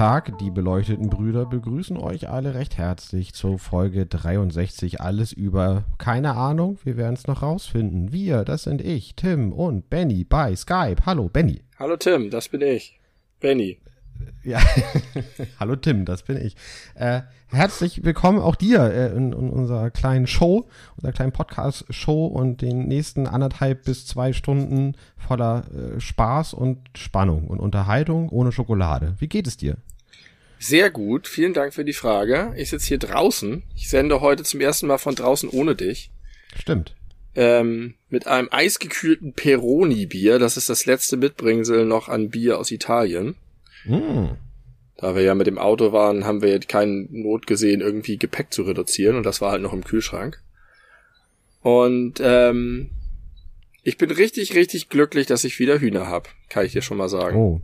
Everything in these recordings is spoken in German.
Tag, die beleuchteten Brüder begrüßen euch alle recht herzlich zur Folge 63. Alles über, keine Ahnung, wir werden es noch rausfinden. Wir, das sind ich, Tim und Benny bei Skype. Hallo, Benny. Hallo, Tim, das bin ich. Benny. Ja, hallo Tim, das bin ich. Äh, herzlich willkommen auch dir äh, in, in, unserer kleinen Show, unserer kleinen Podcast-Show und den nächsten anderthalb bis zwei Stunden voller äh, Spaß und Spannung und Unterhaltung ohne Schokolade. Wie geht es dir? Sehr gut, vielen Dank für die Frage. Ich sitze hier draußen. Ich sende heute zum ersten Mal von draußen ohne dich. Stimmt. Ähm, mit einem eisgekühlten Peroni-Bier. Das ist das letzte Mitbringsel noch an Bier aus Italien. Mm. Da wir ja mit dem Auto waren, haben wir keine Not gesehen, irgendwie Gepäck zu reduzieren. Und das war halt noch im Kühlschrank. Und ähm, ich bin richtig, richtig glücklich, dass ich wieder Hühner hab. Kann ich dir schon mal sagen. Oh,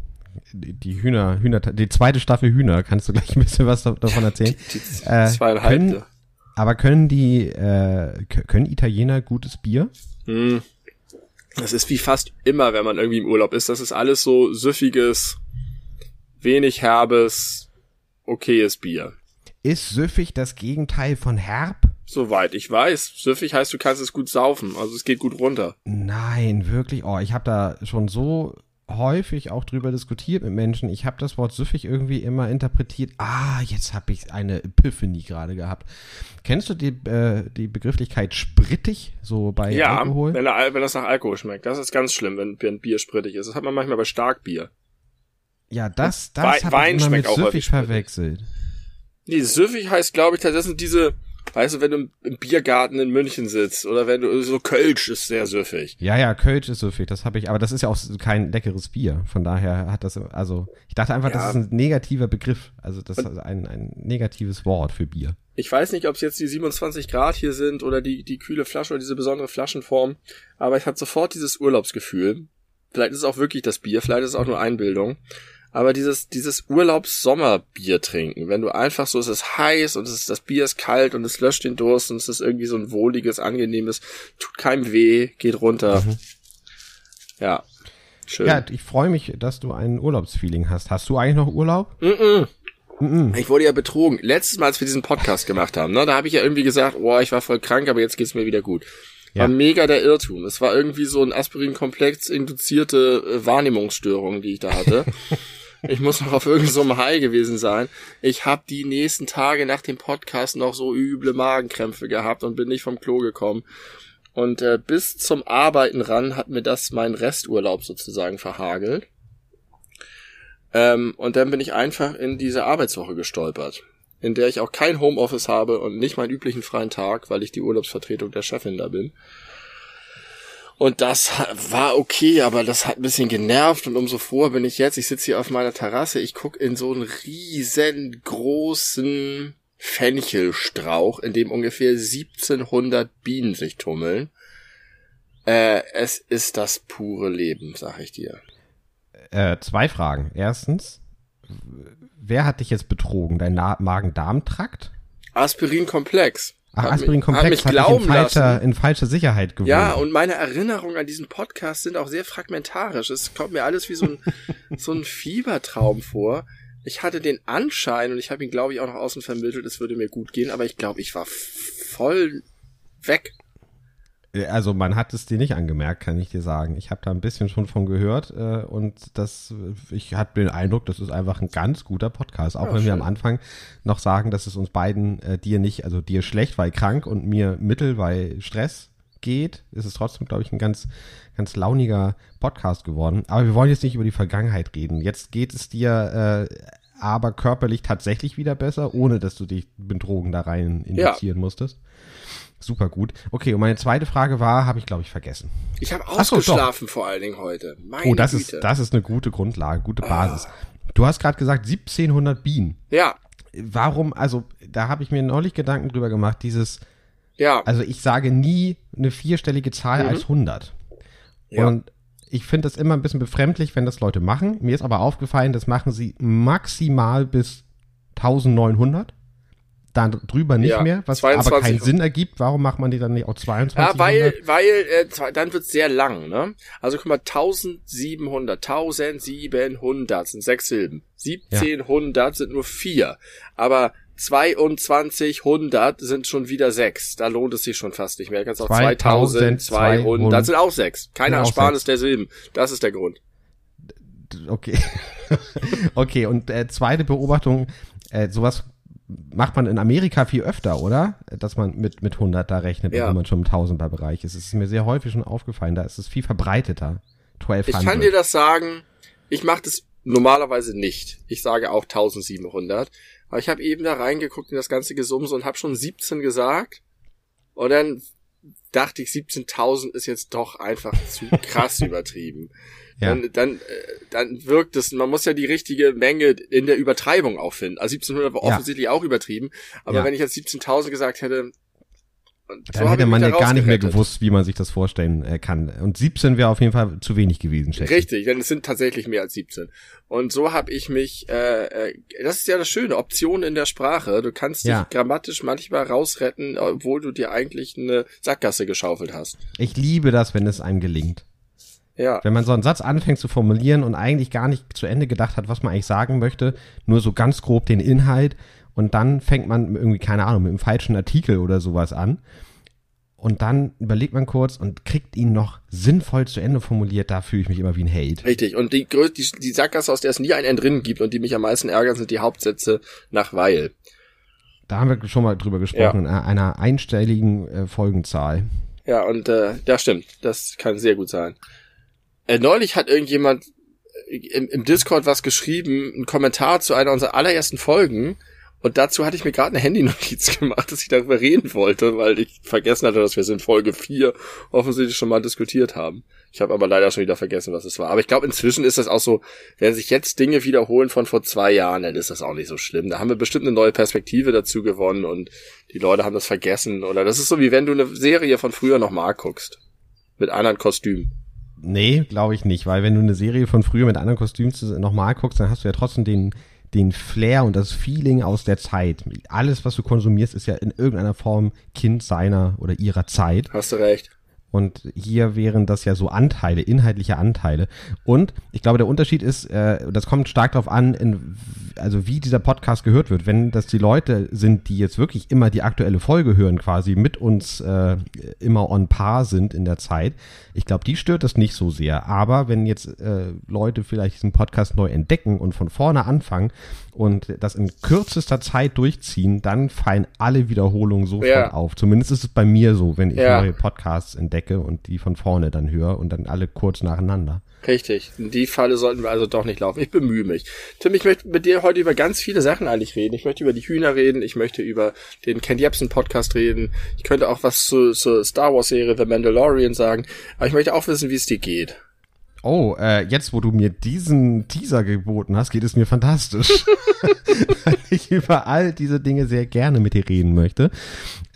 die Hühner, Hühner, die zweite Staffel Hühner, kannst du gleich ein bisschen was davon erzählen? Die, die äh, zweieinhalb. Können, aber können die, äh, können Italiener gutes Bier? Hm. Das ist wie fast immer, wenn man irgendwie im Urlaub ist. Das ist alles so süffiges, wenig herbes, okayes Bier. Ist süffig das Gegenteil von herb? Soweit ich weiß. Süffig heißt, du kannst es gut saufen. Also es geht gut runter. Nein, wirklich. Oh, ich habe da schon so häufig auch drüber diskutiert mit Menschen. Ich habe das Wort süffig irgendwie immer interpretiert. Ah, jetzt habe ich eine Epiphany gerade gehabt. Kennst du die, äh, die Begrifflichkeit sprittig, so bei ja, Alkohol? Ja, wenn, wenn das nach Alkohol schmeckt. Das ist ganz schlimm, wenn, wenn Bier sprittig ist. Das hat man manchmal bei Starkbier. Ja, das, das habe ich immer mit süffig verwechselt. Nee, süffig heißt, glaube ich, das sind diese, Weißt du, wenn du im Biergarten in München sitzt oder wenn du so Kölsch ist sehr süffig. Ja, ja, Kölsch ist süffig, das habe ich, aber das ist ja auch kein leckeres Bier. Von daher hat das, also ich dachte einfach, ja. das ist ein negativer Begriff, also das ist ein, ein negatives Wort für Bier. Ich weiß nicht, ob es jetzt die 27 Grad hier sind oder die, die kühle Flasche oder diese besondere Flaschenform, aber ich hatte sofort dieses Urlaubsgefühl. Vielleicht ist es auch wirklich das Bier, vielleicht ist es auch nur Einbildung. Aber dieses, dieses Urlaubs-Sommerbier trinken, wenn du einfach so, es ist heiß und es ist, das Bier ist kalt und es löscht den Durst und es ist irgendwie so ein wohliges, angenehmes, tut keinem weh, geht runter. Mhm. Ja. Schön. Ja, ich freue mich, dass du ein Urlaubsfeeling hast. Hast du eigentlich noch Urlaub? Mm, ich wurde ja betrogen. Letztes Mal, als wir diesen Podcast gemacht haben, ne, da habe ich ja irgendwie gesagt, oh, ich war voll krank, aber jetzt geht's mir wieder gut. Ja. War mega der Irrtum. Es war irgendwie so ein Aspirin-Komplex induzierte äh, Wahrnehmungsstörung, die ich da hatte. Ich muss noch auf irgendeinem so High gewesen sein. Ich habe die nächsten Tage nach dem Podcast noch so üble Magenkrämpfe gehabt und bin nicht vom Klo gekommen. Und äh, bis zum Arbeiten ran hat mir das mein Resturlaub sozusagen verhagelt. Ähm, und dann bin ich einfach in diese Arbeitswoche gestolpert, in der ich auch kein Homeoffice habe und nicht meinen üblichen freien Tag, weil ich die Urlaubsvertretung der Chefin da bin. Und das war okay, aber das hat ein bisschen genervt und umso froher bin ich jetzt. Ich sitze hier auf meiner Terrasse, ich guck in so einen riesengroßen Fenchelstrauch, in dem ungefähr 1700 Bienen sich tummeln. Äh, es ist das pure Leben, sag ich dir. Äh, zwei Fragen. Erstens, wer hat dich jetzt betrogen? Dein Magen-Darm-Trakt? Aspirin-Komplex. Ach, Aspirin-Komplex hat, hat mich in falscher, in falscher Sicherheit gewohnt. Ja, und meine Erinnerungen an diesen Podcast sind auch sehr fragmentarisch. Es kommt mir alles wie so ein, so ein Fiebertraum vor. Ich hatte den Anschein, und ich habe ihn, glaube ich, auch nach außen vermittelt, es würde mir gut gehen, aber ich glaube, ich war voll weg. Also man hat es dir nicht angemerkt, kann ich dir sagen. Ich habe da ein bisschen schon von gehört äh, und das, ich hatte den Eindruck, das ist einfach ein ganz guter Podcast. Auch ja, wenn schön. wir am Anfang noch sagen, dass es uns beiden, äh, dir nicht, also dir schlecht, weil krank und mir mittel, weil Stress geht, ist es trotzdem, glaube ich, ein ganz, ganz launiger Podcast geworden. Aber wir wollen jetzt nicht über die Vergangenheit reden. Jetzt geht es dir äh, aber körperlich tatsächlich wieder besser, ohne dass du dich mit Drogen da rein injizieren ja. musstest. Super gut. Okay, und meine zweite Frage war, habe ich glaube ich vergessen. Ich habe ausgeschlafen so, vor allen Dingen heute. Meine oh, das Güte. ist das ist eine gute Grundlage, gute ah. Basis. Ah. Du hast gerade gesagt 1700 Bienen. Ja. Warum? Also da habe ich mir neulich Gedanken drüber gemacht. Dieses. Ja. Also ich sage nie eine vierstellige Zahl mhm. als 100. Ja. Und ich finde das immer ein bisschen befremdlich, wenn das Leute machen. Mir ist aber aufgefallen, das machen sie maximal bis 1900 dann drüber nicht ja, mehr, was aber keinen Sinn ergibt. Warum macht man die dann nicht auch 22? Ja, weil, weil äh, dann wird sehr lang, ne? Also guck mal, 1700, 1700 sind sechs Silben. 1700 ja. sind nur vier. Aber 2200 sind schon wieder sechs. Da lohnt es sich schon fast nicht mehr. Du kannst auch 2200 sind auch sechs. Keine Ersparnis der Silben. Das ist der Grund. Okay. okay, und äh, zweite Beobachtung, äh, sowas macht man in Amerika viel öfter, oder? Dass man mit, mit 100 da rechnet, ja. wenn man schon im Tausenderbereich ist. Es ist mir sehr häufig schon aufgefallen, da ist es viel verbreiteter. 1200. Ich kann dir das sagen, ich mache das normalerweise nicht. Ich sage auch 1700. Aber ich habe eben da reingeguckt in das ganze Gesumse und habe schon 17 gesagt. Und dann dachte ich, 17.000 ist jetzt doch einfach zu krass übertrieben ja. dann, dann, äh, dann wirkt es, man muss ja die richtige Menge in der Übertreibung auch finden. Also 1700 war offensichtlich ja. auch übertrieben, aber ja. wenn ich jetzt 17.000 gesagt hätte, dann so hätte man ja gar nicht mehr gewusst, wie man sich das vorstellen äh, kann. Und 17 wäre auf jeden Fall zu wenig gewesen, schätze Richtig, denn es sind tatsächlich mehr als 17. Und so habe ich mich, äh, äh, das ist ja das Schöne, Optionen in der Sprache. Du kannst ja. dich grammatisch manchmal rausretten, obwohl du dir eigentlich eine Sackgasse geschaufelt hast. Ich liebe das, wenn es einem gelingt. Ja. Wenn man so einen Satz anfängt zu formulieren und eigentlich gar nicht zu Ende gedacht hat, was man eigentlich sagen möchte, nur so ganz grob den Inhalt und dann fängt man irgendwie, keine Ahnung, mit einem falschen Artikel oder sowas an. Und dann überlegt man kurz und kriegt ihn noch sinnvoll zu Ende formuliert, da fühle ich mich immer wie ein Hate. Richtig, und die, die, die Sackgasse, aus der es nie ein drin gibt und die mich am meisten ärgern, sind die Hauptsätze nach Weil. Da haben wir schon mal drüber gesprochen, ja. in einer einstelligen äh, Folgenzahl. Ja, und äh, ja, stimmt, das kann sehr gut sein. Äh, neulich hat irgendjemand äh, im, im Discord was geschrieben, einen Kommentar zu einer unserer allerersten Folgen. Und dazu hatte ich mir gerade eine Handynotiz gemacht, dass ich darüber reden wollte, weil ich vergessen hatte, dass wir es in Folge 4 offensichtlich schon mal diskutiert haben. Ich habe aber leider schon wieder vergessen, was es war. Aber ich glaube, inzwischen ist das auch so, wenn sich jetzt Dinge wiederholen von vor zwei Jahren, dann ist das auch nicht so schlimm. Da haben wir bestimmt eine neue Perspektive dazu gewonnen und die Leute haben das vergessen. Oder das ist so, wie wenn du eine Serie von früher nochmal guckst. Mit anderen Kostümen. Nee, glaube ich nicht, weil wenn du eine Serie von früher mit anderen Kostümen nochmal guckst, dann hast du ja trotzdem den, den Flair und das Feeling aus der Zeit. Alles, was du konsumierst, ist ja in irgendeiner Form Kind seiner oder ihrer Zeit. Hast du recht. Und hier wären das ja so Anteile, inhaltliche Anteile. Und ich glaube, der Unterschied ist, äh, das kommt stark darauf an, in, also wie dieser Podcast gehört wird. Wenn das die Leute sind, die jetzt wirklich immer die aktuelle Folge hören, quasi mit uns äh, immer on par sind in der Zeit, ich glaube, die stört das nicht so sehr. Aber wenn jetzt äh, Leute vielleicht diesen Podcast neu entdecken und von vorne anfangen und das in kürzester Zeit durchziehen, dann fallen alle Wiederholungen sofort ja. auf. Zumindest ist es bei mir so, wenn ich ja. neue Podcasts entdecke und die von vorne dann höre und dann alle kurz nacheinander. Richtig. In die Falle sollten wir also doch nicht laufen. Ich bemühe mich. Tim, ich möchte mit dir heute über ganz viele Sachen eigentlich reden. Ich möchte über die Hühner reden. Ich möchte über den Ken Jebsen Podcast reden. Ich könnte auch was zur, zur Star Wars Serie The Mandalorian sagen. Aber ich möchte auch wissen, wie es dir geht. Oh, äh, jetzt wo du mir diesen Teaser geboten hast, geht es mir fantastisch. Weil ich über all diese Dinge sehr gerne mit dir reden möchte.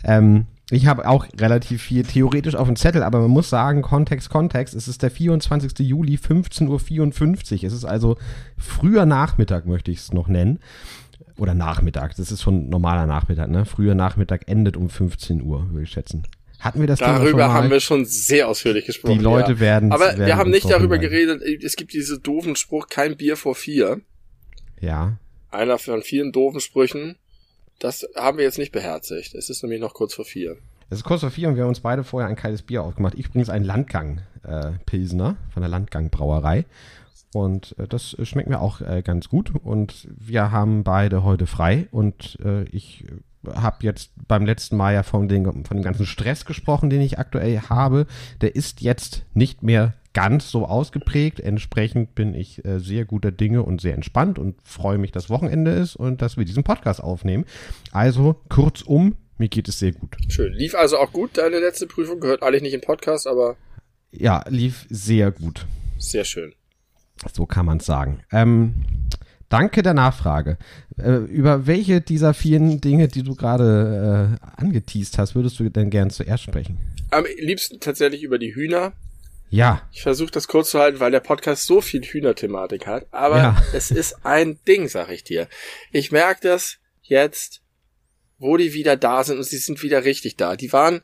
Ähm, ich habe auch relativ viel theoretisch auf dem Zettel, aber man muss sagen, Kontext, Kontext, es ist der 24. Juli, 15.54 Uhr. Es ist also früher Nachmittag, möchte ich es noch nennen. Oder Nachmittag, das ist schon normaler Nachmittag, ne? Früher Nachmittag endet um 15 Uhr, würde ich schätzen. Hatten wir das Darüber haben wir schon sehr ausführlich gesprochen. Die Leute ja. werden. Aber werden wir haben nicht darüber geredet, es gibt diese doofen Spruch, kein Bier vor vier. Ja. Einer von vielen doofen Sprüchen. Das haben wir jetzt nicht beherzigt. Es ist nämlich noch kurz vor vier. Es ist kurz vor vier und wir haben uns beide vorher ein kaltes Bier aufgemacht. Ich übrigens ein Landgang-Pilsner äh, von der Landgang-Brauerei. Und äh, das schmeckt mir auch äh, ganz gut. Und wir haben beide heute frei. Und äh, ich habe jetzt beim letzten Mal ja von, den, von dem ganzen Stress gesprochen, den ich aktuell habe. Der ist jetzt nicht mehr ganz so ausgeprägt. Entsprechend bin ich äh, sehr guter Dinge und sehr entspannt und freue mich, dass Wochenende ist und dass wir diesen Podcast aufnehmen. Also kurzum, mir geht es sehr gut. Schön. Lief also auch gut deine letzte Prüfung? Gehört eigentlich nicht im Podcast, aber. Ja, lief sehr gut. Sehr schön. So kann man es sagen. Ähm, danke der Nachfrage. Äh, über welche dieser vielen Dinge, die du gerade äh, angeteased hast, würdest du denn gern zuerst sprechen? Am liebsten tatsächlich über die Hühner Ja. Ich versuche das kurz zu halten, weil der Podcast so viel Hühnerthematik hat. Aber ja. es ist ein Ding, sag ich dir. Ich merke das jetzt, wo die wieder da sind und sie sind wieder richtig da. Die waren,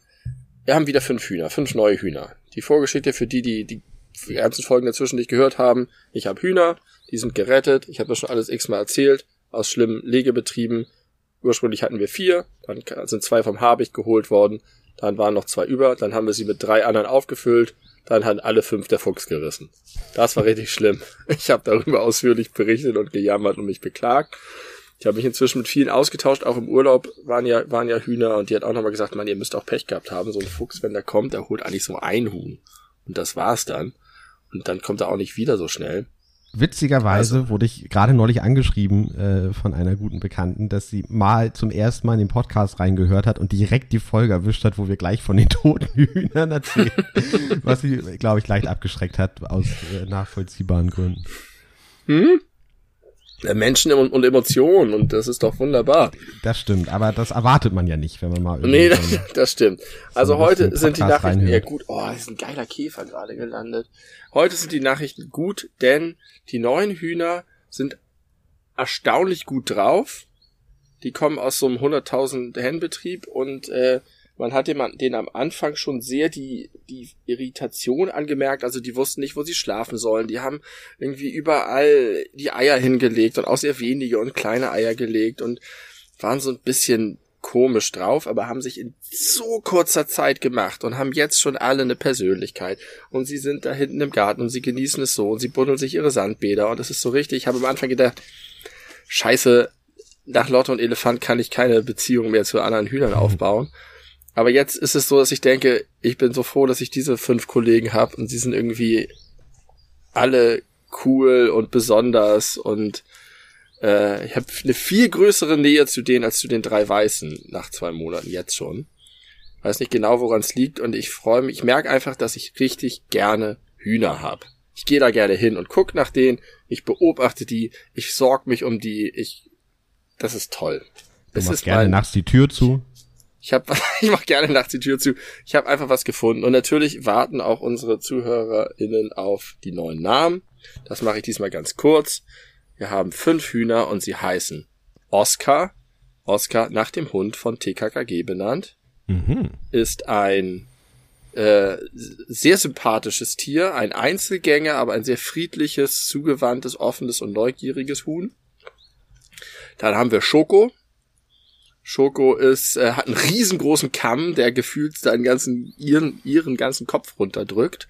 wir haben wieder fünf Hühner, fünf neue Hühner. Die Vorgeschichte für die, die die ganzen Folgen dazwischen nicht gehört haben. Ich habe Hühner, die sind gerettet. Ich habe das schon alles x-mal erzählt. Aus schlimmen Legebetrieben. Ursprünglich hatten wir vier, dann sind zwei vom Habicht geholt worden. Dann waren noch zwei über, dann haben wir sie mit drei anderen aufgefüllt dann hat alle fünf der Fuchs gerissen. Das war richtig schlimm. Ich habe darüber ausführlich berichtet und gejammert und mich beklagt. Ich habe mich inzwischen mit vielen ausgetauscht, auch im Urlaub waren ja, waren ja Hühner und die hat auch nochmal gesagt, man, ihr müsst auch Pech gehabt haben. So ein Fuchs, wenn der kommt, der holt eigentlich so ein Huhn. Und das war's dann. Und dann kommt er auch nicht wieder so schnell. Witzigerweise also. wurde ich gerade neulich angeschrieben äh, von einer guten Bekannten, dass sie mal zum ersten Mal in den Podcast reingehört hat und direkt die Folge erwischt hat, wo wir gleich von den toten Hühnern erzählen, was sie, glaube ich, leicht abgeschreckt hat aus äh, nachvollziehbaren Gründen. Hm? Menschen und Emotionen und das ist doch wunderbar. Das stimmt, aber das erwartet man ja nicht, wenn man mal Nee, das, das stimmt. Also so heute sind die Nachrichten reinhört. ja gut. Oh, ist ein geiler Käfer gerade gelandet. Heute sind die Nachrichten gut, denn die neuen Hühner sind erstaunlich gut drauf. Die kommen aus so einem 100.000 Hennbetrieb und äh, man hat den am Anfang schon sehr die, die Irritation angemerkt, also die wussten nicht, wo sie schlafen sollen. Die haben irgendwie überall die Eier hingelegt und auch sehr wenige und kleine Eier gelegt und waren so ein bisschen komisch drauf, aber haben sich in so kurzer Zeit gemacht und haben jetzt schon alle eine Persönlichkeit. Und sie sind da hinten im Garten und sie genießen es so und sie buddeln sich ihre Sandbäder und es ist so richtig. Ich habe am Anfang gedacht, scheiße, nach Lotte und Elefant kann ich keine Beziehung mehr zu anderen Hühnern aufbauen. Aber jetzt ist es so, dass ich denke, ich bin so froh, dass ich diese fünf Kollegen habe und sie sind irgendwie alle cool und besonders und äh, ich habe eine viel größere Nähe zu denen als zu den drei Weißen nach zwei Monaten jetzt schon. Weiß nicht genau, woran es liegt und ich freue mich. Ich merke einfach, dass ich richtig gerne Hühner habe. Ich gehe da gerne hin und guck nach denen. Ich beobachte die. Ich sorg mich um die. Ich, das ist toll. Du machst gerne mein, nachts die Tür zu. Ich habe, ich mach gerne nachts die Tür zu. Ich habe einfach was gefunden und natürlich warten auch unsere ZuhörerInnen auf die neuen Namen. Das mache ich diesmal ganz kurz. Wir haben fünf Hühner und sie heißen Oscar. Oscar nach dem Hund von TKKG benannt. Mhm. Ist ein äh, sehr sympathisches Tier, ein Einzelgänger, aber ein sehr friedliches, zugewandtes, offenes und neugieriges Huhn. Dann haben wir Schoko. Schoko ist, äh, hat einen riesengroßen Kamm, der gefühlt seinen ganzen, ihren, ihren ganzen Kopf runterdrückt.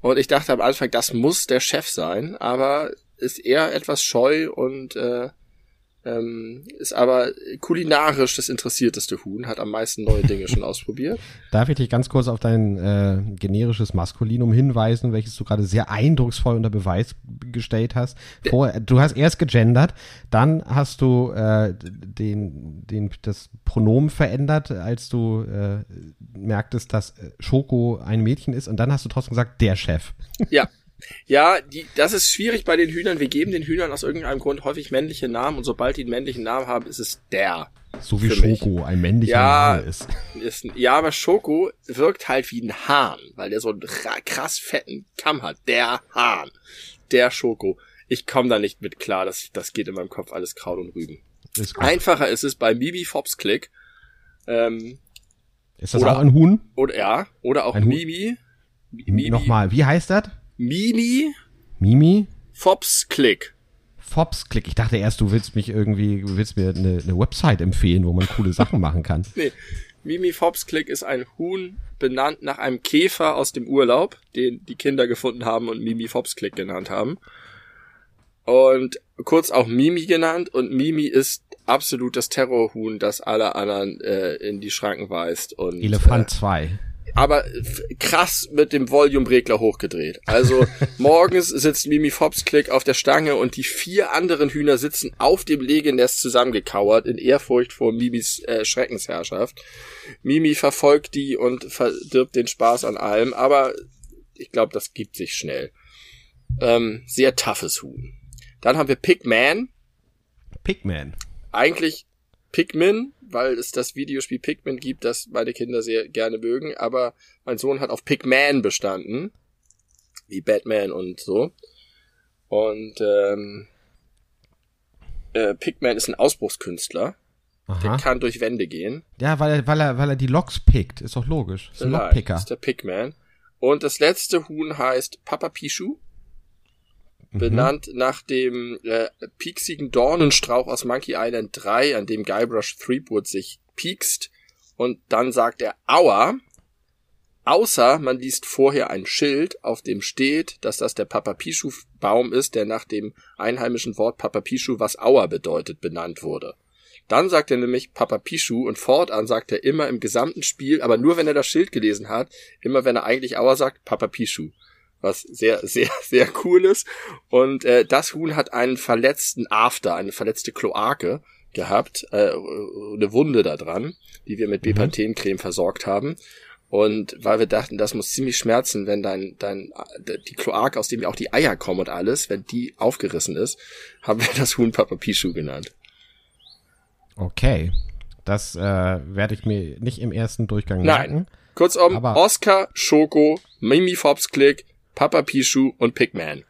Und ich dachte am Anfang, das muss der Chef sein, aber ist eher etwas scheu und äh, ähm, ist aber kulinarisch das interessierteste Huhn, hat am meisten neue Dinge schon ausprobiert. Darf ich dich ganz kurz auf dein äh, generisches Maskulinum hinweisen, welches du gerade sehr eindrucksvoll unter Beweis gestellt hast? Vor, du hast erst gegendert, dann hast du äh, den, den, das Pronomen verändert, als du äh, merktest, dass Schoko ein Mädchen ist und dann hast du trotzdem gesagt, der Chef. Ja, Ja, die, das ist schwierig bei den Hühnern. Wir geben den Hühnern aus irgendeinem Grund häufig männliche Namen und sobald die einen männlichen Namen haben, ist es der. So wie Schoko ein männlicher ja, Name ist. ist. Ja, aber Schoko wirkt halt wie ein Hahn, weil der so einen krass fetten Kamm hat. Der Hahn. Der Schoko. Ich komme da nicht mit klar, das, das geht in meinem Kopf alles Kraut und Rüben. Ist Einfacher ist es bei Mimi Fops Click. Ähm, ist das oder, auch ein Huhn? Oder ja, oder auch ein Mimi. Mimi. Nochmal, wie heißt das? Mimi. Mimi? Fops Click. Fops Click. Ich dachte erst, du willst mich irgendwie, du willst mir eine, eine Website empfehlen, wo man coole Sachen machen kann. Nee. Mimi Fops Click ist ein Huhn benannt nach einem Käfer aus dem Urlaub, den die Kinder gefunden haben und Mimi Fops Click genannt haben. Und kurz auch Mimi genannt und Mimi ist absolut das Terrorhuhn, das alle anderen äh, in die Schranken weist. Und, Elefant 2. Äh, aber krass mit dem Volume-Regler hochgedreht. Also morgens sitzt Mimi Fops Click auf der Stange und die vier anderen Hühner sitzen auf dem Legenest zusammengekauert in Ehrfurcht vor Mimis äh, Schreckensherrschaft. Mimi verfolgt die und verdirbt den Spaß an allem, aber ich glaube, das gibt sich schnell. Ähm, sehr toughes Huhn. Dann haben wir Pigman. Pigman. Eigentlich Pikmin, weil es das Videospiel Pikmin gibt, das meine Kinder sehr gerne mögen, aber mein Sohn hat auf Pikman bestanden. wie Batman und so. Und ähm, äh, Pigman ist ein Ausbruchskünstler. Aha. Der kann durch Wände gehen. Ja, weil er, weil er, weil er die Loks pickt, ist doch logisch. Ist ein Lockpicker. ist der Pigman. Und das letzte Huhn heißt Papa Pichu. Mhm. Benannt nach dem äh, pieksigen Dornenstrauch aus Monkey Island 3, an dem Guybrush Threepwood sich piekst. Und dann sagt er Aua. Außer man liest vorher ein Schild, auf dem steht, dass das der Papapischu-Baum ist, der nach dem einheimischen Wort Papapischu, was Aua bedeutet, benannt wurde. Dann sagt er nämlich Papapischu und fortan sagt er immer im gesamten Spiel, aber nur wenn er das Schild gelesen hat, immer wenn er eigentlich Aua sagt, Papapischu. Was sehr, sehr, sehr cool ist. Und äh, das Huhn hat einen verletzten After, eine verletzte Kloake gehabt, äh, eine Wunde da dran, die wir mit mhm. Bepanthencreme versorgt haben. Und weil wir dachten, das muss ziemlich schmerzen, wenn dein, dein, die Kloake, aus dem ja auch die Eier kommen und alles, wenn die aufgerissen ist, haben wir das Huhn Papa Pichu genannt. Okay. Das äh, werde ich mir nicht im ersten Durchgang merken. Nein. Kurzum, aber Oscar, Schoko, Mimi Fops Click, Papa Pichu und Pigman.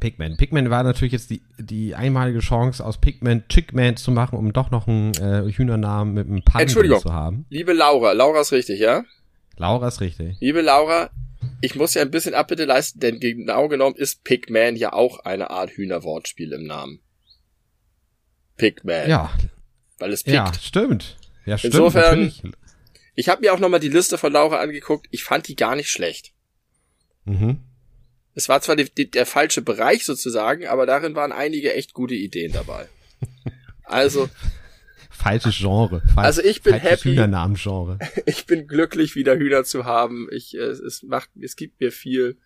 Pigman. Pigman war natürlich jetzt die, die einmalige Chance, aus Pigman Chickman zu machen, um doch noch einen äh, Hühnernamen mit einem Pan zu haben. Liebe Laura, Laura ist richtig, ja? Laura ist richtig. Liebe Laura, ich muss ja ein bisschen Abbitte leisten, denn genau genommen ist Pigman ja auch eine Art Hühnerwortspiel im Namen. Pigman. Ja. Weil es pickt. Ja, stimmt. Ja, stimmt. Insofern, natürlich. ich habe mir auch nochmal die Liste von Laura angeguckt. Ich fand die gar nicht schlecht. Mhm. Es war zwar die, die, der falsche Bereich sozusagen, aber darin waren einige echt gute Ideen dabei. Also. Falsches Genre. Falsch, also ich bin happy. Hühnernamen-Genre. Ich bin glücklich, wieder Hühner zu haben. Ich, äh, es macht, es gibt mir viel,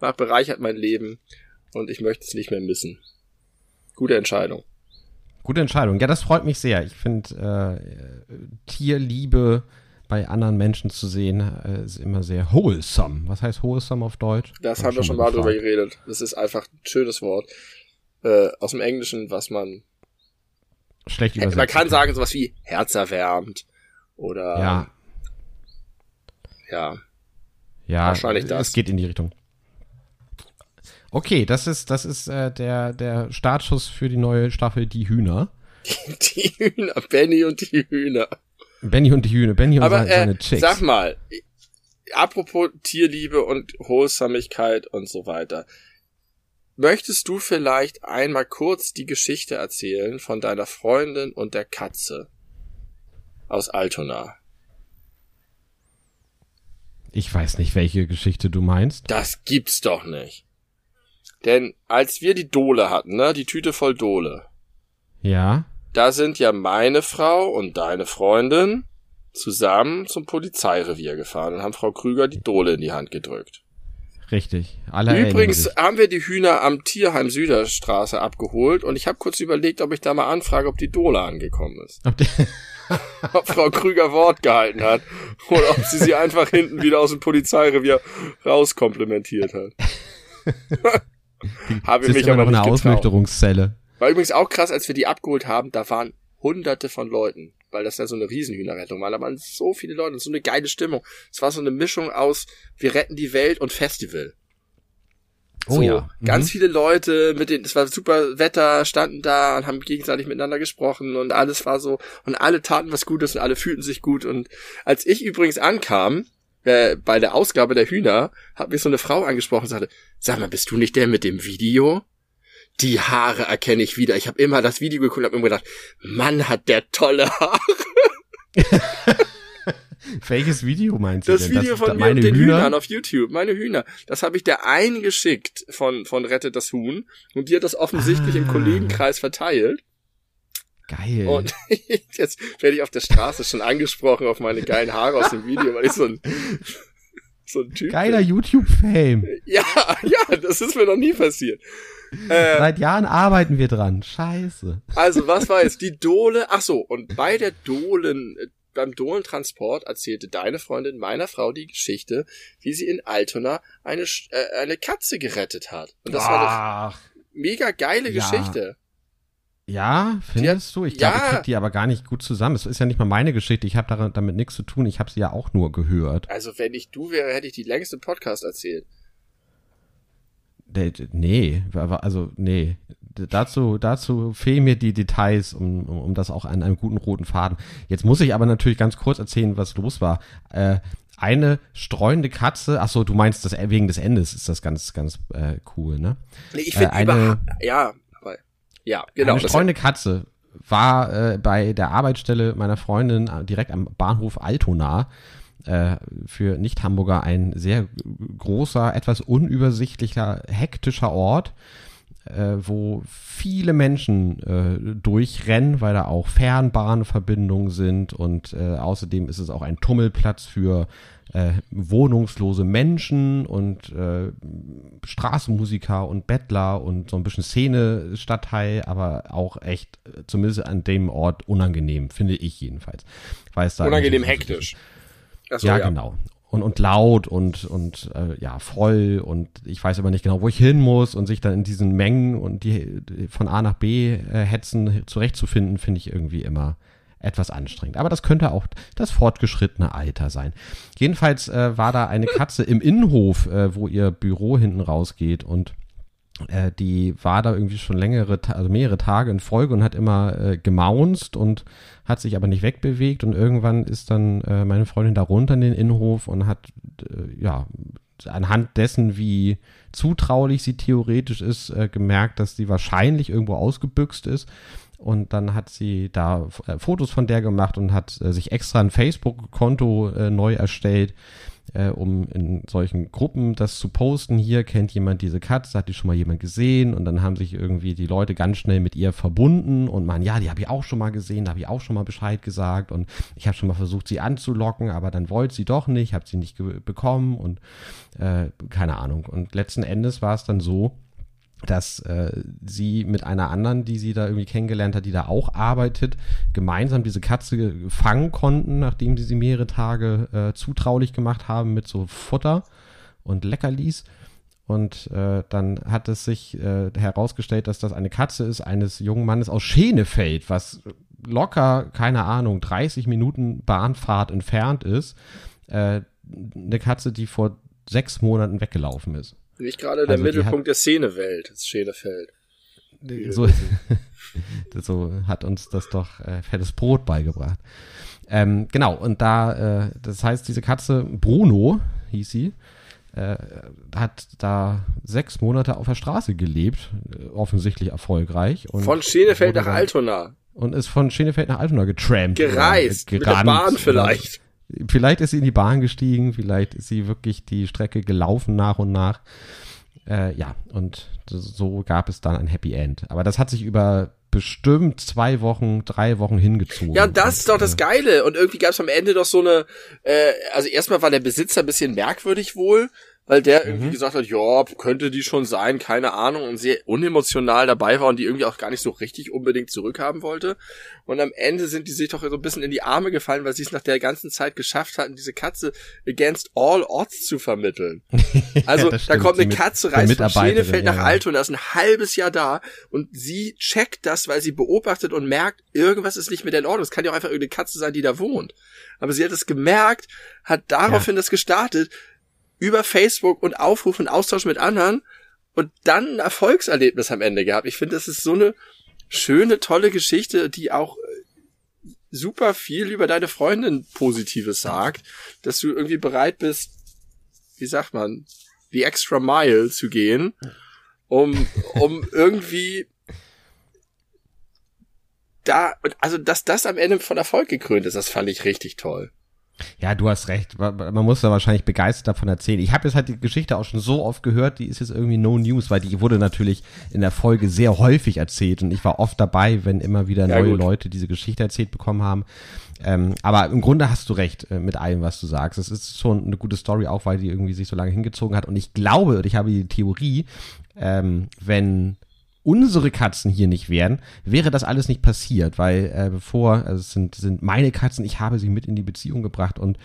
macht, bereichert mein Leben und ich möchte es nicht mehr missen. Gute Entscheidung. Gute Entscheidung. Ja, das freut mich sehr. Ich finde äh, Tierliebe bei anderen Menschen zu sehen, äh, ist immer sehr wholesome. Was heißt wholesome auf Deutsch? Das haben wir schon mal gefragt. drüber geredet. Das ist einfach ein schönes Wort. Äh, aus dem Englischen, was man schlecht übersetzt. Man kann sagen sowas wie herzerwärmend oder ja. Ja. Ja, wahrscheinlich das. Es geht in die Richtung. Okay, das ist das ist äh, der der Startschuss für die neue Staffel Die Hühner. Die Hühner, Benny und die Hühner. Benny und die Hühner, Benny und Aber, seine, äh, Chicks. Sag mal, apropos Tierliebe und Wholesamigkeit und so weiter. Möchtest du vielleicht einmal kurz die Geschichte erzählen von deiner Freundin und der Katze aus Altona? Ich weiß nicht, welche Geschichte du meinst. Das gibt's doch nicht. Denn als wir die Dole hatten, ne, die Tüte voll Dole. Ja da sind ja meine Frau und deine Freundin zusammen zum Polizeirevier gefahren und haben Frau Krüger die Dole in die Hand gedrückt. Richtig. Alle Übrigens haben wir die Hühner am Tierheim Süderstraße abgeholt und ich habe kurz überlegt, ob ich da mal anfrage, ob die Dole angekommen ist. Ob, ob Frau Krüger Wort gehalten hat oder ob sie sie einfach hinten wieder aus dem Polizeirevier rauskomplementiert hat. habe mich aber noch eine Ausnüchterungszelle. War übrigens auch krass, als wir die abgeholt haben, da waren hunderte von Leuten, weil das ja so eine Riesenhühnerrettung war. Da waren so viele Leute so eine geile Stimmung. Es war so eine Mischung aus wir retten die Welt und Festival. Oh so, ja. Mhm. Ganz viele Leute mit den, es war super Wetter, standen da und haben gegenseitig miteinander gesprochen und alles war so, und alle taten was Gutes und alle fühlten sich gut. Und als ich übrigens ankam, äh, bei der Ausgabe der Hühner, hat mich so eine Frau angesprochen und sagte, sag mal, bist du nicht der mit dem Video? Die Haare erkenne ich wieder. Ich habe immer das Video geguckt und habe immer gedacht, Mann, hat der tolle Haare. Welches Video meinst du das denn? Video das von mir den Hühner? Hühnern auf YouTube, meine Hühner. Das habe ich der einen geschickt von, von Rettet das Huhn und die hat das offensichtlich ah. im Kollegenkreis verteilt. Geil. Und jetzt werde ich auf der Straße schon angesprochen auf meine geilen Haare aus dem Video, weil ich so ein, so ein Typ Geiler YouTube-Fame. Ja, ja, das ist mir noch nie passiert. Äh, Seit Jahren arbeiten wir dran. Scheiße. Also, was war jetzt? Die Dole. Ach so, und bei der Dolen, beim Dolentransport erzählte deine Freundin meiner Frau die Geschichte, wie sie in Altona eine, äh, eine Katze gerettet hat. Und das Ach, war eine mega geile ja. Geschichte. Ja, findest du? Ich glaube, ja. ich krieg die aber gar nicht gut zusammen. Es ist ja nicht mal meine Geschichte. Ich habe damit nichts zu tun. Ich habe sie ja auch nur gehört. Also, wenn ich du wäre, hätte ich die längste Podcast erzählt. Nee, also nee. Dazu, dazu fehlen mir die Details, um, um, um das auch an einem guten roten Faden. Jetzt muss ich aber natürlich ganz kurz erzählen, was los war. Äh, eine streunende Katze, ach so, du meinst das wegen des Endes ist das ganz, ganz äh, cool, ne? Nee, ich finde äh, eine, ja, ja, genau. Eine streunende Katze war äh, bei der Arbeitsstelle meiner Freundin direkt am Bahnhof Altona äh, für Nicht-Hamburger ein sehr großer, etwas unübersichtlicher, hektischer Ort, äh, wo viele Menschen äh, durchrennen, weil da auch Fernbahnverbindungen sind und äh, außerdem ist es auch ein Tummelplatz für äh, wohnungslose Menschen und äh, Straßenmusiker und Bettler und so ein bisschen Szene-Stadtteil, aber auch echt, äh, zumindest an dem Ort, unangenehm, finde ich jedenfalls. Weil es da unangenehm hektisch. So, ja, ja, genau. Und, und laut und, und äh, ja, voll und ich weiß aber nicht genau, wo ich hin muss und sich dann in diesen Mengen und die, die von A nach B äh, hetzen zurechtzufinden, finde ich irgendwie immer etwas anstrengend. Aber das könnte auch das fortgeschrittene Alter sein. Jedenfalls äh, war da eine Katze im Innenhof, äh, wo ihr Büro hinten rausgeht und äh, die war da irgendwie schon längere, also mehrere Tage in Folge und hat immer äh, gemaunzt und hat sich aber nicht wegbewegt und irgendwann ist dann äh, meine Freundin da runter in den Innenhof und hat äh, ja anhand dessen, wie zutraulich sie theoretisch ist, äh, gemerkt, dass sie wahrscheinlich irgendwo ausgebüxt ist und dann hat sie da äh, Fotos von der gemacht und hat äh, sich extra ein Facebook-Konto äh, neu erstellt, um in solchen Gruppen das zu posten. Hier kennt jemand diese Katze, hat die schon mal jemand gesehen und dann haben sich irgendwie die Leute ganz schnell mit ihr verbunden und man, ja, die habe ich auch schon mal gesehen, da habe ich auch schon mal Bescheid gesagt und ich habe schon mal versucht, sie anzulocken, aber dann wollte sie doch nicht, habe sie nicht bekommen und äh, keine Ahnung. Und letzten Endes war es dann so, dass äh, sie mit einer anderen, die sie da irgendwie kennengelernt hat, die da auch arbeitet, gemeinsam diese Katze fangen konnten, nachdem sie sie mehrere Tage äh, zutraulich gemacht haben mit so Futter und Leckerlis. Und äh, dann hat es sich äh, herausgestellt, dass das eine Katze ist eines jungen Mannes aus Schenefeld, was locker, keine Ahnung, 30 Minuten Bahnfahrt entfernt ist. Äh, eine Katze, die vor sechs Monaten weggelaufen ist. Nicht gerade der also Mittelpunkt hat, der Szenewelt, das Schenefeld. So, so hat uns das doch äh, fettes Brot beigebracht. Ähm, genau, und da, äh, das heißt, diese Katze, Bruno hieß sie, äh, hat da sechs Monate auf der Straße gelebt, äh, offensichtlich erfolgreich. Und von Schenefeld nach Altona. Und ist von Schenefeld nach Altona getrampt. Gereist, gerannt, mit der Bahn vielleicht. Vielleicht ist sie in die Bahn gestiegen, vielleicht ist sie wirklich die Strecke gelaufen nach und nach. Äh, ja, und so gab es dann ein Happy End. Aber das hat sich über bestimmt zwei Wochen, drei Wochen hingezogen. Ja, das ist doch das äh, Geile. Und irgendwie gab es am Ende doch so eine, äh, also erstmal war der Besitzer ein bisschen merkwürdig wohl, weil der irgendwie mhm. gesagt hat, ja, könnte die schon sein, keine Ahnung, und sehr unemotional dabei war und die irgendwie auch gar nicht so richtig unbedingt zurückhaben wollte. Und am Ende sind die sich doch so ein bisschen in die Arme gefallen, weil sie es nach der ganzen Zeit geschafft hatten, diese Katze against all odds zu vermitteln. Also ja, da kommt eine Katze, reist von Schenefeld nach ja. Altona, ist ein halbes Jahr da und sie checkt das, weil sie beobachtet und merkt, irgendwas ist nicht mit der in Ordnung. Es kann ja auch einfach irgendeine Katze sein, die da wohnt. Aber sie hat es gemerkt, hat daraufhin ja. das gestartet, über Facebook und Aufruf und Austausch mit anderen und dann ein Erfolgserlebnis am Ende gehabt. Ich finde, das ist so eine schöne, tolle Geschichte, die auch äh, super viel über deine Freundin Positives sagt, dass du irgendwie bereit bist, wie sagt man, die extra mile zu gehen, um, um irgendwie da, also dass das am Ende von Erfolg gekrönt ist, das fand ich richtig toll. Ja, du hast recht. Man muss da wahrscheinlich begeistert davon erzählen. Ich habe jetzt halt die Geschichte auch schon so oft gehört, die ist jetzt irgendwie no news, weil die wurde natürlich in der Folge sehr häufig erzählt und ich war oft dabei, wenn immer wieder ja, neue gut. Leute diese Geschichte erzählt bekommen haben. Ähm, aber im Grunde hast du recht äh, mit allem, was du sagst. Es ist schon eine gute Story, auch weil die irgendwie sich so lange hingezogen hat. Und ich glaube, und ich habe die Theorie, ähm, wenn unsere Katzen hier nicht wären, wäre das alles nicht passiert, weil äh, bevor, also es sind, sind meine Katzen, ich habe sie mit in die Beziehung gebracht und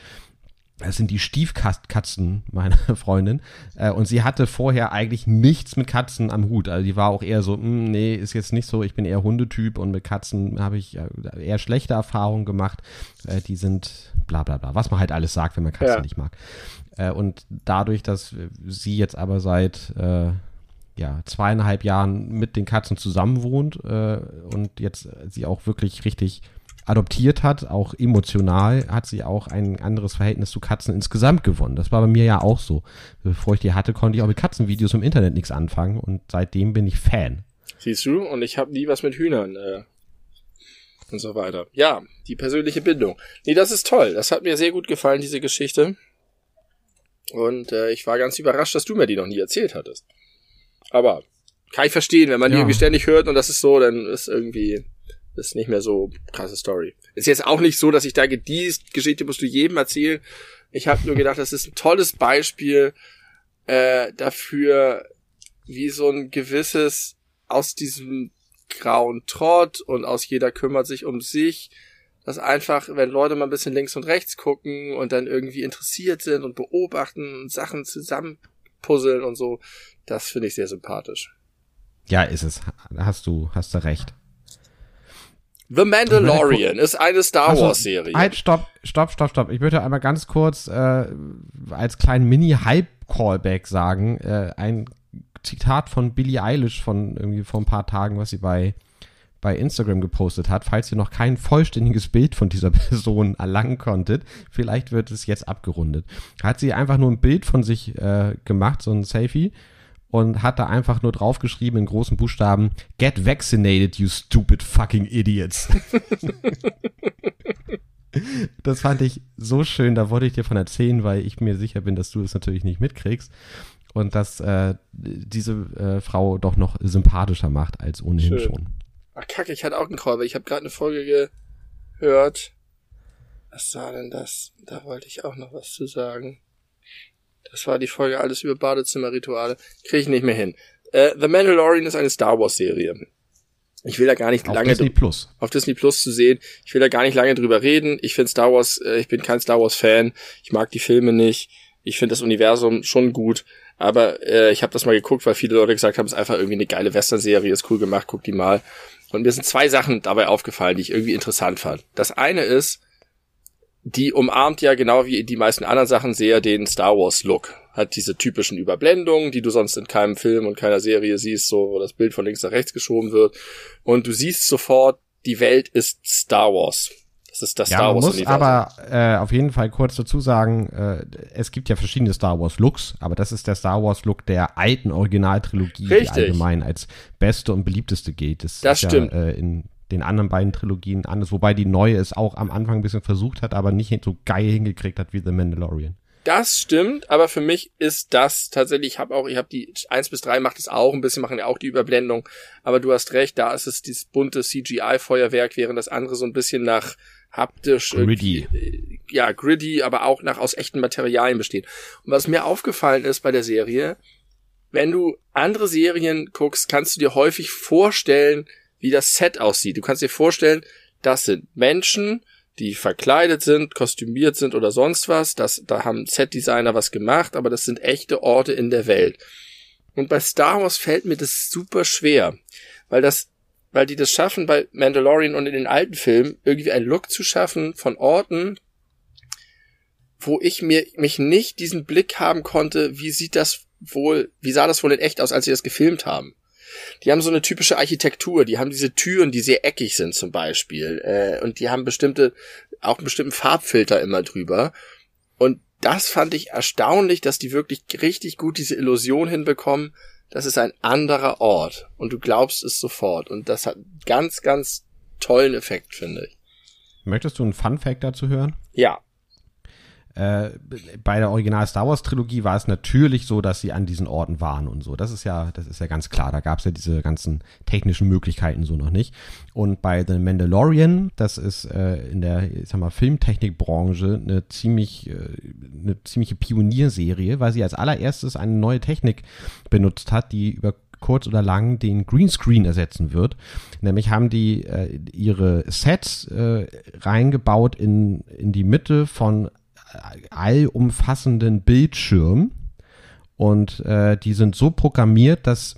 es sind die Stiefkatzen meiner Freundin. Äh, und sie hatte vorher eigentlich nichts mit Katzen am Hut. Also die war auch eher so, mm, nee, ist jetzt nicht so, ich bin eher Hundetyp und mit Katzen habe ich äh, eher schlechte Erfahrungen gemacht. Äh, die sind bla bla bla, was man halt alles sagt, wenn man Katzen ja. nicht mag. Äh, und dadurch, dass sie jetzt aber seit äh, ja, zweieinhalb Jahren mit den Katzen zusammen wohnt äh, und jetzt sie auch wirklich richtig adoptiert hat, auch emotional, hat sie auch ein anderes Verhältnis zu Katzen insgesamt gewonnen. Das war bei mir ja auch so. Bevor ich die hatte, konnte ich auch mit Katzenvideos im Internet nichts anfangen und seitdem bin ich Fan. Siehst du, und ich habe nie was mit Hühnern äh, und so weiter. Ja, die persönliche Bindung. Nee, das ist toll. Das hat mir sehr gut gefallen, diese Geschichte. Und äh, ich war ganz überrascht, dass du mir die noch nie erzählt hattest. Aber kann ich verstehen, wenn man ja. die irgendwie ständig hört und das ist so, dann ist irgendwie ist nicht mehr so krasse Story. Ist jetzt auch nicht so, dass ich da die Geschichte musst du jedem erzählen. Ich habe nur gedacht, das ist ein tolles Beispiel äh, dafür, wie so ein gewisses aus diesem grauen Trott und aus jeder kümmert sich um sich, dass einfach, wenn Leute mal ein bisschen links und rechts gucken und dann irgendwie interessiert sind und beobachten und Sachen zusammenpuzzeln und so, das finde ich sehr sympathisch. Ja, ist es. Hast du, hast du recht. The Mandalorian ist eine Star also, Wars Serie. Halt, stopp, stopp, stopp, stopp. Ich würde einmal ganz kurz äh, als kleinen Mini-Hype-Callback sagen, äh, ein Zitat von Billie Eilish von irgendwie vor ein paar Tagen, was sie bei bei Instagram gepostet hat, falls ihr noch kein vollständiges Bild von dieser Person erlangen konntet, vielleicht wird es jetzt abgerundet. Hat sie einfach nur ein Bild von sich äh, gemacht, so ein Selfie, und hat da einfach nur draufgeschrieben in großen Buchstaben, Get vaccinated, you stupid fucking idiots. das fand ich so schön, da wollte ich dir von erzählen, weil ich mir sicher bin, dass du es natürlich nicht mitkriegst und dass äh, diese äh, Frau doch noch sympathischer macht als ohnehin schön. schon. Ach kacke, ich hatte auch einen Call, ich habe gerade eine Folge gehört. Was war denn das? Da wollte ich auch noch was zu sagen. Das war die Folge alles über Badezimmerrituale. Kriege ich nicht mehr hin. Äh, The Mandalorian ist eine Star Wars Serie. Ich will da gar nicht auf lange Disney Plus. auf Disney Plus zu sehen. Ich will da gar nicht lange drüber reden. Ich finde Star Wars, äh, ich bin kein Star Wars Fan. Ich mag die Filme nicht. Ich finde das Universum schon gut, aber äh, ich habe das mal geguckt, weil viele Leute gesagt haben, es ist einfach irgendwie eine geile Western-Serie, ist cool gemacht, guck die mal. Und mir sind zwei Sachen dabei aufgefallen, die ich irgendwie interessant fand. Das eine ist, die umarmt ja genau wie die meisten anderen Sachen sehr den Star Wars Look. Hat diese typischen Überblendungen, die du sonst in keinem Film und keiner Serie siehst, so wo das Bild von links nach rechts geschoben wird. Und du siehst sofort, die Welt ist Star Wars. Das ist das ja, Star Wars man muss aber äh, auf jeden Fall kurz dazu sagen, äh, es gibt ja verschiedene Star Wars Looks, aber das ist der Star Wars Look der alten Originaltrilogie, Richtig. die allgemein als beste und beliebteste gilt. Das, das stimmt. Ja, äh, in den anderen beiden Trilogien anders, wobei die neue es auch am Anfang ein bisschen versucht hat, aber nicht so geil hingekriegt hat wie The Mandalorian. Das stimmt, aber für mich ist das tatsächlich, ich habe auch, ich habe die eins bis drei macht es auch ein bisschen, machen ja auch die Überblendung, aber du hast recht, da ist es dieses bunte CGI-Feuerwerk, während das andere so ein bisschen nach haptisch gritty. Äh, ja, gritty, aber auch nach aus echten Materialien besteht. Und was mir aufgefallen ist bei der Serie, wenn du andere Serien guckst, kannst du dir häufig vorstellen, wie das Set aussieht. Du kannst dir vorstellen, das sind Menschen, die verkleidet sind, kostümiert sind oder sonst was. Das, da haben Set-Designer was gemacht, aber das sind echte Orte in der Welt. Und bei Star Wars fällt mir das super schwer, weil das, weil die das schaffen bei Mandalorian und in den alten Filmen irgendwie einen Look zu schaffen von Orten, wo ich mir mich nicht diesen Blick haben konnte, wie sieht das wohl, wie sah das wohl in echt aus, als sie das gefilmt haben die haben so eine typische Architektur, die haben diese Türen, die sehr eckig sind zum Beispiel, äh, und die haben bestimmte, auch einen bestimmten Farbfilter immer drüber. Und das fand ich erstaunlich, dass die wirklich richtig gut diese Illusion hinbekommen, das ist ein anderer Ort und du glaubst es sofort. Und das hat ganz, ganz tollen Effekt, finde ich. Möchtest du einen Fun Fact dazu hören? Ja. Äh, bei der Original Star Wars Trilogie war es natürlich so, dass sie an diesen Orten waren und so. Das ist ja, das ist ja ganz klar. Da gab es ja diese ganzen technischen Möglichkeiten so noch nicht. Und bei The Mandalorian, das ist äh, in der, ich sag mal, Filmtechnikbranche eine ziemlich, äh, eine ziemliche Pionierserie, weil sie als allererstes eine neue Technik benutzt hat, die über kurz oder lang den Greenscreen ersetzen wird. Nämlich haben die äh, ihre Sets äh, reingebaut in, in die Mitte von allumfassenden Bildschirm und äh, die sind so programmiert, dass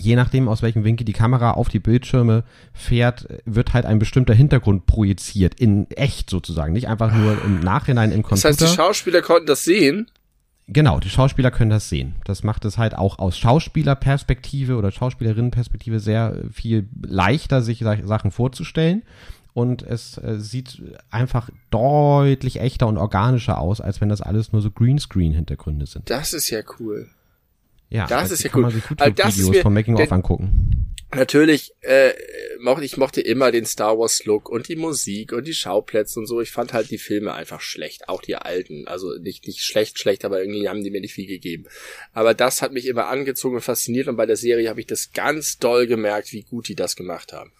je nachdem, aus welchem Winkel die Kamera auf die Bildschirme fährt, wird halt ein bestimmter Hintergrund projiziert, in echt sozusagen, nicht einfach nur im Nachhinein im Computer. Das heißt, die Schauspieler konnten das sehen? Genau, die Schauspieler können das sehen. Das macht es halt auch aus Schauspielerperspektive oder Schauspielerinnenperspektive sehr viel leichter, sich Sachen vorzustellen. Und es äh, sieht einfach deutlich echter und organischer aus, als wenn das alles nur so Greenscreen-Hintergründe sind. Das ist ja cool. Ja, das ist ja cool. Man sich YouTube-Videos vom Making-of angucken natürlich, äh, mochte ich mochte immer den Star Wars Look und die Musik und die Schauplätze und so. Ich fand halt die Filme einfach schlecht, auch die alten. Also nicht nicht schlecht, schlecht, aber irgendwie haben die mir nicht viel gegeben. Aber das hat mich immer angezogen und fasziniert und bei der Serie habe ich das ganz doll gemerkt, wie gut die das gemacht haben.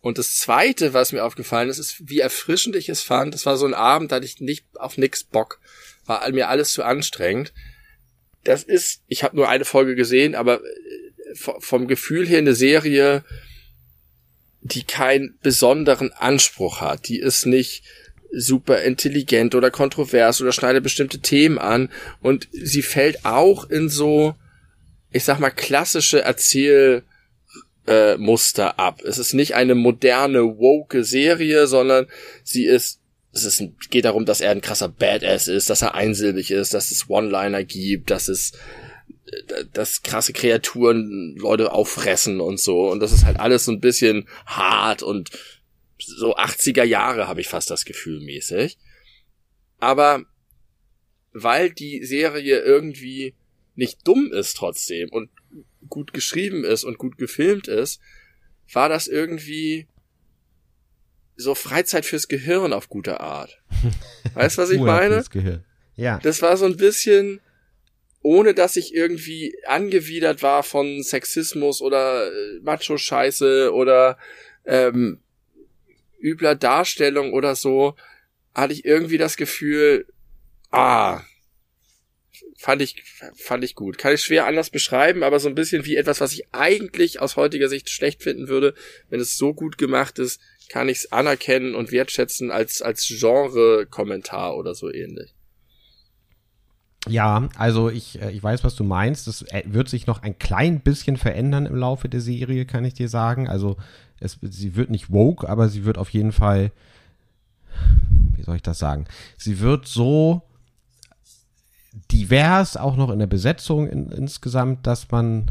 Und das zweite, was mir aufgefallen ist, ist, wie erfrischend ich es fand. Das war so ein Abend, da hatte ich nicht auf nix Bock. War mir alles zu anstrengend. Das ist, ich habe nur eine Folge gesehen, aber vom Gefühl her eine Serie, die keinen besonderen Anspruch hat. Die ist nicht super intelligent oder kontrovers oder schneidet bestimmte Themen an und sie fällt auch in so, ich sag mal, klassische Erzählmuster äh, ab. Es ist nicht eine moderne, woke Serie, sondern sie ist, es ist, geht darum, dass er ein krasser Badass ist, dass er einsilbig ist, dass es One-Liner gibt, dass es dass krasse Kreaturen Leute auffressen und so. Und das ist halt alles so ein bisschen hart und so 80er Jahre habe ich fast das Gefühl mäßig. Aber weil die Serie irgendwie nicht dumm ist trotzdem und gut geschrieben ist und gut gefilmt ist, war das irgendwie so Freizeit fürs Gehirn auf gute Art. Weißt du, was ich meine? Ja. Das war so ein bisschen, ohne dass ich irgendwie angewidert war von Sexismus oder äh, Macho-Scheiße oder ähm, übler Darstellung oder so, hatte ich irgendwie das Gefühl, ah, fand ich, fand ich gut. Kann ich schwer anders beschreiben, aber so ein bisschen wie etwas, was ich eigentlich aus heutiger Sicht schlecht finden würde. Wenn es so gut gemacht ist, kann ich es anerkennen und wertschätzen als, als Genre-Kommentar oder so ähnlich. Ja, also ich, äh, ich weiß, was du meinst. Das äh, wird sich noch ein klein bisschen verändern im Laufe der Serie, kann ich dir sagen. Also es, sie wird nicht woke, aber sie wird auf jeden Fall, wie soll ich das sagen? Sie wird so divers, auch noch in der Besetzung in, insgesamt, dass man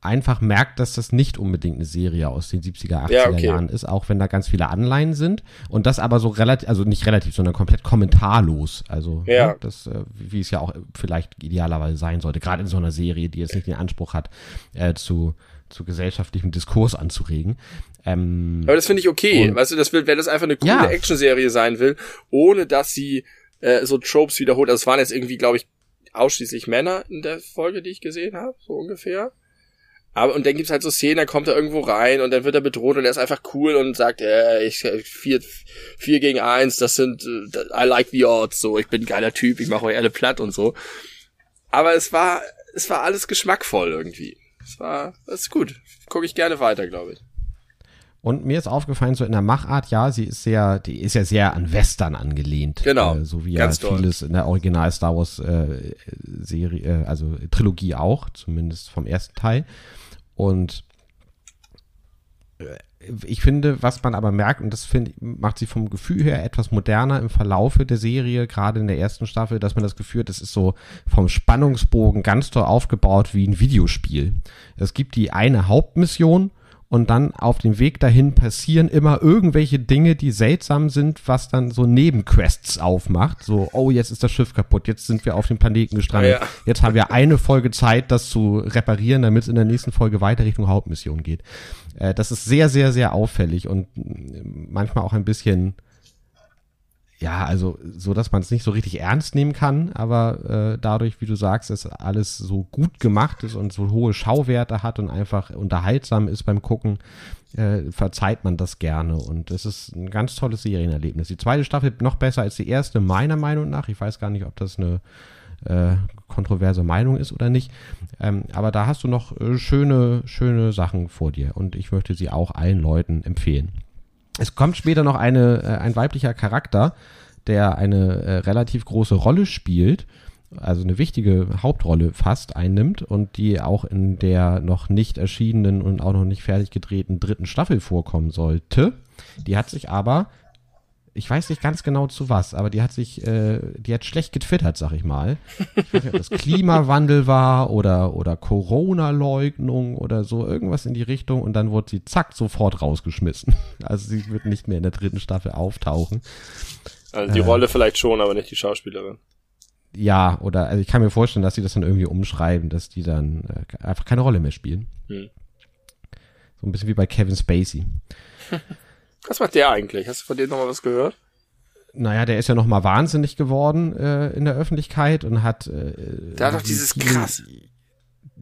einfach merkt, dass das nicht unbedingt eine Serie aus den 70er, 80er ja, okay. Jahren ist, auch wenn da ganz viele Anleihen sind. Und das aber so relativ, also nicht relativ, sondern komplett kommentarlos. Also, ja. ne, das, äh, wie es ja auch vielleicht idealerweise sein sollte, gerade in so einer Serie, die jetzt nicht den Anspruch hat, äh, zu, zu gesellschaftlichem Diskurs anzuregen. Ähm, aber das finde ich okay. weißt du, das will, wenn das einfach eine coole ja. Actionserie sein will, ohne dass sie äh, so Tropes wiederholt. Also es waren jetzt irgendwie, glaube ich, ausschließlich Männer in der Folge, die ich gesehen habe, so ungefähr. Aber und dann gibt's halt so Szenen, da kommt er irgendwo rein und dann wird er bedroht und er ist einfach cool und sagt, äh, ich vier, vier gegen eins, das sind I like the odds, so ich bin ein geiler Typ, ich mache euch alle platt und so. Aber es war, es war alles geschmackvoll irgendwie. Es war, das ist gut. Gucke ich gerne weiter, glaube ich. Und mir ist aufgefallen, so in der Machart, ja, sie ist sehr, die ist ja sehr an Western angelehnt. Genau. Äh, so wie ja vieles in der Original Star Wars äh, Serie, äh, also Trilogie auch, zumindest vom ersten Teil. Und äh, ich finde, was man aber merkt, und das find, macht sie vom Gefühl her etwas moderner im Verlaufe der Serie, gerade in der ersten Staffel, dass man das Gefühl hat, das ist so vom Spannungsbogen ganz toll aufgebaut wie ein Videospiel. Es gibt die eine Hauptmission und dann auf dem Weg dahin passieren immer irgendwelche Dinge, die seltsam sind, was dann so Nebenquests aufmacht. So, oh, jetzt ist das Schiff kaputt, jetzt sind wir auf dem Planeten gestrandet. Ja. Jetzt haben wir eine Folge Zeit, das zu reparieren, damit es in der nächsten Folge weiter Richtung Hauptmission geht. Äh, das ist sehr, sehr, sehr auffällig und manchmal auch ein bisschen ja, also so, dass man es nicht so richtig ernst nehmen kann, aber äh, dadurch, wie du sagst, dass alles so gut gemacht ist und so hohe Schauwerte hat und einfach unterhaltsam ist beim Gucken, äh, verzeiht man das gerne und es ist ein ganz tolles Serienerlebnis. Die zweite Staffel noch besser als die erste, meiner Meinung nach. Ich weiß gar nicht, ob das eine äh, kontroverse Meinung ist oder nicht. Ähm, aber da hast du noch äh, schöne, schöne Sachen vor dir und ich möchte sie auch allen Leuten empfehlen. Es kommt später noch eine, äh, ein weiblicher Charakter, der eine äh, relativ große Rolle spielt, also eine wichtige Hauptrolle fast einnimmt und die auch in der noch nicht erschienenen und auch noch nicht fertig gedrehten dritten Staffel vorkommen sollte. Die hat sich aber ich weiß nicht ganz genau zu was, aber die hat sich, äh, die hat schlecht getwittert, sag ich mal. Ich weiß nicht, ob das Klimawandel war oder, oder Corona-Leugnung oder so, irgendwas in die Richtung und dann wurde sie zack sofort rausgeschmissen. Also sie wird nicht mehr in der dritten Staffel auftauchen. Also die äh, Rolle vielleicht schon, aber nicht die Schauspielerin. Ja, oder also ich kann mir vorstellen, dass sie das dann irgendwie umschreiben, dass die dann äh, einfach keine Rolle mehr spielen. Hm. So ein bisschen wie bei Kevin Spacey. Was macht der eigentlich? Hast du von dem nochmal was gehört? Naja, der ist ja nochmal wahnsinnig geworden äh, in der Öffentlichkeit und hat. Äh, der hat doch dieses krass.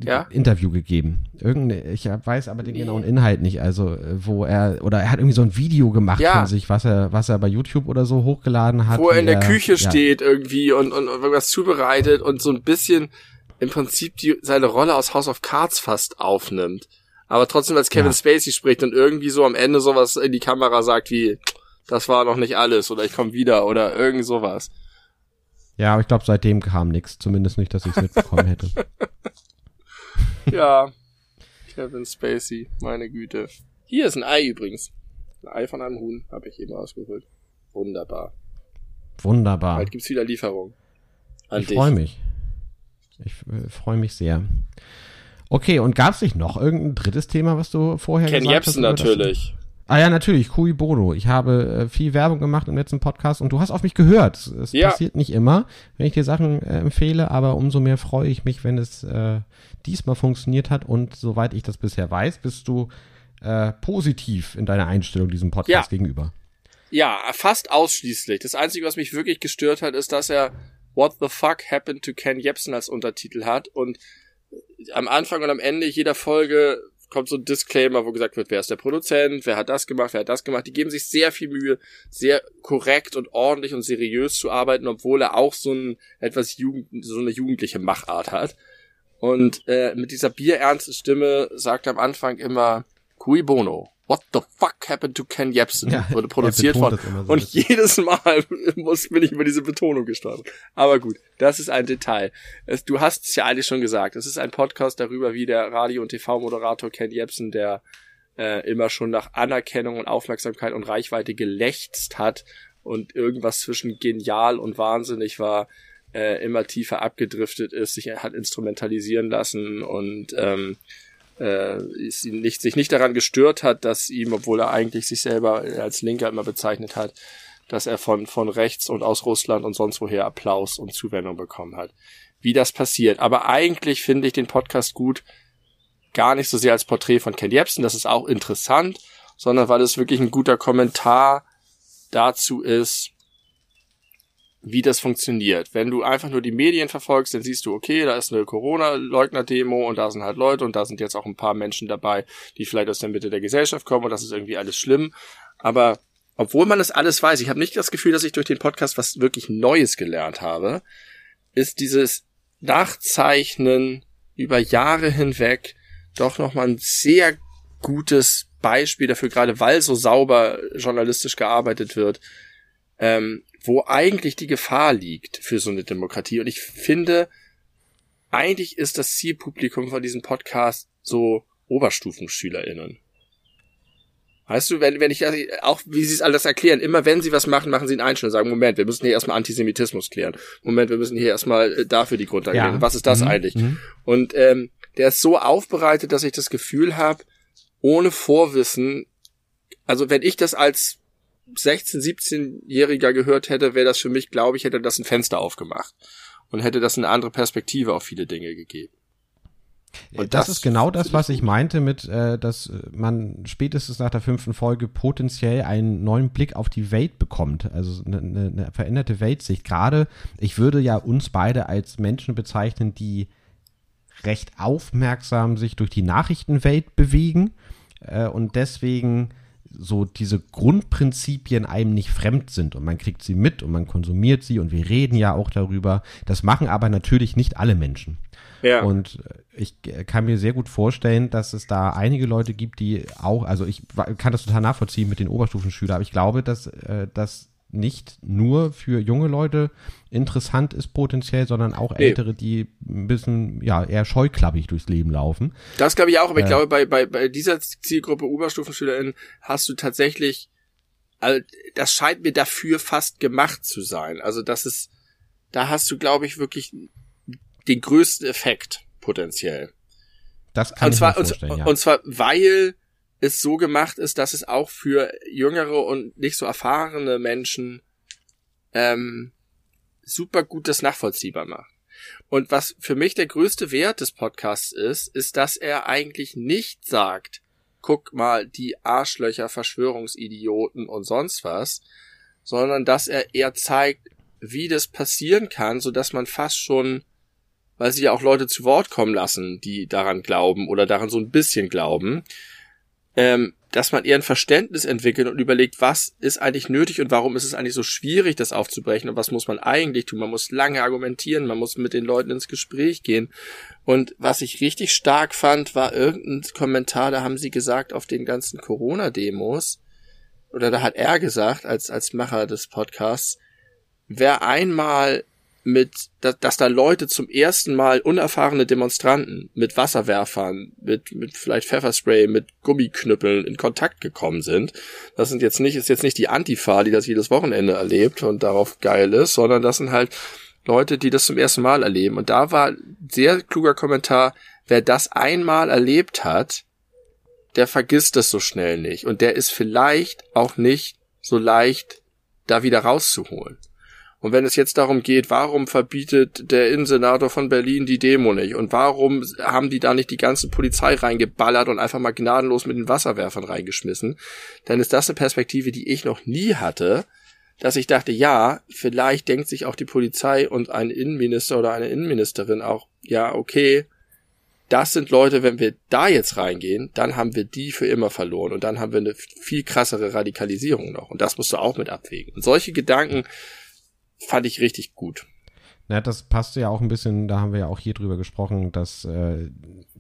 Ja? Interview gegeben. Irgende, ich weiß aber den genauen Inhalt nicht. Also, äh, wo er, oder er hat irgendwie so ein Video gemacht ja. von sich, was er, was er bei YouTube oder so hochgeladen hat. Wo er in der er, Küche ja. steht irgendwie und, und, und irgendwas zubereitet und so ein bisschen im Prinzip die, seine Rolle aus House of Cards fast aufnimmt aber trotzdem als Kevin ja. Spacey spricht und irgendwie so am Ende sowas in die Kamera sagt wie, das war noch nicht alles oder ich komme wieder oder irgend sowas. Ja, aber ich glaube, seitdem kam nichts. Zumindest nicht, dass ich es mitbekommen hätte. ja. Kevin Spacey, meine Güte. Hier ist ein Ei übrigens. Ein Ei von einem Huhn habe ich eben ausgeholt. Wunderbar. Wunderbar. Bald gibt's wieder Lieferung. An ich freue mich. Ich äh, freue mich sehr. Okay, und gab es nicht noch irgendein drittes Thema, was du vorher Ken gesagt Jebsen hast? Ken Jebsen natürlich. Ah ja, natürlich, Kui Bono. Ich habe äh, viel Werbung gemacht im letzten Podcast und du hast auf mich gehört. Es ja. passiert nicht immer, wenn ich dir Sachen äh, empfehle, aber umso mehr freue ich mich, wenn es äh, diesmal funktioniert hat und soweit ich das bisher weiß, bist du äh, positiv in deiner Einstellung diesem Podcast ja. gegenüber. Ja, fast ausschließlich. Das Einzige, was mich wirklich gestört hat, ist, dass er What the fuck happened to Ken Jebsen als Untertitel hat und am Anfang und am Ende jeder Folge kommt so ein Disclaimer, wo gesagt wird, wer ist der Produzent, wer hat das gemacht, wer hat das gemacht. Die geben sich sehr viel Mühe, sehr korrekt und ordentlich und seriös zu arbeiten, obwohl er auch so ein etwas Jugend, so eine jugendliche Machart hat. Und äh, mit dieser bierernsten Stimme sagt er am Anfang immer Cui Bono. What the fuck happened to Ken Jebsen? Ja, wurde produziert von. So und jedes Mal muss, bin ich über diese Betonung gestolpert. Aber gut, das ist ein Detail. Es, du hast es ja eigentlich schon gesagt. Es ist ein Podcast darüber, wie der Radio- und TV-Moderator Ken Jebsen, der äh, immer schon nach Anerkennung und Aufmerksamkeit und Reichweite gelächzt hat und irgendwas zwischen genial und wahnsinnig war, äh, immer tiefer abgedriftet ist, sich hat instrumentalisieren lassen und ähm, äh, nicht, sich nicht daran gestört hat, dass ihm, obwohl er eigentlich sich selber als Linker immer bezeichnet hat, dass er von, von rechts und aus Russland und sonst woher Applaus und Zuwendung bekommen hat. Wie das passiert. Aber eigentlich finde ich den Podcast gut, gar nicht so sehr als Porträt von Ken Jebsen, das ist auch interessant, sondern weil es wirklich ein guter Kommentar dazu ist, wie das funktioniert. Wenn du einfach nur die Medien verfolgst, dann siehst du, okay, da ist eine Corona-Leugner-Demo und da sind halt Leute und da sind jetzt auch ein paar Menschen dabei, die vielleicht aus der Mitte der Gesellschaft kommen und das ist irgendwie alles schlimm. Aber obwohl man das alles weiß, ich habe nicht das Gefühl, dass ich durch den Podcast was wirklich Neues gelernt habe, ist dieses Nachzeichnen über Jahre hinweg doch nochmal ein sehr gutes Beispiel dafür, gerade weil so sauber journalistisch gearbeitet wird, ähm, wo eigentlich die Gefahr liegt für so eine Demokratie. Und ich finde, eigentlich ist das Zielpublikum von diesem Podcast so OberstufenschülerInnen. Weißt du, wenn, wenn ich auch, wie sie es alles erklären, immer wenn sie was machen, machen sie einen Einschnitt und sagen, Moment, wir müssen hier erstmal Antisemitismus klären. Moment, wir müssen hier erstmal äh, dafür die Grundlage ja. Was ist das mhm. eigentlich? Mhm. Und ähm, der ist so aufbereitet, dass ich das Gefühl habe, ohne Vorwissen, also wenn ich das als 16, 17-Jähriger gehört hätte, wäre das für mich, glaube ich, hätte das ein Fenster aufgemacht und hätte das eine andere Perspektive auf viele Dinge gegeben. Und das, das ist genau das, was ich meinte mit, äh, dass man spätestens nach der fünften Folge potenziell einen neuen Blick auf die Welt bekommt, also eine, eine veränderte Weltsicht. Gerade, ich würde ja uns beide als Menschen bezeichnen, die recht aufmerksam sich durch die Nachrichtenwelt bewegen äh, und deswegen so diese Grundprinzipien einem nicht fremd sind und man kriegt sie mit und man konsumiert sie und wir reden ja auch darüber. Das machen aber natürlich nicht alle Menschen. Ja. Und ich kann mir sehr gut vorstellen, dass es da einige Leute gibt, die auch, also ich kann das total nachvollziehen mit den Oberstufenschülern, aber ich glaube, dass, äh, dass nicht nur für junge Leute interessant ist potenziell, sondern auch ältere, die ein bisschen ja eher scheuklappig durchs Leben laufen. Das glaube ich auch, aber äh, ich glaube, bei, bei, bei dieser Zielgruppe Oberstufenschülerinnen hast du tatsächlich also das scheint mir dafür fast gemacht zu sein. Also das ist, da hast du, glaube ich, wirklich den größten Effekt potenziell. Das kann und ich zwar, vorstellen, und, ja. und zwar, weil es so gemacht ist, dass es auch für jüngere und nicht so erfahrene Menschen ähm, super gut das nachvollziehbar macht. Und was für mich der größte Wert des Podcasts ist, ist, dass er eigentlich nicht sagt, guck mal, die Arschlöcher, Verschwörungsidioten und sonst was, sondern dass er eher zeigt, wie das passieren kann, so dass man fast schon, weil sie ja auch Leute zu Wort kommen lassen, die daran glauben oder daran so ein bisschen glauben, ähm, dass man eher ein Verständnis entwickelt und überlegt, was ist eigentlich nötig und warum ist es eigentlich so schwierig, das aufzubrechen und was muss man eigentlich tun. Man muss lange argumentieren, man muss mit den Leuten ins Gespräch gehen. Und was ich richtig stark fand, war irgendein Kommentar, da haben sie gesagt, auf den ganzen Corona-Demos, oder da hat er gesagt, als, als Macher des Podcasts, wer einmal mit, dass, dass da Leute zum ersten Mal unerfahrene Demonstranten mit Wasserwerfern, mit, mit vielleicht Pfefferspray, mit Gummiknüppeln in Kontakt gekommen sind. Das sind jetzt nicht, ist jetzt nicht die Antifa, die das jedes Wochenende erlebt und darauf geil ist, sondern das sind halt Leute, die das zum ersten Mal erleben. Und da war sehr kluger Kommentar, wer das einmal erlebt hat, der vergisst das so schnell nicht. Und der ist vielleicht auch nicht so leicht, da wieder rauszuholen. Und wenn es jetzt darum geht, warum verbietet der Innensenator von Berlin die Demo nicht? Und warum haben die da nicht die ganze Polizei reingeballert und einfach mal gnadenlos mit den Wasserwerfern reingeschmissen? Dann ist das eine Perspektive, die ich noch nie hatte, dass ich dachte, ja, vielleicht denkt sich auch die Polizei und ein Innenminister oder eine Innenministerin auch, ja, okay, das sind Leute, wenn wir da jetzt reingehen, dann haben wir die für immer verloren und dann haben wir eine viel krassere Radikalisierung noch. Und das musst du auch mit abwägen. Und solche Gedanken fand ich richtig gut. Na, das passt ja auch ein bisschen, da haben wir ja auch hier drüber gesprochen, dass äh,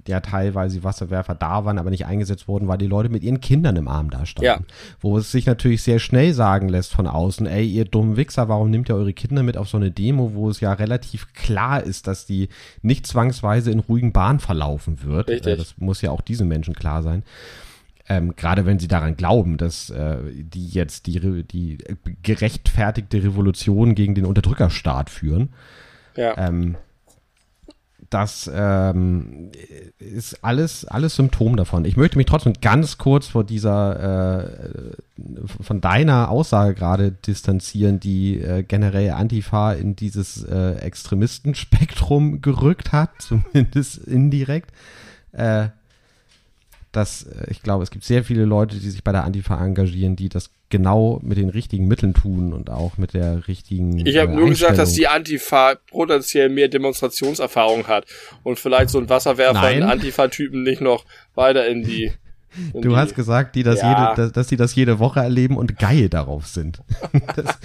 ja teilweise Wasserwerfer da waren, aber nicht eingesetzt wurden, weil die Leute mit ihren Kindern im Arm da standen. Ja. Wo es sich natürlich sehr schnell sagen lässt von außen, ey, ihr dummen Wichser, warum nehmt ihr eure Kinder mit auf so eine Demo, wo es ja relativ klar ist, dass die nicht zwangsweise in ruhigen Bahnen verlaufen wird. Richtig. Äh, das muss ja auch diesen Menschen klar sein. Ähm, gerade wenn sie daran glauben, dass äh, die jetzt die, die gerechtfertigte Revolution gegen den Unterdrückerstaat führen. Ja. Ähm, das ähm, ist alles, alles Symptom davon. Ich möchte mich trotzdem ganz kurz vor dieser, äh, von deiner Aussage gerade distanzieren, die äh, generell Antifa in dieses äh, Extremistenspektrum gerückt hat, zumindest indirekt. Äh, dass äh, ich glaube, es gibt sehr viele Leute, die sich bei der Antifa engagieren, die das genau mit den richtigen Mitteln tun und auch mit der richtigen. Ich habe äh, nur gesagt, dass die Antifa potenziell mehr Demonstrationserfahrung hat und vielleicht so ein Wasserwerfer einen Antifa-Typen nicht noch weiter in die. In Du die, hast gesagt, die das Ja. jede, dass, dass die das jede Woche erleben und geil darauf sind. das,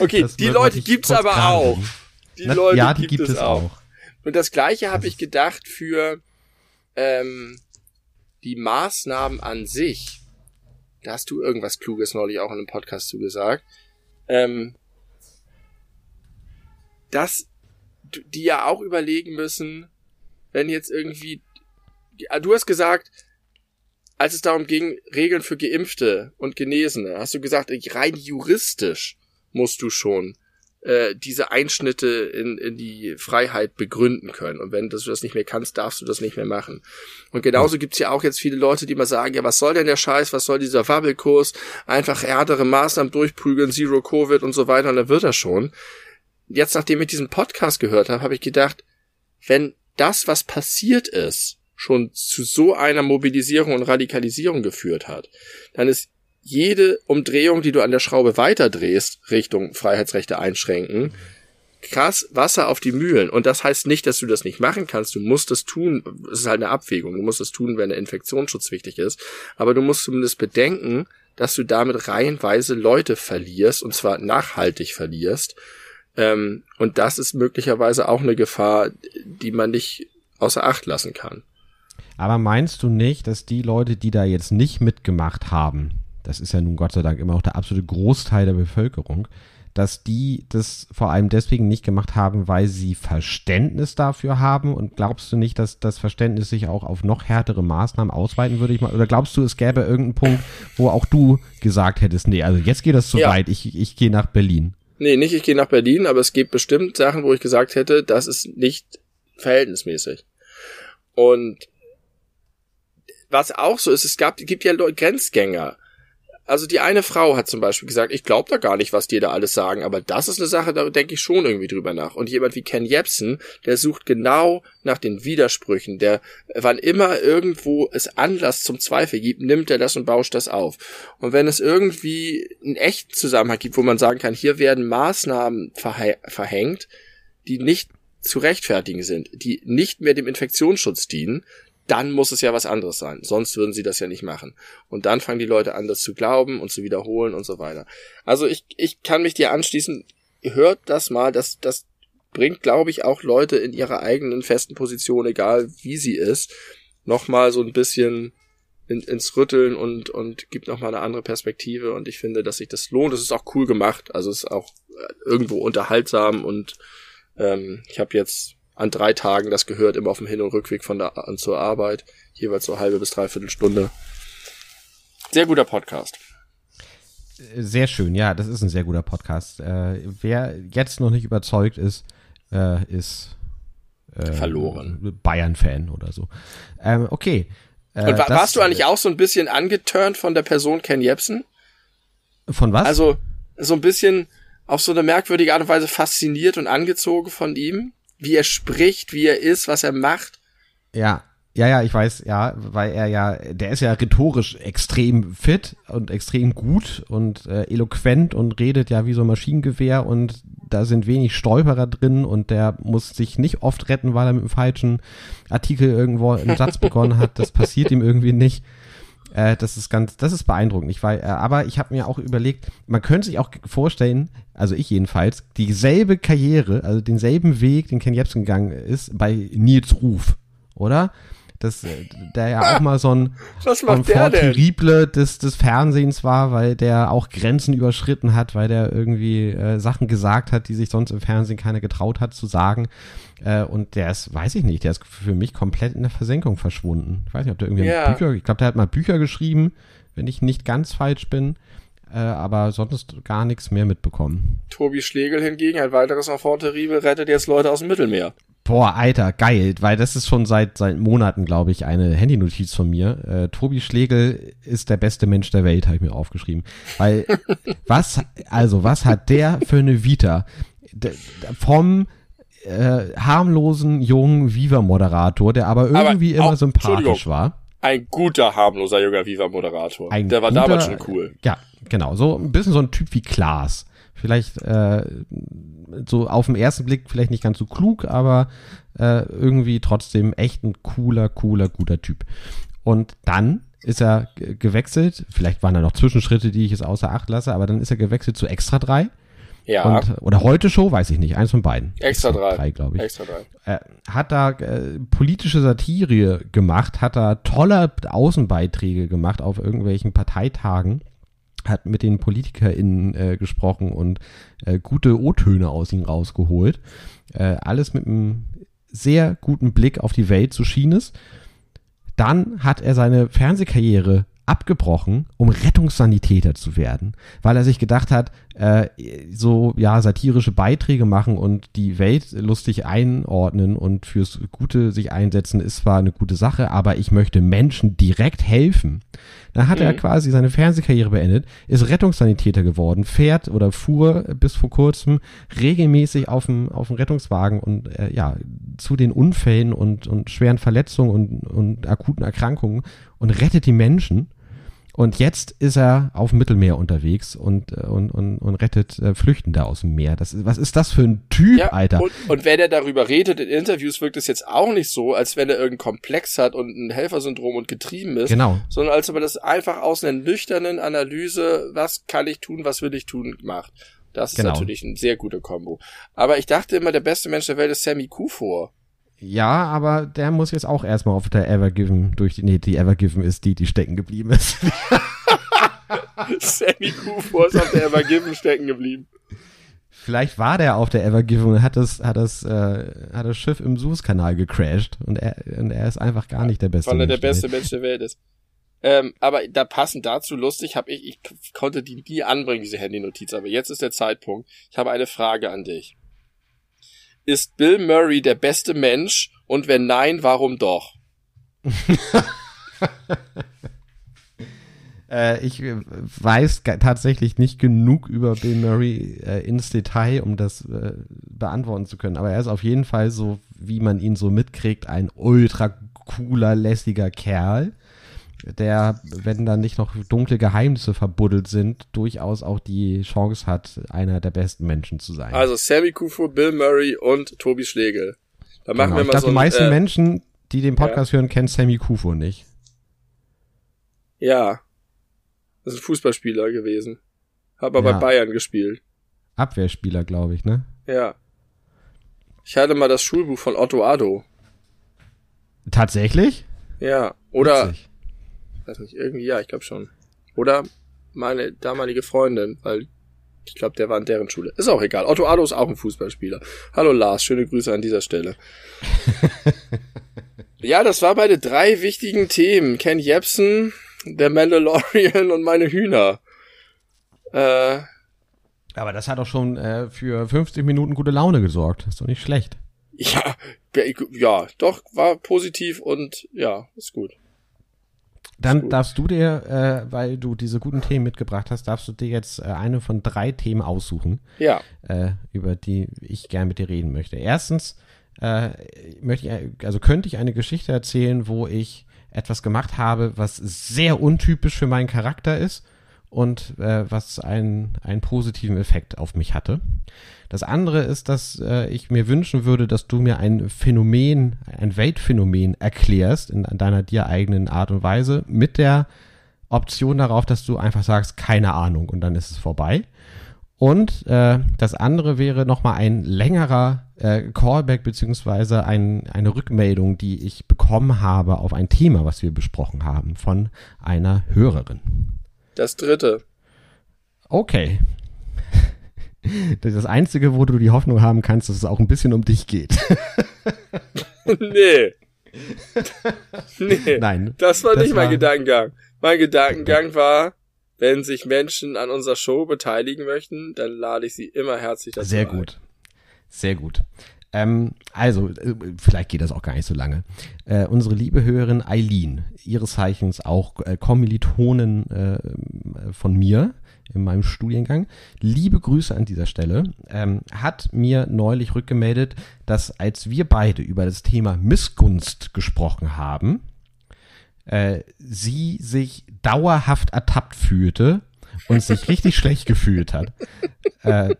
Okay, das die Leute gibt's kurz aber auch. Die Na, Leute ja, die gibt, es auch. Und das gleiche habe Das ich gedacht für ähm, die Maßnahmen an sich. Da hast du irgendwas Kluges neulich auch in einem Podcast zugesagt. Ähm, dass die ja auch überlegen müssen, wenn jetzt irgendwie. ah, Du hast gesagt, als es darum ging, Regeln für Geimpfte und Genesene, hast du gesagt, rein juristisch musst du schon äh, diese Einschnitte in, in die Freiheit begründen können. Und wenn du das nicht mehr kannst, darfst du das nicht mehr machen. Und genauso gibt's ja auch jetzt viele Leute, die mal sagen, ja, was soll denn der Scheiß, was soll dieser Wabbelkurs, einfach härtere Maßnahmen durchprügeln, Zero Covid und so weiter, und dann wird er schon. Jetzt, nachdem ich diesen Podcast gehört habe, habe ich gedacht, wenn das, was passiert ist, schon zu so einer Mobilisierung und Radikalisierung geführt hat, dann ist jede Umdrehung, die du an der Schraube weiterdrehst, Richtung Freiheitsrechte einschränken, krass Wasser auf die Mühlen. Und das heißt nicht, dass du das nicht machen kannst. Du musst das tun. Es ist halt eine Abwägung. Du musst das tun, wenn der Infektionsschutz wichtig ist. Aber du musst zumindest bedenken, dass du damit reihenweise Leute verlierst und zwar nachhaltig verlierst. Ähm, und das ist möglicherweise auch eine Gefahr, die man nicht außer Acht lassen kann. Aber meinst du nicht, dass die Leute, die da jetzt nicht mitgemacht haben, das ist ja nun Gott sei Dank immer noch der absolute Großteil der Bevölkerung, dass die das vor allem deswegen nicht gemacht haben, weil sie Verständnis dafür haben? Und glaubst du nicht, dass das Verständnis sich auch auf noch härtere Maßnahmen ausweiten würde? Ich mal, oder glaubst du, es gäbe irgendeinen Punkt, wo auch du gesagt hättest, nee, also jetzt geht das zu ja. weit, ich, ich gehe nach Berlin? Nee, nicht ich gehe nach Berlin, aber es gibt bestimmt Sachen, wo ich gesagt hätte, das ist nicht verhältnismäßig. Und was auch so ist, es gab, gibt ja Grenzgänger. Also die eine Frau hat zum Beispiel gesagt, ich glaube da gar nicht, was die da alles sagen, aber das ist eine Sache, da denke ich schon irgendwie drüber nach. Und jemand wie Ken Jebsen, der sucht genau nach den Widersprüchen, der, wann immer irgendwo es Anlass zum Zweifel gibt, nimmt er das und bauscht das auf. Und wenn es irgendwie einen echten Zusammenhang gibt, wo man sagen kann, hier werden Maßnahmen verhängt, die nicht zu rechtfertigen sind, die nicht mehr dem Infektionsschutz dienen, dann muss es ja was anderes sein. Sonst würden sie das ja nicht machen. Und dann fangen die Leute an, das zu glauben und zu wiederholen und so weiter. Also ich, ich kann mich dir anschließen, hört das mal, das, das bringt, glaube ich, auch Leute in ihrer eigenen festen Position, egal wie sie ist, nochmal so ein bisschen in, ins Rütteln und, und gibt nochmal eine andere Perspektive. Und ich finde, dass sich das lohnt. Es ist auch cool gemacht. Also es ist auch irgendwo unterhaltsam und ähm, ich habe jetzt an drei Tagen das gehört, immer auf dem Hin- und Rückweg von der an zur Arbeit, jeweils so halbe bis dreiviertel Stunde. Sehr guter Podcast. Sehr schön, ja, das ist ein sehr guter Podcast. Äh, wer jetzt noch nicht überzeugt ist, äh, ist äh, verloren. Bayern-Fan oder so. Ähm, okay. Äh, und wa warst du eigentlich auch so ein bisschen angeturnt von der Person Ken Jebsen? Von was? Also so ein bisschen auf so eine merkwürdige Art und Weise fasziniert und angezogen von ihm? Wie er spricht, wie er ist, was er macht. Ja, ja, ja, ich weiß, ja, weil er ja, der ist ja rhetorisch extrem fit und extrem gut und äh, eloquent und redet ja wie so ein Maschinengewehr und da sind wenig Stolperer drin und der muss sich nicht oft retten, weil er mit dem falschen Artikel irgendwo einen Satz begonnen hat. Das passiert ihm irgendwie nicht. Äh, das ist ganz, das ist beeindruckend. Ich war, äh, aber ich habe mir auch überlegt, man könnte sich auch vorstellen, also ich jedenfalls, dieselbe Karriere, also denselben Weg, den Ken Jebsen gegangen ist, bei Nils Ruf, oder? dass äh, der ja auch mal so ein terrible des, des Fernsehens war, weil der auch Grenzen überschritten hat, weil der irgendwie äh, Sachen gesagt hat, die sich sonst im Fernsehen keiner getraut hat zu sagen. Äh, und der ist, weiß ich nicht, der ist für mich komplett in der Versenkung verschwunden. Ich weiß nicht, ob der irgendwie ja. Bücher, ich glaube, der hat mal Bücher geschrieben, wenn ich nicht ganz falsch bin. Äh, aber sonst gar nichts mehr mitbekommen. Tobi Schlegel hingegen, ein weiteres Enfant terrible, rettet jetzt Leute aus dem Mittelmeer. Boah, Alter, geil, weil das ist schon seit, seit Monaten, glaube ich, eine Handynotiz von mir. Äh, Tobi Schlegel ist der beste Mensch der Welt, habe ich mir aufgeschrieben. Weil, was, also, was hat der für eine Vita? D vom äh, harmlosen jungen Viva-Moderator, der aber irgendwie aber immer sympathisch war. Ein guter, harmloser junger Viva-Moderator. Der war guter, damals schon cool. Ja, genau. So ein bisschen so ein Typ wie Klaas. Vielleicht äh, so auf den ersten Blick vielleicht nicht ganz so klug, aber äh, irgendwie trotzdem echt ein cooler, cooler, guter Typ. Und dann ist er gewechselt, vielleicht waren da noch Zwischenschritte, die ich jetzt außer Acht lasse, aber dann ist er gewechselt zu Extra 3 ja. Und, oder heute Show, weiß ich nicht, eins von beiden. Extra drei. drei glaube ich. Extra drei. Äh, hat da äh, politische Satire gemacht, hat da tolle Außenbeiträge gemacht auf irgendwelchen Parteitagen, hat mit den PolitikerInnen äh, gesprochen und äh, gute O-Töne aus ihnen rausgeholt. Äh, alles mit einem sehr guten Blick auf die Welt, so schien es. Dann hat er seine Fernsehkarriere abgebrochen, um Rettungssanitäter zu werden, weil er sich gedacht hat, äh, so ja satirische Beiträge machen und die Welt lustig einordnen und fürs Gute sich einsetzen ist zwar eine gute Sache, aber ich möchte Menschen direkt helfen. Dann hat mhm. er quasi seine Fernsehkarriere beendet, ist Rettungssanitäter geworden, fährt oder fuhr bis vor kurzem regelmäßig auf dem, auf dem Rettungswagen und äh, ja, zu den Unfällen und, und schweren Verletzungen und, und akuten Erkrankungen und rettet die Menschen. Und jetzt ist er auf dem Mittelmeer unterwegs und, äh, und, und, und rettet äh, Flüchtende aus dem Meer. Das ist, was ist das für ein Typ, ja, Alter? Und, und wenn er darüber redet in Interviews, wirkt es jetzt auch nicht so, als wenn er irgendeinen Komplex hat und ein Helfersyndrom und getrieben ist. Genau. Sondern als ob er das einfach aus einer nüchternen Analyse, was kann ich tun, was will ich tun, macht. Das ist genau. natürlich ein sehr guter Kombo. Aber ich dachte immer, der beste Mensch der Welt ist Sammy Kufor. Ja, aber der muss jetzt auch erstmal auf der Evergiven durch die, nee, die Evergiven ist die, die stecken geblieben ist. Sammy Kufor ist auf der Evergiven stecken geblieben. Vielleicht war der auf der Ever Given und hat das, hat das, äh, hat das Schiff im Suezkanal gecrashed und er, und er ist einfach gar nicht der beste Weil er der beste Mensch der Welt ist. Ähm, aber da passend dazu lustig habe ich, ich konnte die nie anbringen, diese Handy-Notiz, aber jetzt ist der Zeitpunkt. Ich habe eine Frage an dich. Ist Bill Murray der beste Mensch und wenn nein, warum doch? äh, ich äh, weiß tatsächlich nicht genug über Bill Murray äh, ins Detail, um das äh, beantworten zu können. Aber er ist auf jeden Fall so, wie man ihn so mitkriegt, ein ultra cooler, lässiger Kerl der, wenn da nicht noch dunkle Geheimnisse verbuddelt sind, durchaus auch die Chance hat, einer der besten Menschen zu sein. Also Sammy Kufo, Bill Murray und Tobi Schlegel. Da machen genau. wir mal ich glaub, so Die meisten äh, Menschen, die den Podcast ja. hören, kennen Sammy Kufo nicht. Ja. Das ist ein Fußballspieler gewesen. Hab aber ja. bei Bayern gespielt. Abwehrspieler, glaube ich, ne? Ja. Ich hatte mal das Schulbuch von Otto Addo. Tatsächlich? Ja. Oder Witzig weiß nicht, irgendwie, ja, ich glaube schon. Oder meine damalige Freundin, weil ich glaube, der war in deren Schule. Ist auch egal. Otto Addo ist auch ein Fußballspieler. Hallo Lars, schöne Grüße an dieser Stelle. ja, das war beide drei wichtigen Themen. Ken Jebsen, der Mandalorian und meine Hühner. Äh, Aber das hat auch schon äh, für 50 Minuten gute Laune gesorgt. ist doch nicht schlecht. Ja, ja, doch, war positiv und ja, ist gut. Dann darfst du dir, äh, weil du diese guten Themen mitgebracht hast, darfst du dir jetzt äh, eine von drei Themen aussuchen, ja. äh, über die ich gern mit dir reden möchte. Erstens äh, möchte ich, also könnte ich eine Geschichte erzählen, wo ich etwas gemacht habe, was sehr untypisch für meinen Charakter ist und äh, was einen, einen positiven Effekt auf mich hatte. Das andere ist, dass äh, ich mir wünschen würde, dass du mir ein Phänomen, ein Weltphänomen erklärst in, in deiner dir eigenen Art und Weise mit der Option darauf, dass du einfach sagst, keine Ahnung und dann ist es vorbei. Und äh, das andere wäre nochmal ein längerer äh, Callback beziehungsweise ein, eine Rückmeldung, die ich bekommen habe auf ein Thema, was wir besprochen haben von einer Hörerin. Das dritte. Okay, das Einzige, wo du die Hoffnung haben kannst, dass es auch ein bisschen um dich geht. nee. nee. Nein. Das war das nicht mein Gedankengang. Mein Gedankengang war, wenn sich Menschen an unserer Show beteiligen möchten, dann lade ich sie immer herzlich dazu Sehr ein. gut. Sehr gut. Ähm, also, äh, vielleicht geht das auch gar nicht so lange. Äh, unsere liebe Hörerin Eileen, ihres Zeichens auch äh, Kommilitonen äh, von mir, in meinem Studiengang. Liebe Grüße an dieser Stelle. Ähm, hat mir neulich rückgemeldet, dass als wir beide über das Thema Missgunst gesprochen haben, äh, sie sich dauerhaft ertappt fühlte und sich richtig schlecht gefühlt hat. Äh,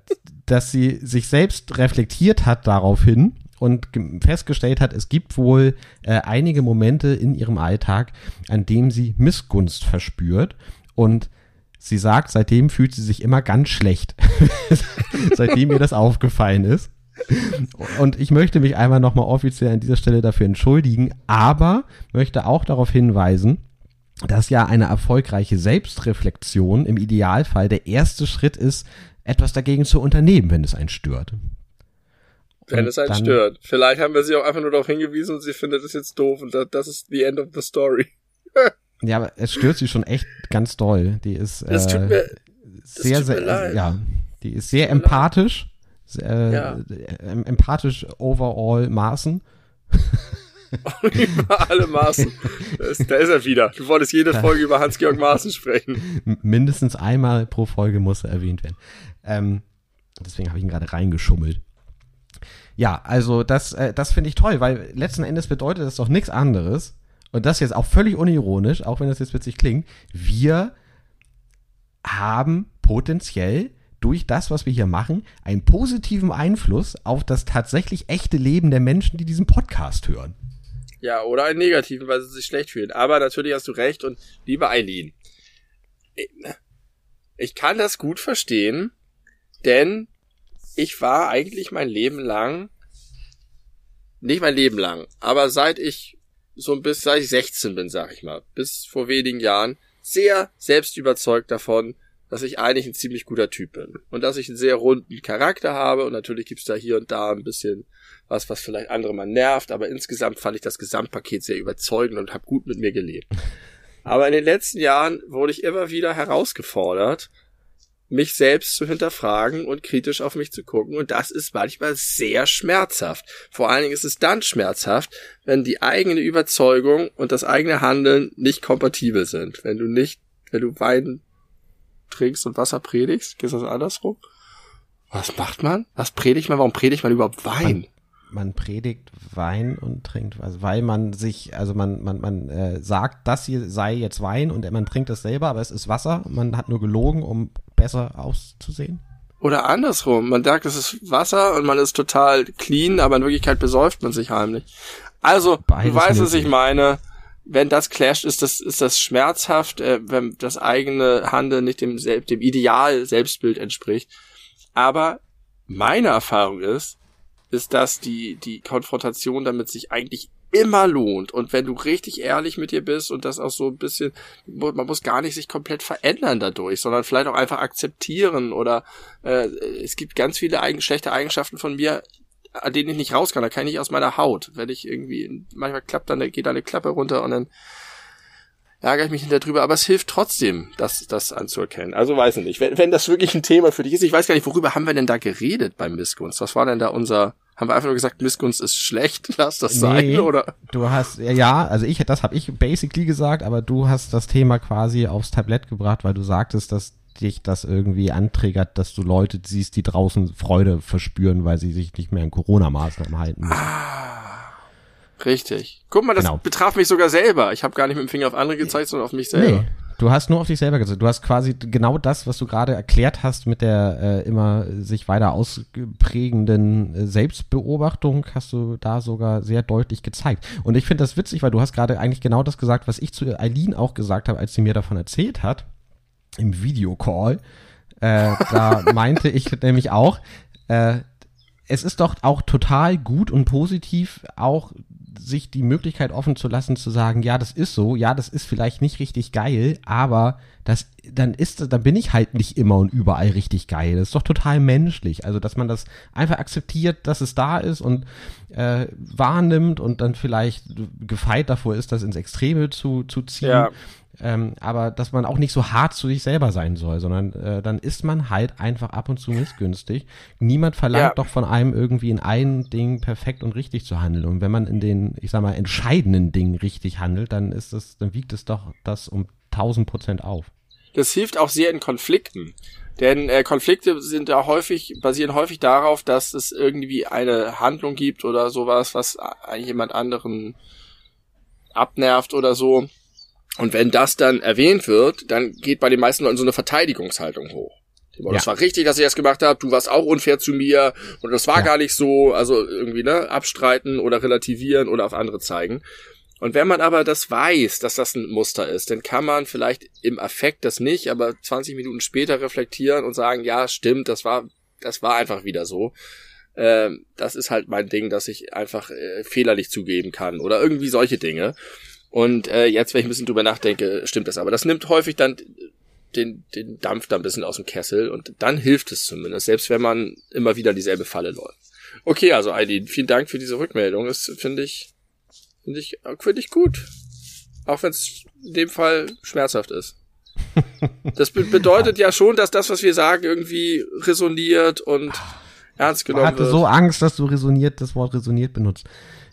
dass sie sich selbst reflektiert hat daraufhin und festgestellt hat, es gibt wohl äh, einige Momente in ihrem Alltag, an dem sie Missgunst verspürt und Sie sagt, seitdem fühlt sie sich immer ganz schlecht, seitdem ihr das aufgefallen ist. Und ich möchte mich einmal nochmal offiziell an dieser Stelle dafür entschuldigen, aber möchte auch darauf hinweisen, dass ja eine erfolgreiche Selbstreflexion im Idealfall der erste Schritt ist, etwas dagegen zu unternehmen, wenn es einen stört. Wenn es einen stört. Vielleicht haben wir sie auch einfach nur darauf hingewiesen und sie findet es jetzt doof und das ist the end of the story. Ja, aber es stört sie schon echt ganz doll. Die ist äh, mir, sehr, sehr, leid. ja, die ist sehr empathisch, äh, ja. empathisch overall Maßen. über alle Maßen. Da ist, da ist er wieder. Du wolltest jede Folge über Hans-Georg Maaßen sprechen. Mindestens einmal pro Folge muss er erwähnt werden. Ähm, deswegen habe ich ihn gerade reingeschummelt. Ja, also das, äh, das finde ich toll, weil letzten Endes bedeutet das doch nichts anderes, und das jetzt auch völlig unironisch, auch wenn das jetzt witzig klingt, wir haben potenziell durch das, was wir hier machen, einen positiven Einfluss auf das tatsächlich echte Leben der Menschen, die diesen Podcast hören. Ja, oder einen negativen, weil sie sich schlecht fühlen. Aber natürlich hast du recht und liebe Eileen, ich kann das gut verstehen, denn ich war eigentlich mein Leben lang, nicht mein Leben lang, aber seit ich so ein bisschen, seit ich 16 bin, sag ich mal, bis vor wenigen Jahren, sehr selbst überzeugt davon, dass ich eigentlich ein ziemlich guter Typ bin. Und dass ich einen sehr runden Charakter habe. Und natürlich gibt's da hier und da ein bisschen was, was vielleicht andere mal nervt, aber insgesamt fand ich das Gesamtpaket sehr überzeugend und habe gut mit mir gelebt. Aber in den letzten Jahren wurde ich immer wieder herausgefordert, mich selbst zu hinterfragen und kritisch auf mich zu gucken. Und das ist manchmal sehr schmerzhaft. Vor allen Dingen ist es dann schmerzhaft, wenn die eigene Überzeugung und das eigene Handeln nicht kompatibel sind. Wenn du nicht, wenn du Wein trinkst und Wasser predigst, geht das andersrum? Was macht man? Was predigt man? Warum predigt man überhaupt Wein? man predigt Wein und trinkt was, weil man sich, also man, man, man äh, sagt, das hier sei jetzt Wein und man trinkt es selber, aber es ist Wasser. Man hat nur gelogen, um besser auszusehen. Oder andersrum, man sagt, es ist Wasser und man ist total clean, aber in Wirklichkeit besäuft man sich heimlich. Also, Beides du weißt, was ich meine. Wenn das clasht, ist das, ist das schmerzhaft, äh, wenn das eigene Handeln nicht dem, dem Ideal Selbstbild entspricht. Aber meine Erfahrung ist, ist, dass die, die Konfrontation damit sich eigentlich immer lohnt. Und wenn du richtig ehrlich mit dir bist und das auch so ein bisschen, man muss gar nicht sich komplett verändern dadurch, sondern vielleicht auch einfach akzeptieren oder äh, es gibt ganz viele eigen, schlechte Eigenschaften von mir, an denen ich nicht raus kann. Da kann ich nicht aus meiner Haut. Wenn ich irgendwie, manchmal klappt dann, geht da eine Klappe runter und dann ärgere ich mich hinter drüber, aber es hilft trotzdem, das, das anzuerkennen. Also weiß ich nicht. Wenn, wenn das wirklich ein Thema für dich ist, ich weiß gar nicht, worüber haben wir denn da geredet beim Missgunst? Was war denn da unser, haben wir einfach nur gesagt, Missgunst ist schlecht, lass das nee, sein, oder? Du hast, ja, also ich, das habe ich basically gesagt, aber du hast das Thema quasi aufs Tablett gebracht, weil du sagtest, dass dich das irgendwie anträgert, dass du Leute siehst, die draußen Freude verspüren, weil sie sich nicht mehr an Corona-Maßnahmen halten müssen. Ah Richtig. Guck mal, das genau. betraf mich sogar selber. Ich habe gar nicht mit dem Finger auf andere gezeigt, sondern auf mich selber. Nee. Du hast nur auf dich selber gezeigt. Du hast quasi genau das, was du gerade erklärt hast mit der äh, immer sich weiter ausprägenden äh, Selbstbeobachtung, hast du da sogar sehr deutlich gezeigt. Und ich finde das witzig, weil du hast gerade eigentlich genau das gesagt, was ich zu Eileen auch gesagt habe, als sie mir davon erzählt hat, im Videocall. Äh, da meinte ich nämlich auch, äh, es ist doch auch total gut und positiv, auch sich die Möglichkeit offen zu lassen, zu sagen, ja, das ist so, ja, das ist vielleicht nicht richtig geil, aber das, dann ist, dann bin ich halt nicht immer und überall richtig geil. Das ist doch total menschlich. Also, dass man das einfach akzeptiert, dass es da ist und äh, wahrnimmt und dann vielleicht gefeit davor ist, das ins Extreme zu, zu ziehen. Ja. Ähm, aber dass man auch nicht so hart zu sich selber sein soll, sondern äh, dann ist man halt einfach ab und zu missgünstig. Niemand verlangt ja. doch von einem irgendwie in allen Dingen perfekt und richtig zu handeln. Und wenn man in den, ich sag mal, entscheidenden Dingen richtig handelt, dann ist es, dann wiegt es doch das um 1000 Prozent auf. Das hilft auch sehr in Konflikten. Denn äh, Konflikte sind da häufig, basieren häufig darauf, dass es irgendwie eine Handlung gibt oder sowas, was jemand anderen abnervt oder so. Und wenn das dann erwähnt wird, dann geht bei den meisten Leuten so eine Verteidigungshaltung hoch. Ja. Das war richtig, dass ich das gemacht habe. Du warst auch unfair zu mir und das war ja. gar nicht so. Also irgendwie ne abstreiten oder relativieren oder auf andere zeigen. Und wenn man aber das weiß, dass das ein Muster ist, dann kann man vielleicht im Affekt das nicht, aber 20 Minuten später reflektieren und sagen, ja, stimmt, das war, das war einfach wieder so. Ähm, das ist halt mein Ding, dass ich einfach äh, Fehler nicht zugeben kann oder irgendwie solche Dinge. Und äh, jetzt, wenn ich ein bisschen drüber nachdenke, stimmt das. Aber das nimmt häufig dann den, den Dampf da ein bisschen aus dem Kessel und dann hilft es zumindest, selbst wenn man immer wieder dieselbe Falle läuft. Okay, also Eileen, vielen Dank für diese Rückmeldung. Das finde ich, finde ich, finde ich gut. Auch wenn es in dem Fall schmerzhaft ist. Das be bedeutet ja schon, dass das, was wir sagen, irgendwie resoniert und ernst genommen wird. Ich hatte so Angst, dass du resoniert, das Wort resoniert benutzt.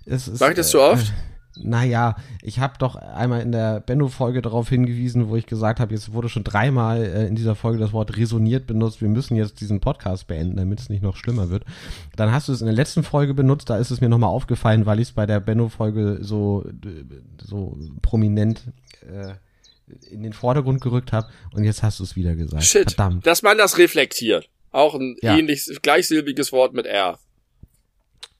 Sag ich das so oft? Äh, naja, ich habe doch einmal in der Benno-Folge darauf hingewiesen, wo ich gesagt habe, jetzt wurde schon dreimal äh, in dieser Folge das Wort resoniert benutzt. Wir müssen jetzt diesen Podcast beenden, damit es nicht noch schlimmer wird. Dann hast du es in der letzten Folge benutzt, da ist es mir nochmal aufgefallen, weil ich es bei der Benno-Folge so, so prominent äh, in den Vordergrund gerückt habe. Und jetzt hast du es wieder gesagt. Shit, Verdammt. dass man das reflektiert. Auch ein ja. ähnlich gleichsilbiges Wort mit R.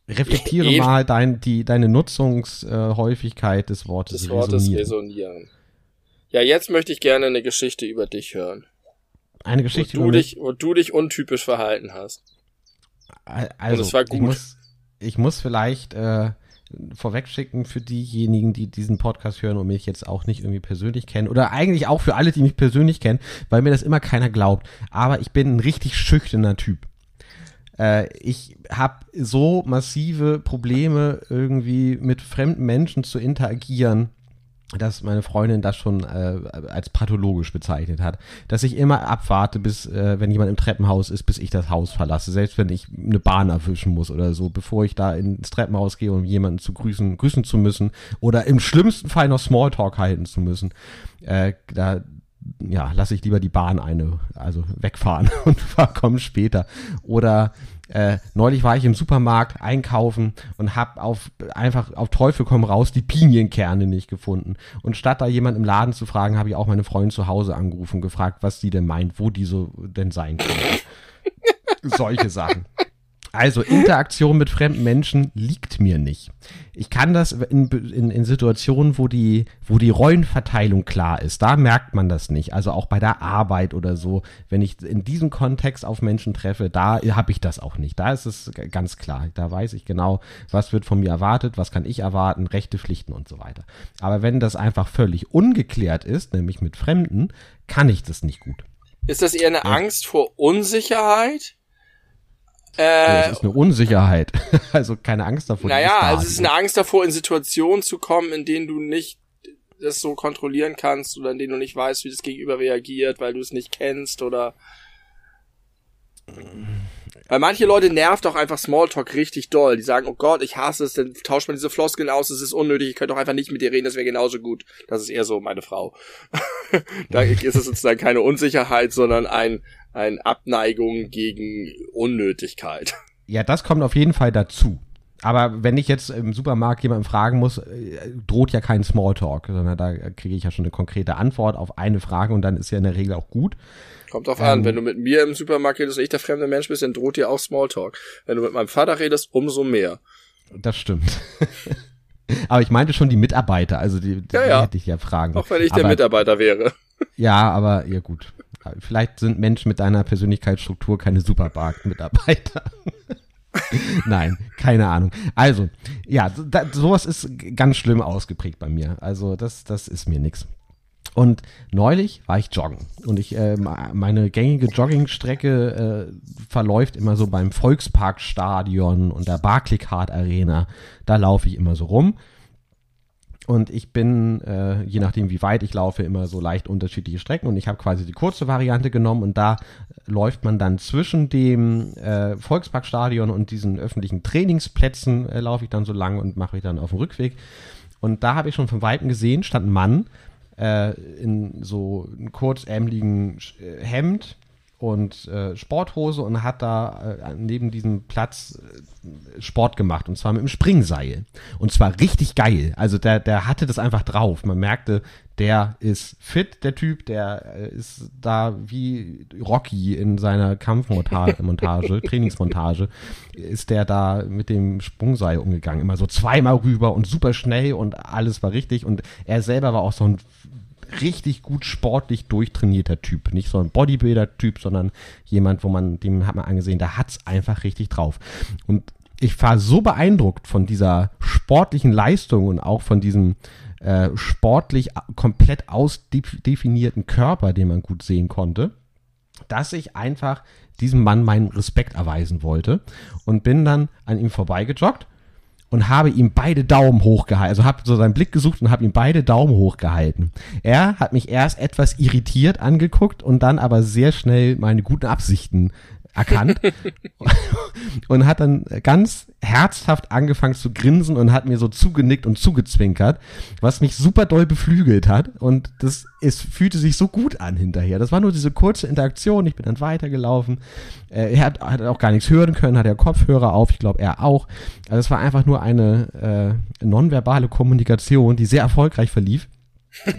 Reflektiere e mal dein, die, deine Nutzungshäufigkeit des Wortes, des Wortes resonieren. resonieren. Ja, jetzt möchte ich gerne eine Geschichte über dich hören. Eine Geschichte wo du über dich, wo du dich untypisch verhalten hast. Also, Und es war gut. Ich muss, ich muss vielleicht äh, vorwegschicken für diejenigen, die diesen Podcast hören und mich jetzt auch nicht irgendwie persönlich kennen oder eigentlich auch für alle, die mich persönlich kennen, weil mir das immer keiner glaubt. Aber ich bin ein richtig schüchterner Typ. Äh, ich habe so massive Probleme irgendwie mit fremden Menschen zu interagieren dass meine Freundin das schon äh, als pathologisch bezeichnet hat, dass ich immer abwarte, bis äh, wenn jemand im Treppenhaus ist, bis ich das Haus verlasse, selbst wenn ich eine Bahn erwischen muss oder so, bevor ich da ins Treppenhaus gehe, um jemanden zu grüßen, grüßen zu müssen oder im schlimmsten Fall noch Smalltalk halten zu müssen. Äh, da ja, lasse ich lieber die Bahn eine, also wegfahren und komm später. Oder äh, neulich war ich im Supermarkt einkaufen und hab auf einfach auf Teufel komm raus die Pinienkerne nicht gefunden. Und statt da jemand im Laden zu fragen, habe ich auch meine Freundin zu Hause angerufen und gefragt, was sie denn meint, wo die so denn sein können. Solche Sachen. Also Interaktion mit fremden Menschen liegt mir nicht. Ich kann das in, in, in, Situationen, wo die, wo die Rollenverteilung klar ist, da merkt man das nicht. Also auch bei der Arbeit oder so, wenn ich in diesem Kontext auf Menschen treffe, da habe ich das auch nicht. Da ist es ganz klar. Da weiß ich genau, was wird von mir erwartet, was kann ich erwarten, Rechte, Pflichten und so weiter. Aber wenn das einfach völlig ungeklärt ist, nämlich mit Fremden, kann ich das nicht gut. Ist das eher eine ja. Angst vor Unsicherheit? Äh, das ist eine Unsicherheit. also keine Angst davor. Naja, also es ist eine Angst davor, in Situationen zu kommen, in denen du nicht das so kontrollieren kannst oder in denen du nicht weißt, wie das Gegenüber reagiert, weil du es nicht kennst oder. Weil manche Leute nervt auch einfach Smalltalk richtig doll. Die sagen, oh Gott, ich hasse es, dann tauscht man diese Floskeln aus, es ist unnötig, ich könnte doch einfach nicht mit dir reden, das wäre genauso gut. Das ist eher so meine Frau. da ist es sozusagen keine Unsicherheit, sondern ein, ein Abneigung gegen Unnötigkeit. Ja, das kommt auf jeden Fall dazu. Aber wenn ich jetzt im Supermarkt jemanden fragen muss, äh, droht ja kein Smalltalk, sondern da kriege ich ja schon eine konkrete Antwort auf eine Frage und dann ist ja in der Regel auch gut. Kommt drauf ähm, an, wenn du mit mir im Supermarkt redest und ich der fremde Mensch bist, dann droht dir auch Smalltalk. Wenn du mit meinem Vater redest, umso mehr. Das stimmt. aber ich meinte schon die Mitarbeiter, also die, die, ja, ja. hätte ich ja fragen. Auch wenn ich aber, der Mitarbeiter wäre. Ja, aber ja gut. Vielleicht sind Menschen mit deiner Persönlichkeitsstruktur keine Supermarkt-Mitarbeiter. Nein, keine Ahnung. Also, ja, da, sowas ist ganz schlimm ausgeprägt bei mir. Also, das, das ist mir nix. Und neulich war ich joggen und ich äh, meine gängige Joggingstrecke äh, verläuft immer so beim Volksparkstadion und der Barclaycard Arena. Da laufe ich immer so rum und ich bin, äh, je nachdem wie weit ich laufe, immer so leicht unterschiedliche Strecken. Und ich habe quasi die kurze Variante genommen und da läuft man dann zwischen dem äh, Volksparkstadion und diesen öffentlichen Trainingsplätzen, äh, laufe ich dann so lang und mache ich dann auf dem Rückweg. Und da habe ich schon von Weitem gesehen, stand ein Mann äh, in so einem kurzärmeligen äh, Hemd und äh, Sporthose und hat da äh, neben diesem Platz äh, Sport gemacht und zwar mit dem Springseil und zwar richtig geil. Also der der hatte das einfach drauf. Man merkte, der ist fit, der Typ, der äh, ist da wie Rocky in seiner Kampfmontage, Montage, Trainingsmontage, ist der da mit dem Sprungseil umgegangen, immer so zweimal rüber und super schnell und alles war richtig und er selber war auch so ein richtig gut sportlich durchtrainierter Typ. Nicht so ein Bodybuilder-Typ, sondern jemand, wo man, dem hat man angesehen, der hat's einfach richtig drauf. Und ich war so beeindruckt von dieser sportlichen Leistung und auch von diesem äh, sportlich komplett ausdefinierten Körper, den man gut sehen konnte, dass ich einfach diesem Mann meinen Respekt erweisen wollte und bin dann an ihm vorbeigejoggt und habe ihm beide Daumen hochgehalten. Also habe so seinen Blick gesucht und habe ihm beide Daumen hochgehalten. Er hat mich erst etwas irritiert angeguckt und dann aber sehr schnell meine guten Absichten erkannt und hat dann ganz herzhaft angefangen zu grinsen und hat mir so zugenickt und zugezwinkert, was mich super doll beflügelt hat und das es fühlte sich so gut an hinterher. Das war nur diese kurze Interaktion, ich bin dann weitergelaufen. Äh, er hat, hat auch gar nichts hören können, hat ja Kopfhörer auf, ich glaube er auch. Also es war einfach nur eine äh, nonverbale Kommunikation, die sehr erfolgreich verlief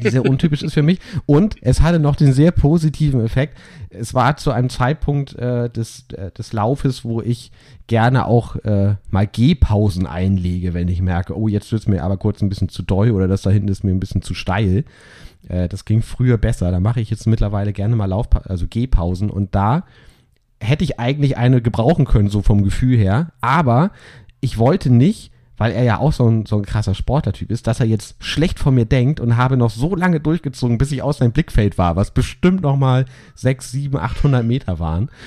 die sehr untypisch ist für mich. Und es hatte noch den sehr positiven Effekt. Es war zu einem Zeitpunkt äh, des, äh, des Laufes, wo ich gerne auch äh, mal Gehpausen einlege, wenn ich merke, oh, jetzt wird es mir aber kurz ein bisschen zu doll oder das da hinten ist mir ein bisschen zu steil. Äh, das ging früher besser. Da mache ich jetzt mittlerweile gerne mal Lauf, also Gehpausen und da hätte ich eigentlich eine gebrauchen können, so vom Gefühl her. Aber ich wollte nicht weil er ja auch so ein, so ein krasser Sportlertyp ist, dass er jetzt schlecht von mir denkt und habe noch so lange durchgezogen, bis ich aus seinem Blickfeld war, was bestimmt noch mal sechs, sieben, achthundert Meter waren.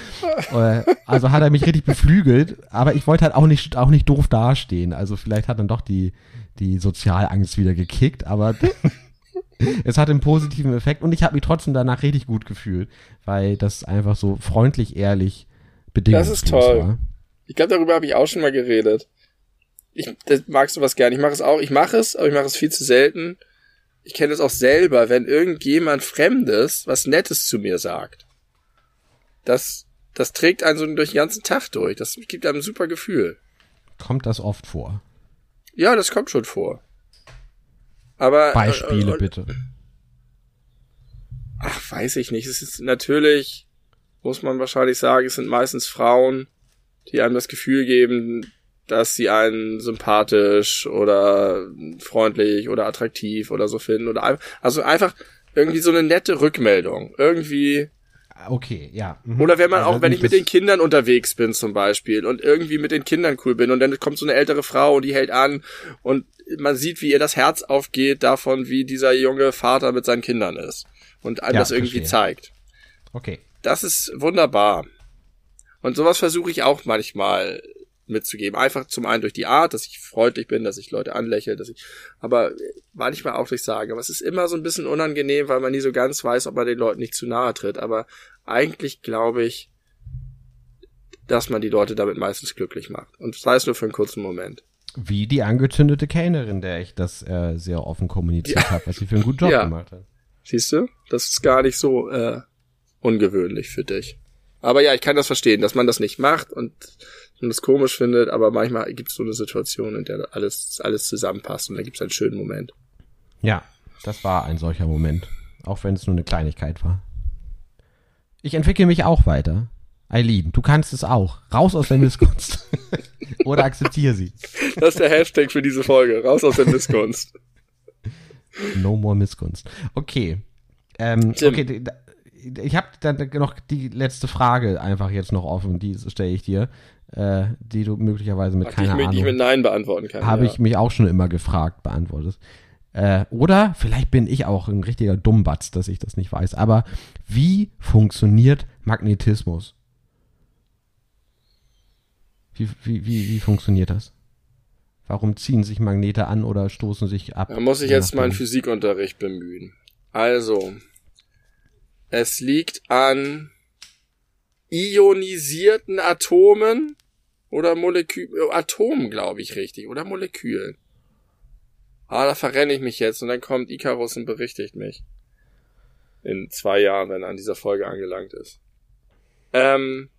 Äh, also hat er mich richtig beflügelt, aber ich wollte halt auch nicht, auch nicht doof dastehen. Also vielleicht hat dann doch die, die Sozialangst wieder gekickt, aber es hat einen positiven Effekt und ich habe mich trotzdem danach richtig gut gefühlt, weil das einfach so freundlich, ehrlich, bedingungslos Das ist toll. war. Ich glaube, darüber habe ich auch schon mal geredet. Ich das magst du was gern. Ich mache es auch. Ich mache es, aber ich mache es viel zu selten. Ich kenne es auch selber, wenn irgendjemand Fremdes was Nettes zu mir sagt. Das, das trägt einen so durch den ganzen Tag durch. Das gibt einem ein super Gefühl. Kommt das oft vor? Ja, das kommt schon vor. Aber Beispiele äh, äh, bitte. Ach, weiß ich nicht. Es ist natürlich, muss man wahrscheinlich sagen, es sind meistens Frauen, die einem das Gefühl geben, dass sie einen sympathisch oder freundlich oder attraktiv oder so finden oder ein- also einfach irgendwie so eine nette Rückmeldung. Irgendwie Okay, ja. mhm. oder wenn man Also auch, wenn ich mit den Kindern unterwegs bin zum Beispiel und irgendwie mit den Kindern cool bin und dann kommt so eine ältere Frau und die hält an und man sieht, wie ihr das Herz aufgeht davon, wie dieser junge Vater mit seinen Kindern ist und einem Ja, das irgendwie verstehe. zeigt. Okay. Das ist wunderbar. Und sowas versuche ich auch manchmal mitzugeben. Einfach zum einen durch die Art, dass ich freundlich bin, dass ich Leute anlächle, dass ich, aber manchmal auch durch Sagen. Aber es ist immer so ein bisschen unangenehm, weil man nie so ganz weiß, ob man den Leuten nicht zu nahe tritt. Aber eigentlich glaube ich, dass man die Leute damit meistens glücklich macht. Und sei es nur für einen kurzen Moment. Wie die angezündete Kellnerin, der ich das äh, sehr offen kommuniziert habe, was sie für einen guten Job Ja. gemacht hat. Siehst du? Das ist gar nicht so äh, ungewöhnlich für dich. Aber ja, ich kann das verstehen, dass man das nicht macht und man das komisch findet, aber manchmal gibt es so eine Situation, in der alles, alles zusammenpasst und da gibt es einen schönen Moment. Ja, das war ein solcher Moment. Auch wenn es nur eine Kleinigkeit war. Ich entwickle mich auch weiter. Eileen, du kannst es auch. Raus aus der Missgunst. Oder akzeptiere sie. Das ist der Hashtag für diese Folge. Raus aus der Missgunst. No more Missgunst. Okay. Ähm, okay, ich habe dann noch die letzte Frage einfach jetzt noch offen, die stelle ich dir, äh, die du möglicherweise mit Ach, die ich keiner mit, die ich mit Ahnung Nein beantworten kann. habe ja. ich mich auch schon immer gefragt, beantwortet. Äh, oder vielleicht bin ich auch ein richtiger Dummbatz, dass ich das nicht weiß. Aber wie funktioniert Magnetismus? Wie, wie, wie, wie funktioniert das? Warum ziehen sich Magnete an oder stoßen sich ab? Da muss ich Je jetzt meinen nachdem. Physikunterricht bemühen. Also, es liegt an ionisierten Atomen oder Molekülen, Atomen, glaube ich, richtig, oder Molekülen. Ah, da verrenne ich mich jetzt und dann kommt Icarus und berichtigt mich. In zwei Jahren, wenn er an dieser Folge angelangt ist. Ähm,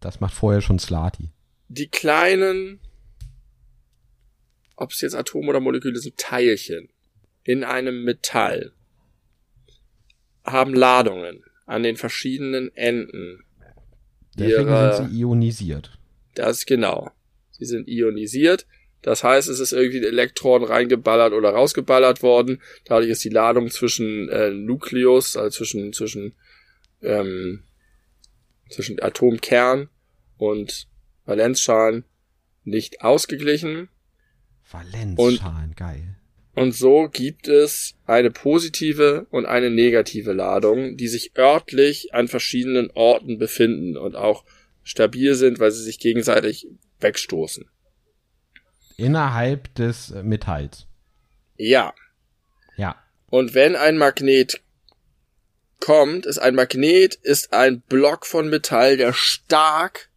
Das macht vorher schon Slati. die kleinen, ob es jetzt Atome oder Moleküle sind, Teilchen in einem Metall haben Ladungen an den verschiedenen Enden. Deswegen ihrer- sind sie ionisiert. Das ist genau. Sie sind ionisiert. Das heißt, es ist irgendwie ein Elektron reingeballert oder rausgeballert worden. Dadurch ist die Ladung zwischen äh, Nukleus, also zwischen zwischen ähm, zwischen Atomkern und Valenzschalen nicht ausgeglichen. Valenzschalen, geil. Und so gibt es eine positive und eine negative Ladung, die sich örtlich an verschiedenen Orten befinden und auch stabil sind, weil sie sich gegenseitig wegstoßen. Innerhalb des äh, Metalls. Ja. Ja. Und wenn ein Magnet kommt, ist ein Magnet ist ein Block von Metall, der stark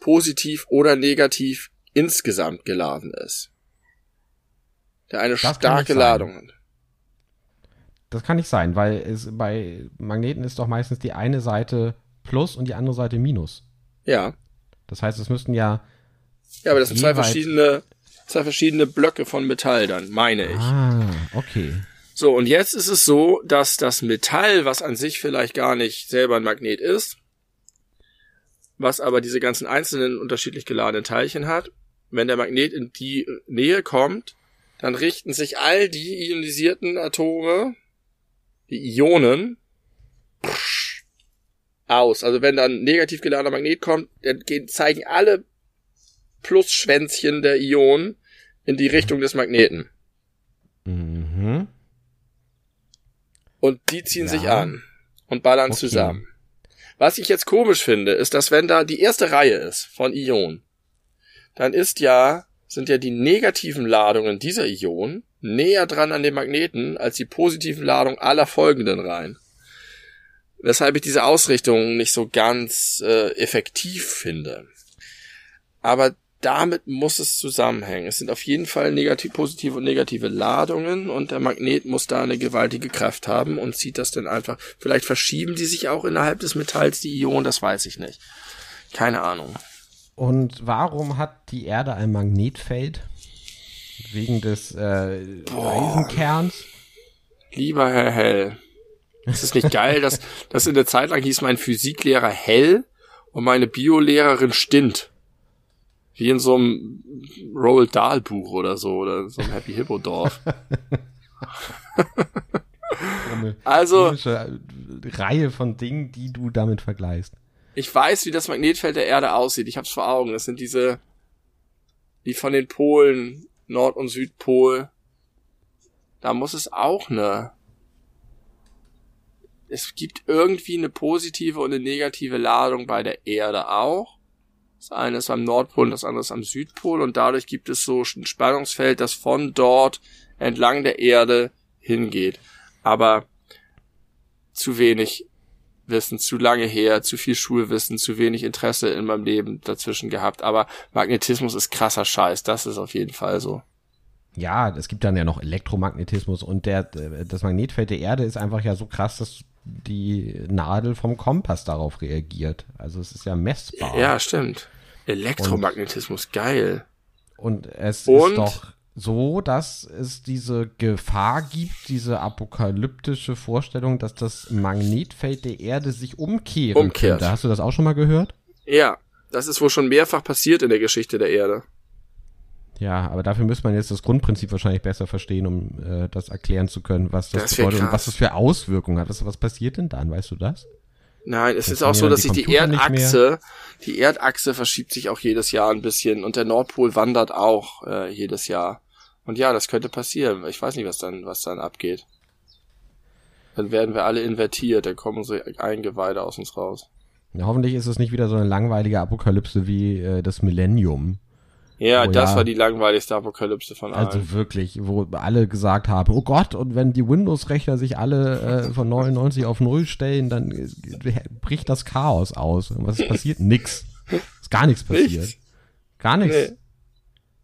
positiv oder negativ insgesamt geladen ist. Der eine Das kann nicht starke sein. Ladung hat. Das kann nicht sein, weil es bei Magneten ist doch meistens die eine Seite Plus und die andere Seite Minus. Ja. Das heißt, es müssten ja. Ja, aber das sind zwei verschiedene, zwei verschiedene Blöcke von Metall dann, meine ich. Ah, okay. So, und jetzt ist es so, dass das Metall, was an sich vielleicht gar nicht selber ein Magnet ist, was aber diese ganzen einzelnen unterschiedlich geladenen Teilchen hat, wenn der Magnet in die Nähe kommt, dann richten sich all die ionisierten Atome, die Ionen, aus. Also wenn dann ein negativ geladener Magnet kommt, dann gehen, zeigen alle Plus-Schwänzchen der Ionen in die Richtung des Magneten. Mhm. Und die ziehen Ja. sich an und ballern Okay. zusammen. Was ich jetzt komisch finde, ist, dass wenn da die erste Reihe ist von Ionen, dann ist ja, sind ja die negativen Ladungen dieser Ionen näher dran an den Magneten als die positiven Ladungen aller folgenden Reihen. Weshalb ich diese Ausrichtung nicht so ganz äh, effektiv finde. Aber damit muss es zusammenhängen. Es sind auf jeden Fall negativ, positive und negative Ladungen und der Magnet muss da eine gewaltige Kraft haben und zieht das dann einfach. Vielleicht verschieben die sich auch innerhalb des Metalls, die Ionen, das weiß ich nicht. Keine Ahnung. Und warum hat die Erde ein Magnetfeld? Wegen des äh, Eisenkerns? Lieber Herr Hell, ist es nicht geil, dass das in der Zeit lang hieß mein Physiklehrer Hell und meine Biolehrerin Stint. Wie in so einem Roald Dahl Buch oder so, oder so einem Happy Hippo Dorf. Also, Reihe von Dingen, die du damit vergleichst. Ich weiß, wie das Magnetfeld der Erde aussieht. Ich hab's vor Augen. Das sind diese, die von den Polen, Nord- und Südpol. Da muss es auch eine, es gibt irgendwie eine positive und eine negative Ladung bei der Erde auch. Das eine ist am Nordpol und das andere ist am Südpol und dadurch gibt es so ein Spannungsfeld, das von dort entlang der Erde hingeht. Aber zu wenig Wissen, zu lange her, zu viel Schulwissen, zu wenig Interesse in meinem Leben dazwischen gehabt. Aber Magnetismus ist krasser Scheiß, das ist auf jeden Fall so. Ja, es gibt dann ja noch Elektromagnetismus und der, das Magnetfeld der Erde ist einfach ja so krass, dass die Nadel vom Kompass darauf reagiert. Also es ist ja messbar. Ja, stimmt. Elektromagnetismus, geil. Und es Und? ist doch so, dass es diese Gefahr gibt, diese apokalyptische Vorstellung, dass das Magnetfeld der Erde sich umkehren Umkehrt. könnte. Hast du das auch schon mal gehört? Ja, das ist wohl schon mehrfach passiert in der Geschichte der Erde. Ja, aber dafür müsste man jetzt das Grundprinzip wahrscheinlich besser verstehen, um äh, das erklären zu können, was das, Das bedeutet und was das für Auswirkungen hat. Was, was passiert denn dann? Weißt du das? Nein, es ist auch so, dass sich die Erdachse, die Erdachse verschiebt sich auch jedes Jahr ein bisschen und der Nordpol wandert auch äh, jedes Jahr. Und ja, das könnte passieren. Ich weiß nicht, was dann, was dann abgeht. Dann werden wir alle invertiert, dann kommen unsere Eingeweide aus uns raus. Ja, hoffentlich ist es nicht wieder so eine langweilige Apokalypse wie äh, das Millennium. Ja, Oh das ja. war die langweiligste Apokalypse von allen. Also wirklich, wo alle gesagt haben, oh Gott, und wenn die Windows-Rechner sich alle äh, von 99 auf Null stellen, dann äh, bricht das Chaos aus. Und was ist passiert? Nix. Ist gar nichts passiert. Nichts. Gar nichts. Nee.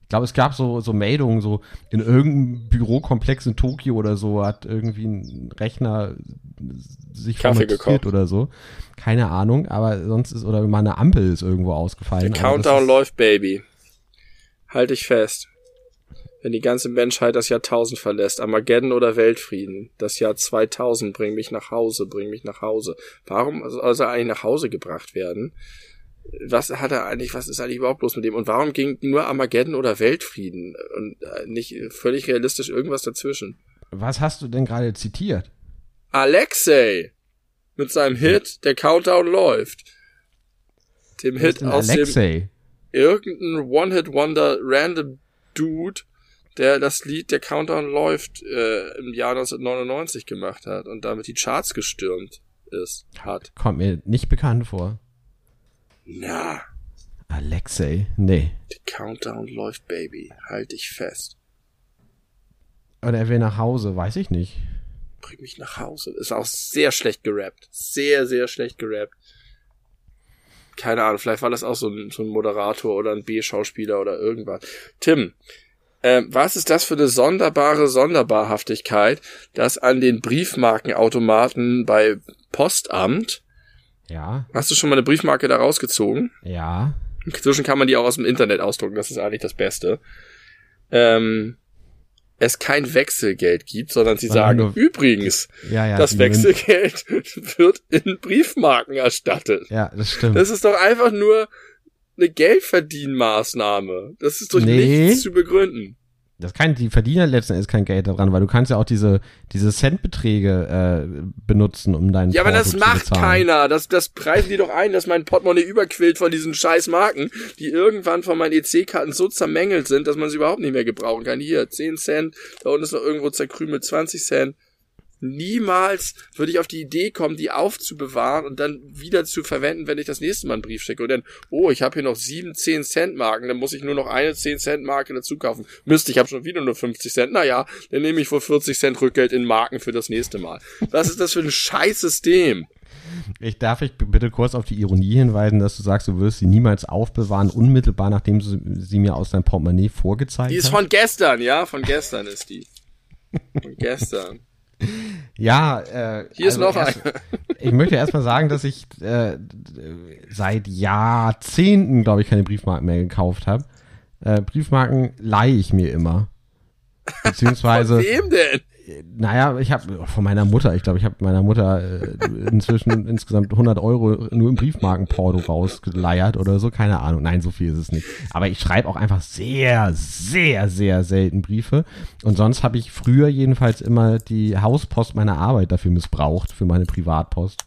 Ich glaube, es gab so, so Meldungen, so in irgendeinem Bürokomplex in Tokio oder so hat irgendwie ein Rechner sich Kaffee gekocht. oder so. Keine Ahnung, aber sonst ist, oder mal eine Ampel ist irgendwo ausgefallen. Der das Countdown läuft, Baby. Halt dich fest. Wenn die ganze Menschheit das Jahr 1000 verlässt, Armageddon oder Weltfrieden, das Jahr 2000, bring mich nach Hause, bring mich nach Hause. Warum soll er eigentlich nach Hause gebracht werden? Was hat er eigentlich, was ist eigentlich überhaupt bloß mit dem? Und warum ging nur Armageddon oder Weltfrieden? Und äh, nicht völlig realistisch irgendwas dazwischen? Was hast du denn gerade zitiert? Alexei! Mit seinem Hit, der Countdown läuft. Dem Hit aus dem Alexei. irgendein One-Hit-Wonder random Dude, der das Lied Der Countdown läuft äh, im Jahr 1999 gemacht hat und damit die Charts gestürmt ist, hat. Kommt mir nicht bekannt vor. Na, Alexei? Nee. der Countdown läuft, Baby. Halt dich fest. Oder er will nach Hause, weiß ich nicht. Bring mich nach Hause. Ist auch sehr schlecht gerappt. Sehr, sehr schlecht gerappt. Keine Ahnung, vielleicht war das auch so ein, so ein Moderator oder ein B-Schauspieler oder irgendwas. Tim, ähm, was ist das für eine sonderbare Sonderbarhaftigkeit, dass an den Briefmarkenautomaten bei Postamt, Ja, hast du schon mal eine Briefmarke da rausgezogen? ja. Inzwischen kann man die auch aus dem Internet ausdrucken, das ist eigentlich das Beste. Ähm, es kein Wechselgeld gibt, sondern sie Sondern sagen, übrigens, Ja, ja. das Wechselgeld wird in Briefmarken erstattet. Ja, das stimmt. Das ist doch einfach nur eine Geldverdienmaßnahme. Das ist durch Nee. nichts zu begründen. Das kann, die verdienen letzten Endes kein Geld daran, weil du kannst ja auch diese, diese Centbeträge äh, benutzen, um deinen Ja, aber das macht keiner. Das, das preisen die doch ein, dass mein Portemonnaie überquillt von diesen scheiß Marken, die irgendwann von meinen EC-Karten so zermängelt sind, dass man sie überhaupt nicht mehr gebrauchen kann. Hier, 10 Cent, da unten ist noch irgendwo zerkrümelt 20 Cent. Niemals würde ich auf die Idee kommen, die aufzubewahren und dann wieder zu verwenden, wenn ich das nächste Mal einen Brief schicke. Und dann, oh, ich habe hier noch sieben 10 Cent Marken, dann muss ich nur noch eine 10 Cent Marke dazu kaufen. Müsste, ich habe schon wieder nur 50 Cent. Naja, dann nehme ich wohl 40 Cent Rückgeld in Marken für das nächste Mal. Was ist das für ein scheiß System? Ich darf ich bitte kurz auf die Ironie hinweisen, dass du sagst, du wirst sie niemals aufbewahren, unmittelbar nachdem du sie mir aus deinem Portemonnaie vorgezeigt hast. Die ist von gestern, ja, von gestern ist die. Von gestern. Ja, äh, hier ist also noch erst, eine. ich möchte erstmal sagen, dass ich äh, seit Jahrzehnten, glaube ich, keine Briefmarken mehr gekauft habe. Äh, Briefmarken leihe ich mir immer. Beziehungsweise. Von wem denn? Naja, ich habe von meiner Mutter, ich glaube, ich habe meiner Mutter äh, inzwischen insgesamt 100 Euro nur im Briefmarkenporto rausgeleiert oder so, keine Ahnung. Nein, so viel ist es nicht. Aber ich schreibe auch einfach sehr, sehr, sehr selten Briefe. Und sonst habe ich früher jedenfalls immer die Hauspost meiner Arbeit dafür missbraucht, für meine Privatpost.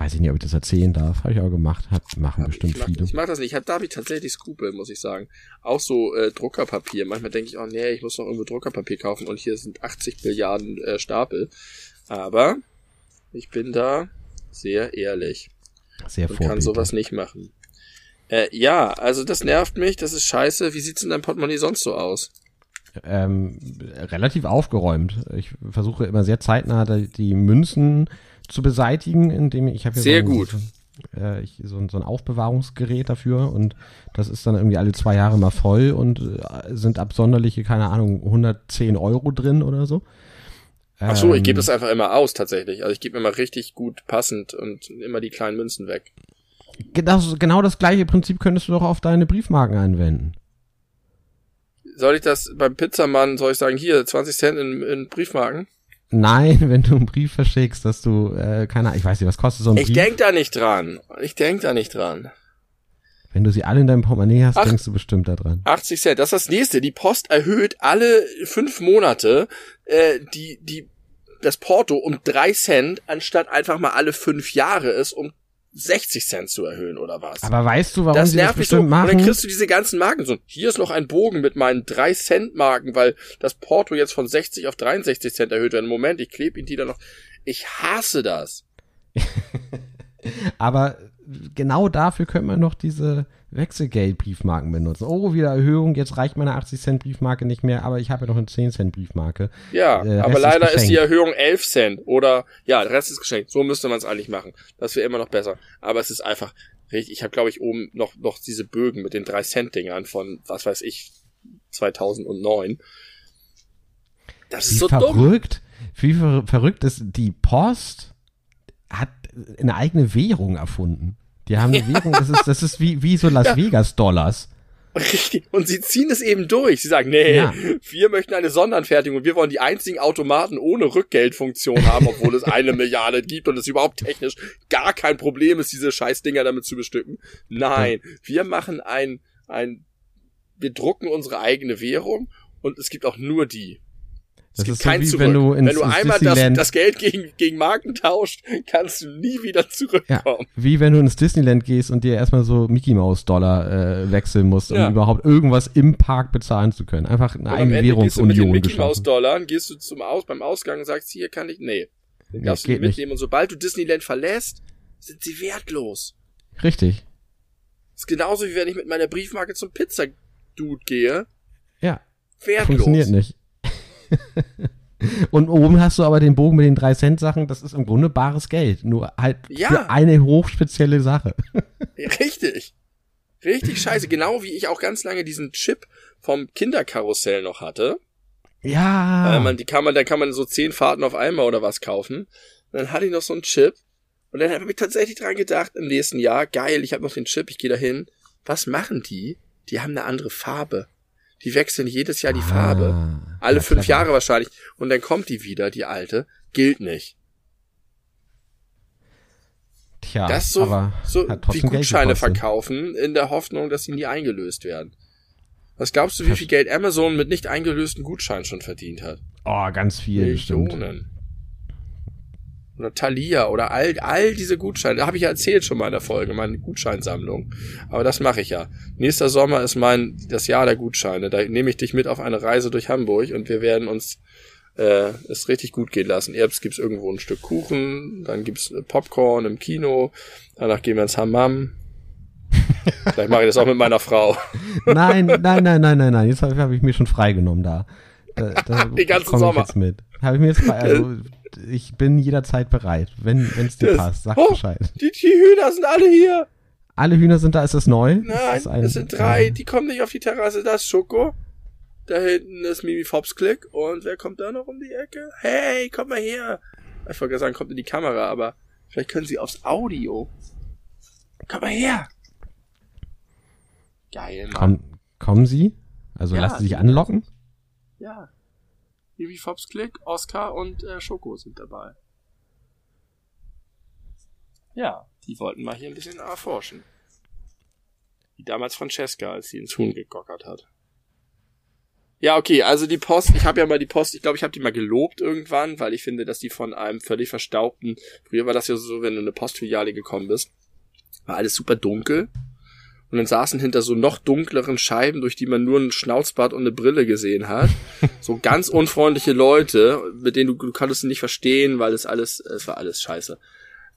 Weiß ich nicht, ob ich das erzählen darf. Habe ich auch gemacht. Hab, machen hab bestimmt ich mach, viele. Ich mache das nicht. Ich hab, da habe ich tatsächlich Skrupel, muss ich sagen. Auch so äh, Druckerpapier. Manchmal denke ich, oh nee, ich muss noch irgendwo Druckerpapier kaufen und hier sind 80 Milliarden äh, Stapel. Aber ich bin da sehr ehrlich. Sehr Und kann sowas nicht machen. Äh, ja, also das nervt mich, das ist scheiße. Wie sieht's in deinem Portemonnaie sonst so aus? Ähm, relativ aufgeräumt. Ich versuche immer sehr zeitnah die Münzen zu beseitigen, indem ich habe ja Sehr so ein, gut. äh, ich, so, so, ein Aufbewahrungsgerät dafür und das ist dann irgendwie alle zwei Jahre mal voll und äh, sind absonderliche, keine Ahnung, 110 Euro drin oder so. Ach so, ich gebe ähm, das einfach immer aus tatsächlich. Also ich gebe immer richtig gut passend und immer die kleinen Münzen weg. Genau, genau das gleiche Prinzip könntest du doch auf deine Briefmarken anwenden. Soll ich das beim Pizzamann, soll ich sagen, hier, 20 Cent in, in Briefmarken? Nein, wenn du einen Brief verschickst, dass du, äh, keine ich weiß nicht, was kostet so ein ich Brief? Ich denk da nicht dran. Ich denk da nicht dran. Wenn du sie alle in deinem Portemonnaie hast, Ach, denkst du bestimmt da dran. 80 Cent, das ist das nächste. Die Post erhöht alle fünf Monate äh, die, die, das Porto um drei Cent, anstatt einfach mal alle fünf Jahre es um 60 Cent zu erhöhen oder was. Aber weißt du, warum das sie nervt das bestimmt so. machen? Und dann kriegst du diese ganzen Marken so. Hier ist noch ein Bogen mit meinen 3 Cent Marken, weil das Porto jetzt von 60 auf 63 Cent erhöht wird. Moment, ich klebe ihn die da noch. Ich hasse das. Aber genau dafür könnte man noch diese Wechselgeld-Briefmarken benutzen. Oh, wieder Erhöhung, jetzt reicht meine 80 Cent Briefmarke nicht mehr, aber ich habe ja noch eine 10 Cent Briefmarke. Ja, äh, aber leider ist, ist, die Erhöhung 11 Cent oder ja, der Rest ist geschenkt. So müsste man es eigentlich machen. Das wäre immer noch besser. Aber es ist einfach richtig. Ich habe glaube ich oben noch noch diese Bögen mit den 3 Cent Dingern von was weiß ich 2009. Das ist Wie so verrückt. Dumm. Wie ver verrückt ist die Post hat eine eigene Währung erfunden. Die haben eine Währung, das ist, das ist wie, wie so Las ja. Vegas Dollars. Richtig. Und sie ziehen es eben durch. Sie sagen, nee, ja. wir möchten eine Sonderanfertigung und wir wollen die einzigen Automaten ohne Rückgeldfunktion haben, obwohl es eine Milliarde gibt und es überhaupt technisch gar kein Problem ist, diese Scheißdinger damit zu bestücken. Nein, ja. wir machen ein, ein, wir drucken unsere eigene Währung und es gibt auch nur die. Das ist so wie zurück. wenn du Wenn du einmal das, das, Geld gegen, gegen Marken tauscht, kannst du nie wieder zurückkommen. Ja, wie wenn du ins Disneyland gehst und dir erstmal so Mickey Mouse Dollar äh, wechseln musst, um ja. überhaupt irgendwas im Park bezahlen zu können. Einfach eine eigene Währungsunion gehst du mit den Mickey Mouse Dollar gehst du zum Aus, beim Ausgang und sagst, hier kann ich, nee. Dann darfst ja, du mitnehmen nicht. und sobald du Disneyland verlässt, sind sie wertlos. Richtig. Das ist genauso wie wenn ich mit meiner Briefmarke zum Pizza-Dude gehe. Ja. Wertlos. Funktioniert nicht. Und oben hast du aber den Bogen mit den 3 Cent Sachen, das ist im Grunde bares Geld, nur halt ja. für eine hochspezielle Sache. Richtig. Richtig scheiße, genau wie ich auch ganz lange diesen Chip vom Kinderkarussell noch hatte. Ja. Äh, man, die kann man, da kann man so zehn Fahrten auf einmal oder was kaufen. Und dann hatte ich noch so einen Chip. Und dann habe ich tatsächlich dran gedacht, im nächsten Jahr, geil, ich habe noch den Chip, ich gehe da hin. Was machen die? Die haben eine andere Farbe. Die wechseln jedes Jahr die ah, Farbe. Alle ja, fünf Jahre wahrscheinlich. Und dann kommt die wieder, die alte. Gilt nicht. Tja, das so, so wie Gutscheine verkaufen, in der Hoffnung, dass sie nie eingelöst werden. Was glaubst du, wie viel Geld Amazon mit nicht eingelösten Gutscheinen schon verdient hat? Oh, ganz viel Millionen. bestimmt. Oder Thalia oder all, all diese Gutscheine. Da habe ich ja erzählt schon mal in der Folge, meine Gutscheinsammlung. Aber das mache ich ja. Nächster Sommer ist mein das Jahr der Gutscheine. Da nehme ich dich mit auf eine Reise durch Hamburg und wir werden uns äh, es richtig gut gehen lassen. Erst gibt's irgendwo ein Stück Kuchen, dann gibt's Popcorn im Kino, danach gehen wir ins Hammam. Vielleicht mache ich das auch mit meiner Frau. nein, nein, nein, nein, nein, nein. Jetzt habe hab ich mir schon freigenommen da. da, da Die ganzen Sommer. Jetzt mit. Habe ich mir jetzt frei, also ich bin jederzeit bereit, wenn es dir das, passt. Sag oh, Bescheid. Die, die Hühner sind alle hier. Alle Hühner sind da. Ist das neu? Nein, es sind drei. Die kommen nicht auf die Terrasse. Das ist Schoko. Da hinten ist Mimi Fops Klick. Und wer kommt da noch um die Ecke? Hey, komm mal her. Ich wollte sagen, kommt in die Kamera, aber vielleicht können sie aufs Audio. Komm mal her. Geil, Mann. Komm, kommen sie? Also ja, lassen sie sich anlocken? Ja. Mimi Fops Klick, Oscar und äh, Schoko sind dabei. Ja, die wollten mal hier ein bisschen erforschen. Wie damals Francesca, als sie ins Huhn gegockert hat. Ja, okay, also die Post, ich habe ja mal die Post, ich glaube, ich habe die mal gelobt irgendwann, weil ich finde, dass die von einem völlig verstaubten, früher war das ja so, wenn du in eine Postfiliale gekommen bist, war alles super dunkel und dann saßen hinter so noch dunkleren Scheiben, durch die man nur ein Schnauzbart und eine Brille gesehen hat, so ganz unfreundliche Leute, mit denen du, du konntest nicht verstehen, weil es alles, es war alles scheiße.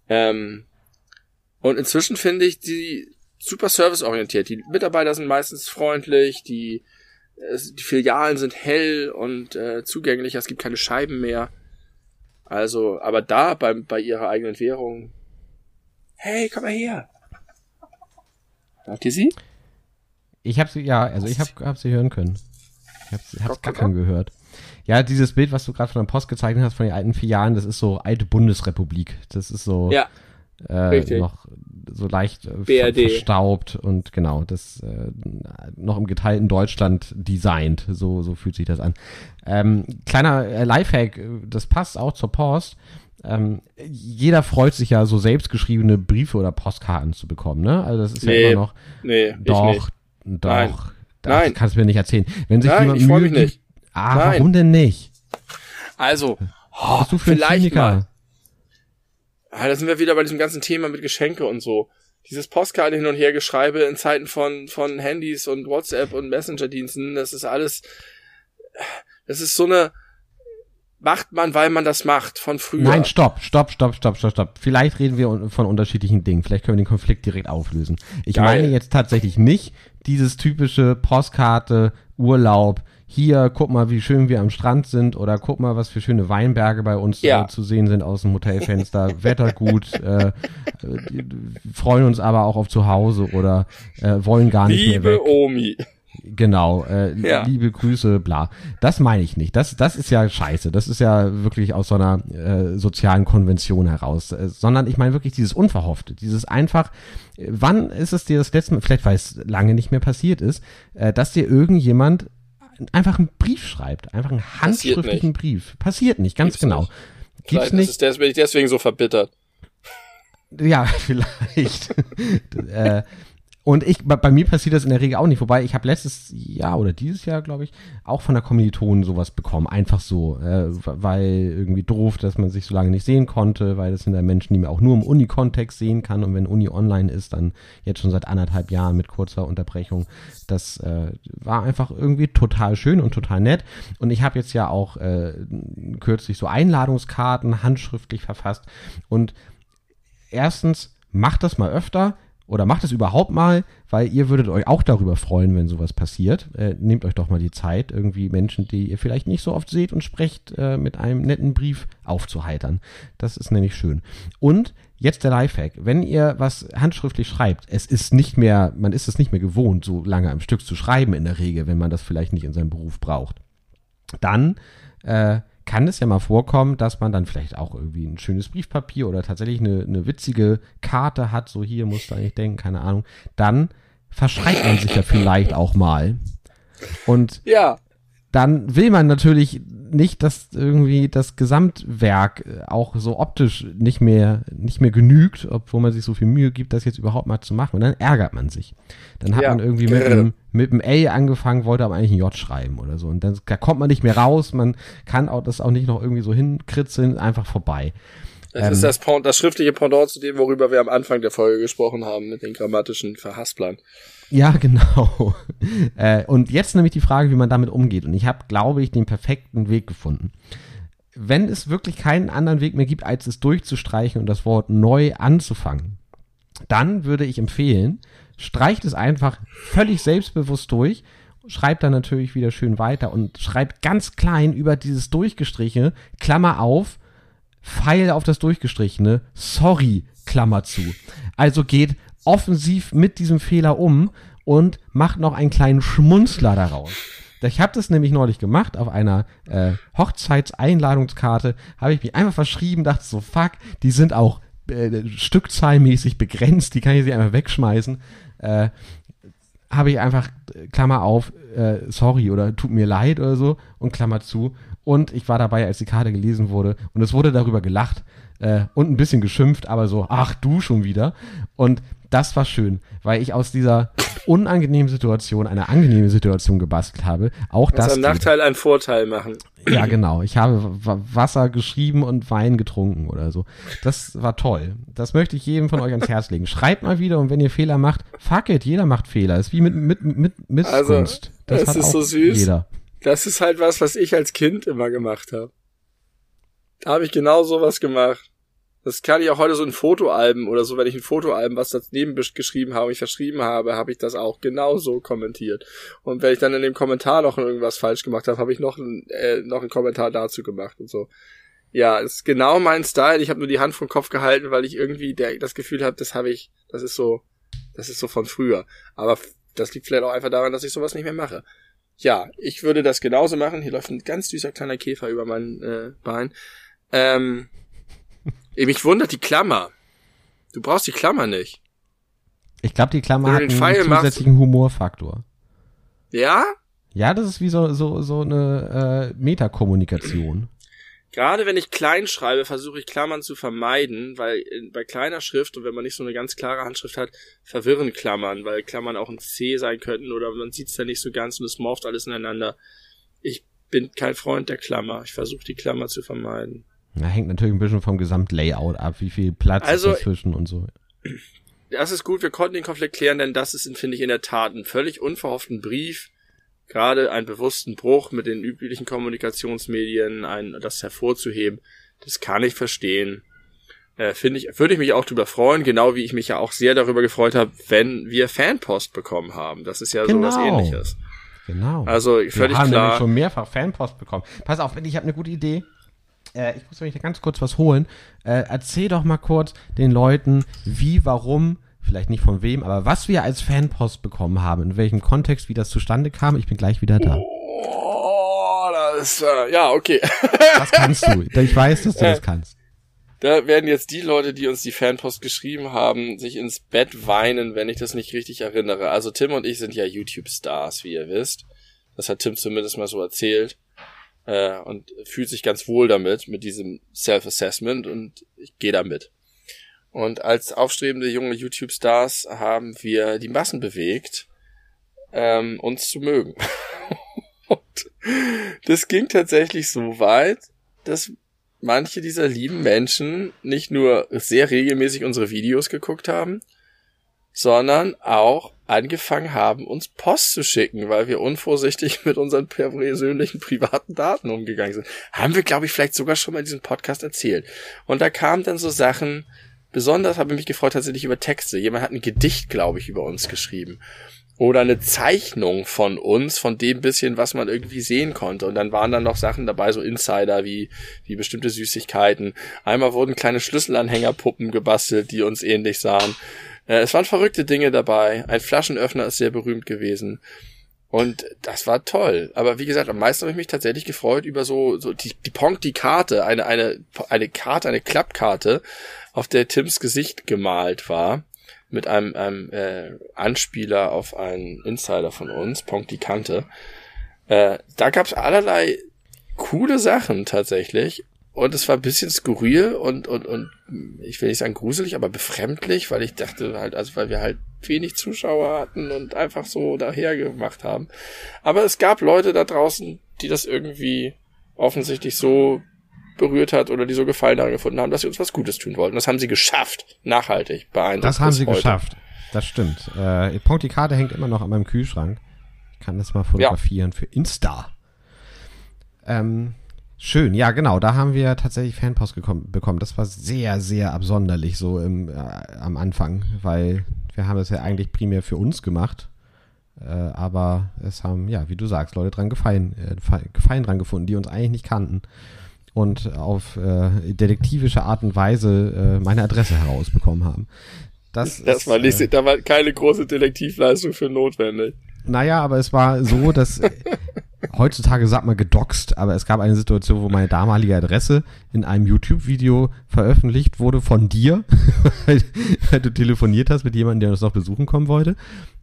Ähm, und inzwischen finde ich die super serviceorientiert. Die Mitarbeiter sind meistens freundlich, die die Filialen sind hell und äh, zugänglicher, es gibt keine Scheiben mehr. Also, aber da bei, bei ihrer eigenen Währung, hey, komm mal her. Hört ihr sie? Ich habe sie, ja, also ich habe hab sie hören können. Ich habe hab's gackern gehört. Ja, dieses Bild, was du gerade von der Post gezeichnet hast, von den alten Filialen, das ist so alte Bundesrepublik. Das ist so ja, äh, noch so leicht äh, verstaubt und genau, das äh, noch im geteilten Deutschland designt. So, so fühlt sich das an. Ähm, kleiner äh, Lifehack, das passt auch zur Post. Ähm, jeder freut sich ja, so selbstgeschriebene Briefe oder Postkarten zu bekommen, ne? Also das ist nee, ja immer noch. Nee, doch, doch. Nein. Das Nein. kannst du mir nicht erzählen. Wenn sich Nein, jemand ich freue mich nicht. Ah, Nein. warum denn nicht? Also, oh, du für vielleicht mal. Ah, da sind wir wieder bei diesem ganzen Thema mit Geschenke und so. Dieses Postkarte hin und her geschreibe in Zeiten von, von Handys und WhatsApp und Messenger-Diensten, das ist alles, das ist so eine, macht man, weil man das macht, von früher. Nein, stopp, stopp, stopp, stopp, stopp, stopp. Vielleicht reden wir von unterschiedlichen Dingen. Vielleicht können wir den Konflikt direkt auflösen. Ich Geil. meine jetzt tatsächlich nicht dieses typische Postkarte, Urlaub, hier, guck mal, wie schön wir am Strand sind oder guck mal, was für schöne Weinberge bei uns ja. äh, zu sehen sind aus dem Hotelfenster. Wetter gut, äh, freuen uns aber auch auf zu Hause oder äh, wollen gar nicht Liebe mehr weg. Omi. Genau, äh, ja. liebe Grüße, bla. Das meine ich nicht. Das, das ist ja scheiße. Das ist ja wirklich aus so einer äh, sozialen Konvention heraus. Äh, sondern ich meine wirklich dieses Unverhoffte, dieses einfach, äh, wann ist es dir das letzte Mal, vielleicht weil es lange nicht mehr passiert ist, äh, dass dir irgendjemand einfach einen Brief schreibt, einfach einen handschriftlichen Brief. Passiert nicht, ganz Gibt's genau. Nicht. Gibt's vielleicht nicht. Ist des, bin ich deswegen so verbittert. Ja, vielleicht. äh, und ich, bei, bei, mir passiert das in der Regel auch nicht. Wobei ich habe letztes Jahr oder dieses Jahr, glaube ich, auch von der Kommilitonen sowas bekommen. Einfach so, äh, weil irgendwie doof, dass man sich so lange nicht sehen konnte, weil das sind ja Menschen, die man auch nur im Uni-Kontext sehen kann. Und wenn Uni online ist, dann jetzt schon seit anderthalb Jahren mit kurzer Unterbrechung. Das äh, war einfach irgendwie total schön und total nett. Und ich habe jetzt ja auch äh, kürzlich so Einladungskarten handschriftlich verfasst. Und erstens, macht das mal öfter oder macht es überhaupt mal, weil ihr würdet euch auch darüber freuen, wenn sowas passiert. Äh, nehmt euch doch mal die Zeit, irgendwie Menschen, die ihr vielleicht nicht so oft seht und sprecht, äh, mit einem netten Brief aufzuheitern. Das ist nämlich schön. Und jetzt der Lifehack. Wenn ihr was handschriftlich schreibt, es ist nicht mehr, man ist es nicht mehr gewohnt, so lange am Stück zu schreiben in der Regel, wenn man das vielleicht nicht in seinem Beruf braucht. Dann äh, kann es ja mal vorkommen, dass man dann vielleicht auch irgendwie ein schönes Briefpapier oder tatsächlich eine, eine witzige Karte hat, so hier musst du eigentlich denken, keine Ahnung, dann verschreibt man sich ja vielleicht auch mal. Und ja. Dann will man natürlich nicht, dass irgendwie das Gesamtwerk äh, auch so optisch nicht mehr, nicht mehr genügt, obwohl man sich so viel Mühe gibt, das jetzt überhaupt mal zu machen. Und dann ärgert man sich. Dann hat ja. man irgendwie mit einem, mit einem A angefangen, wollte aber eigentlich ein J schreiben oder so. Und dann da kommt man nicht mehr raus, man kann auch das auch nicht noch irgendwie so hinkritzeln, einfach vorbei. Das ähm, ist das, das schriftliche Pendant zu dem, worüber wir am Anfang der Folge gesprochen haben, mit den grammatischen Verhasplern. Ja, genau. äh, und jetzt nämlich die Frage, wie man damit umgeht. Und ich habe, glaube ich, den perfekten Weg gefunden. Wenn es wirklich keinen anderen Weg mehr gibt, als es durchzustreichen und das Wort neu anzufangen, dann würde ich empfehlen, streicht es einfach völlig selbstbewusst durch, schreibt dann natürlich wieder schön weiter und schreibt ganz klein über dieses Durchgestrichene, Klammer auf, Pfeil auf das Durchgestrichene, sorry, Klammer zu. Also geht offensiv mit diesem Fehler um und macht noch einen kleinen Schmunzler daraus. Ich habe das nämlich neulich gemacht auf einer äh, Hochzeitseinladungskarte, habe ich mich einfach verschrieben, dachte so, fuck, die sind auch äh, stückzahlmäßig begrenzt, die kann ich sie einfach wegschmeißen. Äh, habe ich einfach, Klammer auf, äh, sorry oder tut mir leid oder so und Klammer zu. Und ich war dabei, als die Karte gelesen wurde und es wurde darüber gelacht äh, und ein bisschen geschimpft, aber so, ach du schon wieder. Und das war schön, weil ich aus dieser unangenehmen Situation eine angenehme Situation gebastelt habe. Auch das. Also Nachteil einen Vorteil machen. Ja, genau. Ich habe Wasser geschrieben und Wein getrunken oder so. Das war toll. Das möchte ich jedem von euch ans Herz legen. Schreibt mal wieder und wenn ihr Fehler macht, fuck it, jeder macht Fehler. ist wie mit, mit, mit Missgunst. Also, das, das ist so süß. Jeder. Das ist halt was, was ich als Kind immer gemacht habe. Da habe ich genau sowas gemacht. Das kann ich auch heute so in Fotoalben oder so, wenn ich ein Fotoalben, was daneben geschrieben habe, ich verschrieben habe, habe ich das auch genauso kommentiert. Und wenn ich dann in dem Kommentar noch irgendwas falsch gemacht habe, habe ich noch, ein, äh, noch einen Kommentar dazu gemacht und so. Ja, ist genau mein Style. Ich habe nur die Hand vom Kopf gehalten, weil ich irgendwie der, das Gefühl habe, das habe ich, das ist so, das ist so von früher. Aber das liegt vielleicht auch einfach daran, dass ich sowas nicht mehr mache. Ja, ich würde das genauso machen. Hier läuft ein ganz süßer kleiner Käfer über mein äh, Bein. Ähm, mich wundert die Klammer. Du brauchst die Klammer nicht. Ich glaube, die Klammer hat einen Pfeil zusätzlichen machst, Humorfaktor. Ja? Ja, das ist wie so, so, so eine äh, Metakommunikation. Gerade wenn ich klein schreibe, versuche ich Klammern zu vermeiden, weil bei kleiner Schrift und wenn man nicht so eine ganz klare Handschrift hat, verwirren Klammern, weil Klammern auch ein C sein könnten oder man sieht es ja nicht so ganz und es morpht alles ineinander. Ich bin kein Freund der Klammer. Ich versuche die Klammer zu vermeiden. Ja, hängt natürlich ein bisschen vom Gesamtlayout ab, wie viel Platz also, ist dazwischen und so. Das ist gut, wir konnten den Konflikt klären, denn das ist, finde ich, in der Tat ein völlig unverhofften Brief. Gerade einen bewussten Bruch mit den üblichen Kommunikationsmedien, ein, das hervorzuheben, das kann ich verstehen. Äh, finde ich, würde ich mich auch darüber freuen, genau wie ich mich ja auch sehr darüber gefreut habe, wenn wir Fanpost bekommen haben. Das ist ja genau. sowas ähnliches. Genau. Also völlig wir haben klar. schon mehrfach Fanpost bekommen. Pass auf, ich habe eine gute Idee. Äh, ich muss mich da ganz kurz was holen. Äh, erzähl doch mal kurz den Leuten, wie, warum, vielleicht nicht von wem, aber was wir als Fanpost bekommen haben, in welchem Kontext, wie das zustande kam. Ich bin gleich wieder da. Oh, das ist, äh, ja, okay. das kannst du. Ich weiß, dass du das kannst. Da werden jetzt die Leute, die uns die Fanpost geschrieben haben, sich ins Bett weinen, wenn ich das nicht richtig erinnere. Also Tim und ich sind ja YouTube-Stars, wie ihr wisst. Das hat Tim zumindest mal so erzählt äh, und fühlt sich ganz wohl damit, mit diesem Self-Assessment und ich gehe damit. Und als aufstrebende junge YouTube-Stars haben wir die Massen bewegt, ähm, uns zu mögen. und das ging tatsächlich so weit, dass manche dieser lieben Menschen nicht nur sehr regelmäßig unsere Videos geguckt haben, sondern auch angefangen haben, uns Post zu schicken, weil wir unvorsichtig mit unseren persönlichen privaten Daten umgegangen sind. Haben wir, glaube ich, vielleicht sogar schon mal in diesem Podcast erzählt. Und da kamen dann so Sachen, besonders habe ich mich gefreut tatsächlich über Texte. Jemand hat ein Gedicht, glaube ich, über uns geschrieben. Oder eine Zeichnung von uns, von dem bisschen, was man irgendwie sehen konnte. Und dann waren dann noch Sachen dabei, so Insider wie, wie bestimmte Süßigkeiten. Einmal wurden kleine Schlüsselanhängerpuppen gebastelt, die uns ähnlich sahen. Äh, es waren verrückte Dinge dabei. Ein Flaschenöffner ist sehr berühmt gewesen. Und das war toll. Aber wie gesagt, am meisten habe ich mich tatsächlich gefreut über so, so die, die Pong, die Karte, eine, eine, eine Karte, eine Klappkarte, auf der Tims Gesicht gemalt war. Mit einem, einem äh, Anspieler auf einen Insider von uns, Ponk die Kante. Äh, da gab's allerlei coole Sachen tatsächlich. Und es war ein bisschen skurril und, und, und ich will nicht sagen gruselig, aber befremdlich, weil ich dachte halt, also weil wir halt wenig Zuschauer hatten und einfach so daher gemacht haben. Aber es gab Leute da draußen, die das irgendwie offensichtlich so berührt hat oder die so Gefallen daran gefunden haben, dass sie uns was Gutes tun wollten. Das haben sie geschafft. Nachhaltig. Beeindruckend. Das haben sie heute. geschafft. Das stimmt. Äh, Punkt, die Karte hängt immer noch an meinem Kühlschrank. Ich kann das mal fotografieren ja. für Insta. Ähm, schön, ja genau, da haben wir tatsächlich Fanpost gekommen, bekommen. Das war sehr, sehr absonderlich so im, äh, am Anfang, weil wir haben das ja eigentlich primär für uns gemacht. Äh, aber es haben, ja, wie du sagst, Leute dran gefallen, äh, gefallen dran gefunden, die uns eigentlich nicht kannten und auf äh, detektivische Art und Weise äh, meine Adresse herausbekommen haben. Das, war nicht, äh, da war keine große Detektivleistung für notwendig. Naja, aber es war so, dass heutzutage sagt man gedoxt, aber es gab eine Situation, wo meine damalige Adresse in einem YouTube-Video veröffentlicht wurde von dir, weil du telefoniert hast mit jemandem, der uns noch besuchen kommen wollte.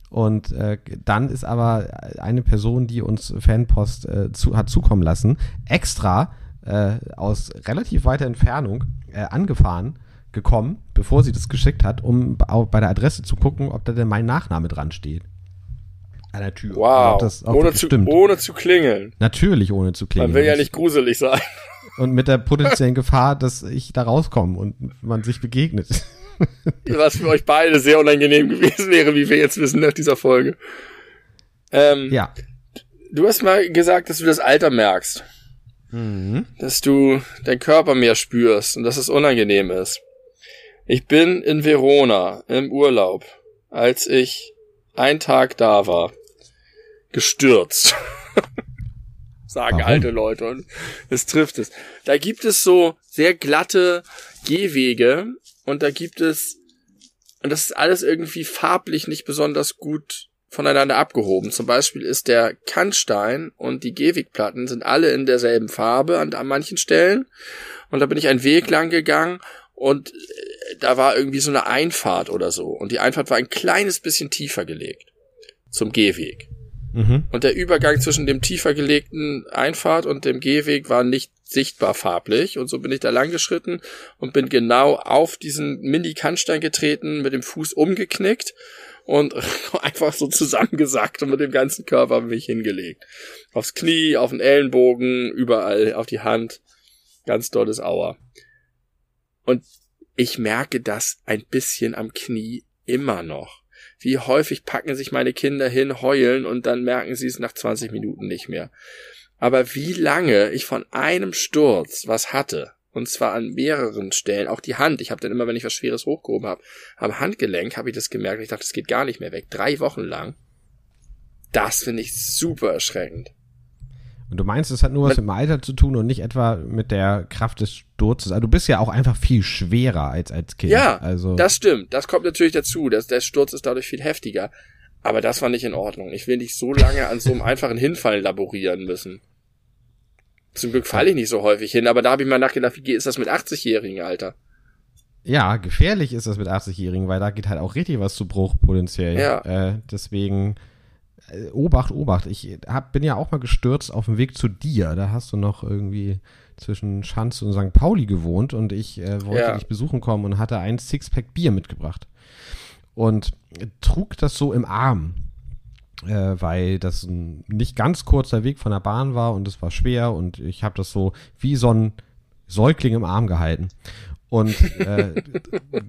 Und äh, dann ist aber eine Person, die uns Fanpost äh, zu, hat zukommen lassen, extra äh, aus relativ weiter Entfernung äh, angefahren gekommen, bevor sie das geschickt hat, um auch bei der Adresse zu gucken, ob da denn mein Nachname dran steht. An der Tür. Wow. Das, ohne, zu, ohne zu klingeln. Natürlich ohne zu klingeln. Man will ja nicht gruselig sein. Und mit der potenziellen Gefahr, dass ich da rauskomme und man sich begegnet. Was für euch beide sehr unangenehm gewesen wäre, wie wir jetzt wissen nach dieser Folge. Ähm, ja. Du hast mal gesagt, dass du das Alter merkst. Mhm. Dass du deinen Körper mehr spürst und dass es unangenehm ist. Ich bin in Verona im Urlaub, als ich ein Tag da war, gestürzt. Sagen Warum? alte Leute und es trifft es. Da gibt es so sehr glatte Gehwege und da gibt es und das ist alles irgendwie farblich nicht besonders gut voneinander abgehoben. Zum Beispiel ist der Kannstein und die Gehwegplatten sind alle in derselben Farbe an, an manchen Stellen. Und da bin ich einen Weg lang gegangen und äh, da war irgendwie so eine Einfahrt oder so. Und die Einfahrt war ein kleines bisschen tiefer gelegt zum Gehweg. Mhm. Und der Übergang zwischen dem tiefer gelegten Einfahrt und dem Gehweg war nicht sichtbar farblich. Und so bin ich da lang geschritten und bin genau auf diesen Mini-Kannstein getreten, mit dem Fuß umgeknickt und einfach so zusammengesackt und mit dem ganzen Körper mich hingelegt. Aufs Knie, auf den Ellenbogen, überall, auf die Hand. Ganz dolles Auer. Und ich merke das ein bisschen am Knie immer noch. Wie häufig packen sich meine Kinder hin, heulen und dann merken sie es nach 20 Minuten nicht mehr. Aber wie lange ich von einem Sturz was hatte, und zwar an mehreren Stellen. Auch die Hand. Ich habe dann immer, wenn ich was Schweres hochgehoben habe, am Handgelenk habe ich das gemerkt. Ich dachte, das geht gar nicht mehr weg. Drei Wochen lang. Das finde ich super erschreckend. Und du meinst, es hat nur was mit dem Alter zu tun und nicht etwa mit der Kraft des Sturzes. Also du bist ja auch einfach viel schwerer als als Kind. Ja, also das stimmt. Das kommt natürlich dazu. Dass der Sturz ist dadurch viel heftiger. Aber das war nicht in Ordnung. Ich will nicht so lange an so einem einfachen Hinfallen laborieren müssen. Zum Glück falle ich nicht so häufig hin, aber da habe ich mal nachgedacht, wie ist das mit 80-Jährigen, Alter? Ja, gefährlich ist das mit 80-Jährigen, weil da geht halt auch richtig was zu Bruch potenziell. Ja. Äh, deswegen äh, Obacht, Obacht. Ich hab, bin ja auch mal gestürzt auf dem Weg zu dir. Da hast du noch irgendwie zwischen Schanz und St. Pauli gewohnt und ich äh, wollte ja. dich besuchen kommen und hatte ein Sixpack Bier mitgebracht. Und trug das so im Arm äh, weil das ein nicht ganz kurzer Weg von der Bahn war und es war schwer und ich habe das so wie so ein Säugling im Arm gehalten. Und äh,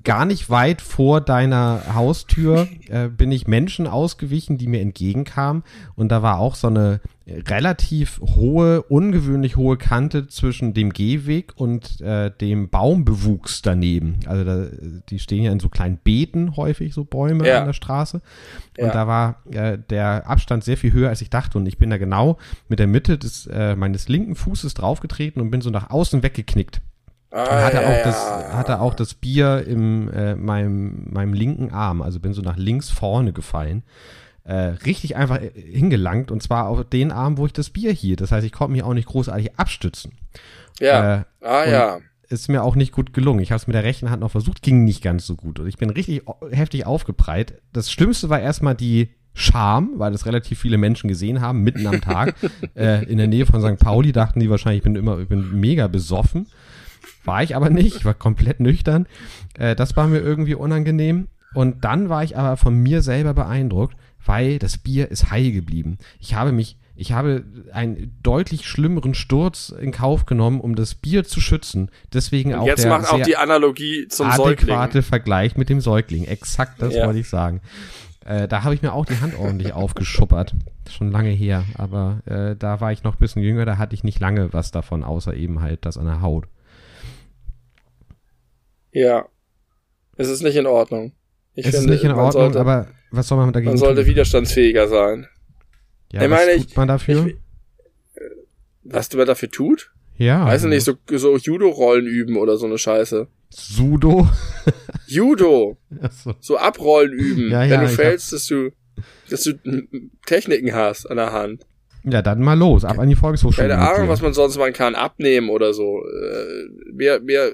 gar nicht weit vor deiner Haustür äh, bin ich Menschen ausgewichen, die mir entgegenkamen. Und da war auch so eine relativ hohe, ungewöhnlich hohe Kante zwischen dem Gehweg und äh, dem Baumbewuchs daneben. Also da, die stehen ja in so kleinen Beeten häufig, so Bäume ja. an der Straße. Und ja. da war äh, der Abstand sehr viel höher, als ich dachte. Und ich bin da genau mit der Mitte des, äh, meines linken Fußes draufgetreten und bin so nach außen weggeknickt. Ah, und hatte, ja, auch das, hatte auch das Bier im äh, meinem, meinem linken Arm, also bin so nach links vorne gefallen. Äh, richtig einfach äh, hingelangt und zwar auf den Arm, wo ich das Bier hielt. Das heißt, ich konnte mich auch nicht großartig abstützen. Ja. Äh, ah ja. Ist mir auch nicht gut gelungen. Ich habe es mit der rechten Hand noch versucht, ging nicht ganz so gut. Und ich bin richtig heftig aufgepreit. Das Schlimmste war erstmal die Scham, weil das relativ viele Menschen gesehen haben, mitten am Tag, äh, in der Nähe von St. Pauli, dachten die wahrscheinlich, ich bin immer, ich bin mega besoffen. War ich aber nicht, ich war komplett nüchtern. Äh, das war mir irgendwie unangenehm. Und dann war ich aber von mir selber beeindruckt, weil das Bier ist heil geblieben. Ich habe mich, ich habe einen deutlich schlimmeren Sturz in Kauf genommen, um das Bier zu schützen. Deswegen Und auch jetzt der macht auch die Analogie zum adäquate Säugling. Vergleich mit dem Säugling. Exakt das Ja. wollte ich sagen. Äh, da habe ich mir auch die Hand ordentlich aufgeschuppert. Schon lange her. Aber äh, da war ich noch ein bisschen jünger, da hatte ich nicht lange was davon, außer eben halt das an der Haut. Ja. Es ist nicht in Ordnung. Ich es finde, ist nicht in Ordnung, sollte, aber was soll man dagegen man sollte tun? widerstandsfähiger sein. Ja, ich was meine, tut man dafür? Ich, was man dafür tut? ja. Weiß ich nicht, so, so Judo-Rollen üben oder so eine Scheiße. Sudo. Judo! Achso. So Abrollen üben. Ja, wenn ja, du ich fällst, dass du, dass du Techniken hast an der Hand. Ja, dann mal los, ab an die Volkshochschule. Keine Ahnung, was man sonst machen kann. Abnehmen oder so. Äh, mehr, mehr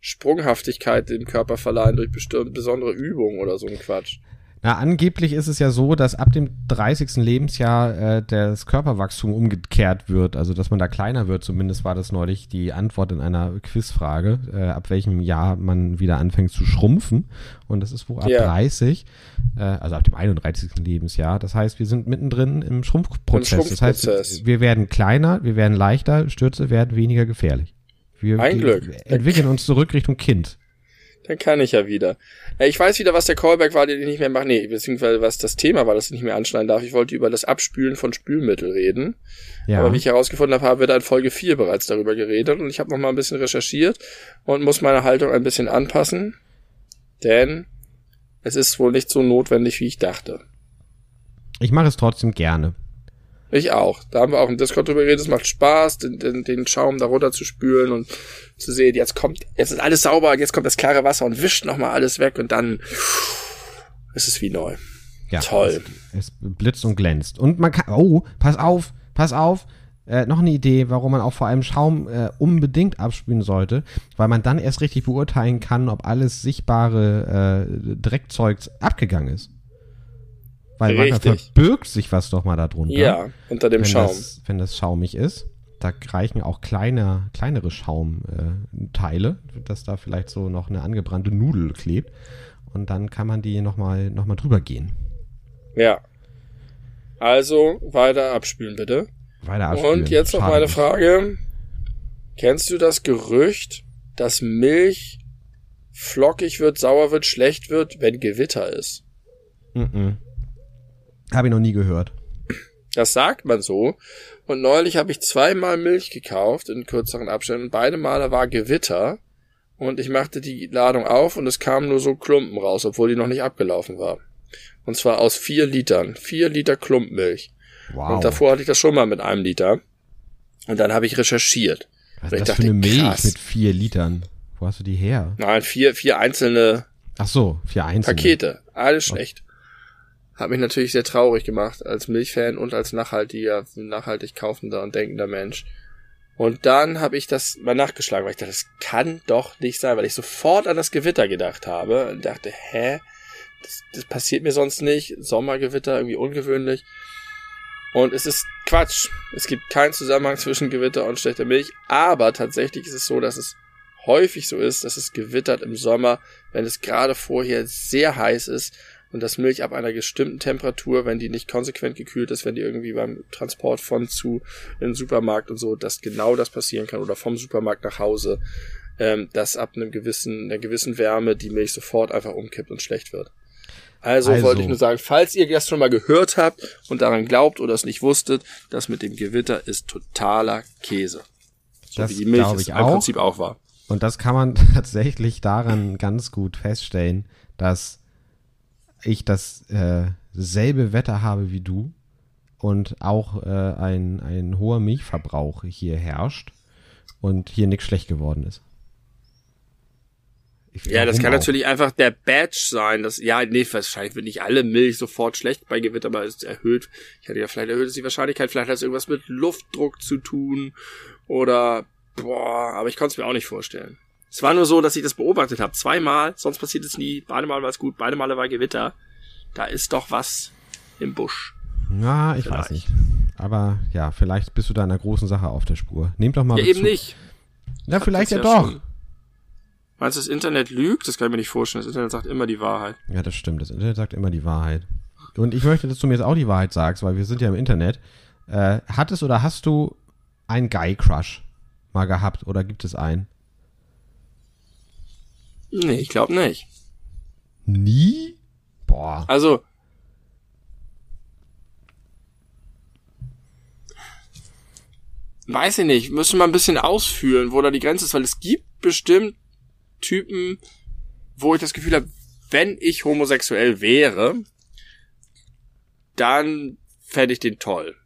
Sprunghaftigkeit dem Körper verleihen durch bestimmte besondere Übungen oder so ein Quatsch. Na, angeblich ist es ja so, dass ab dem 30. Lebensjahr äh, das Körperwachstum umgekehrt wird, also dass man da kleiner wird. Zumindest war das neulich die Antwort in einer Quizfrage, äh, ab welchem Jahr man wieder anfängt zu schrumpfen. Und das ist wohl ab Ja. 30, äh, also ab dem 31. Lebensjahr. Das heißt, wir sind mittendrin im Schrumpfprozess. Im Das heißt, Schrumpfprozess. wir werden kleiner, wir werden leichter, Stürze werden weniger gefährlich. Wir Ein Glück. entwickeln uns zurück Richtung Kind. Dann kann ich ja wieder. Ich weiß wieder, was der Callback war, den ich nicht mehr mache. Nee, beziehungsweise was das Thema war, das ich nicht mehr anschneiden darf. Ich wollte über das Abspülen von Spülmittel reden. Ja. Aber wie ich herausgefunden habe, haben wir da in Folge 4 bereits darüber geredet und ich habe noch mal ein bisschen recherchiert und muss meine Haltung ein bisschen anpassen, denn es ist wohl nicht so notwendig, wie ich dachte. ich mache es trotzdem gerne. Ich auch. Da haben wir auch im Discord drüber geredet. Es macht Spaß, den, den, den Schaum da runter zu spülen und zu sehen, jetzt kommt, jetzt ist alles sauber, jetzt kommt das klare Wasser und wischt nochmal alles weg und dann ist es wie neu. Ja, Toll. Es, es blitzt und glänzt. Und man kann, oh, pass auf, pass auf. Äh, noch eine Idee, warum man auch vor allem Schaum äh, unbedingt abspülen sollte, weil man dann erst richtig beurteilen kann, ob alles sichtbare äh, Dreckzeug abgegangen ist. Weil manchmal Richtig. verbirgt sich was doch mal darunter. Ja, unter dem wenn Schaum. Das, wenn das schaumig ist. Da reichen auch kleine, kleinere Schaumteile, Teile, dass da vielleicht so noch eine angebrannte Nudel klebt. Und dann kann man die nochmal noch mal drüber gehen. Ja. Also, weiter abspülen bitte. Weiter abspülen. Und jetzt noch Schade meine. Frage. Kennst du das Gerücht, dass Milch flockig wird, sauer wird, schlecht wird, wenn Gewitter ist? Mhm. Habe ich noch nie gehört. Das sagt man so. Und neulich habe ich zweimal Milch gekauft in kürzeren Abständen. Beide Male war Gewitter. Und ich machte die Ladung auf und es kamen nur so Klumpen raus, obwohl die noch nicht abgelaufen war. Und zwar aus vier Litern. Vier Liter Klumpmilch. Wow. Und davor hatte ich das schon mal mit einem Liter. Und dann habe ich recherchiert. Was ist das dachte, für eine Milch krass. mit vier Litern? Wo hast du die her? Nein, vier, vier einzelne Ach so, vier einzelne. Pakete. Alles schlecht. Hat mich natürlich sehr traurig gemacht als Milchfan und als nachhaltiger, nachhaltig kaufender und denkender Mensch. Und dann habe ich das mal nachgeschlagen, weil ich dachte, das kann doch nicht sein, weil ich sofort an das Gewitter gedacht habe und dachte, hä? Das, das passiert mir sonst nicht. Sommergewitter, irgendwie ungewöhnlich. Und es ist Quatsch. Es gibt keinen Zusammenhang zwischen Gewitter und schlechter Milch. Aber tatsächlich ist es so, dass es häufig so ist, dass es gewittert im Sommer, wenn es gerade vorher sehr heiß ist und das Milch ab einer bestimmten Temperatur, wenn die nicht konsequent gekühlt ist, wenn die irgendwie beim Transport von zu in den Supermarkt und so, dass genau das passieren kann oder vom Supermarkt nach Hause, ähm, dass ab einem gewissen, einer gewissen Wärme die Milch sofort einfach umkippt und schlecht wird. Also, Also. wollte ich nur sagen, falls ihr das schon mal gehört habt und daran glaubt oder es nicht wusstet, das mit dem Gewitter ist totaler Käse. So Das wie die Milch es im. Prinzip auch war. Und das kann man tatsächlich daran ganz gut feststellen, dass ich das äh, selbe Wetter habe wie du und auch äh, ein, ein hoher Milchverbrauch hier herrscht und hier nichts schlecht geworden ist. Ich- Ja, das kann auch? natürlich einfach der Badge sein. Das, ja, nee, wahrscheinlich wird nicht alle Milch sofort schlecht bei Gewitter, aber es ist erhöht. Ich hatte ja vielleicht erhöht ist die Wahrscheinlichkeit, vielleicht hat es irgendwas mit Luftdruck zu tun oder boah, aber ich konnte es mir auch nicht vorstellen. Es war nur so, dass ich das beobachtet habe. Zweimal, sonst passiert es nie. Beide Mal war es gut, beide Male war Gewitter. Da ist doch was im Busch. Na, ich vielleicht. weiß nicht. Aber ja, vielleicht bist du da einer großen Sache auf der Spur. Nehmt doch mal. Ja, eben nicht. Ja, vielleicht ja, ja doch. Schon. Meinst du, das Internet lügt? Das kann ich mir nicht vorstellen. Das Internet sagt immer die Wahrheit. Ja, das stimmt. Das Internet sagt immer die Wahrheit. Und ich möchte, dass du mir jetzt auch die Wahrheit sagst, weil wir sind ja im Internet. Äh, hattest oder hast du einen Guy-Crush mal gehabt oder gibt es einen? Nee, ich glaube nicht. Nie? Boah. Also, weiß ich nicht, müsste man ein bisschen ausführen, wo da die Grenze ist, weil es gibt bestimmt Typen, wo ich das Gefühl habe, wenn ich homosexuell wäre, dann fände ich den toll.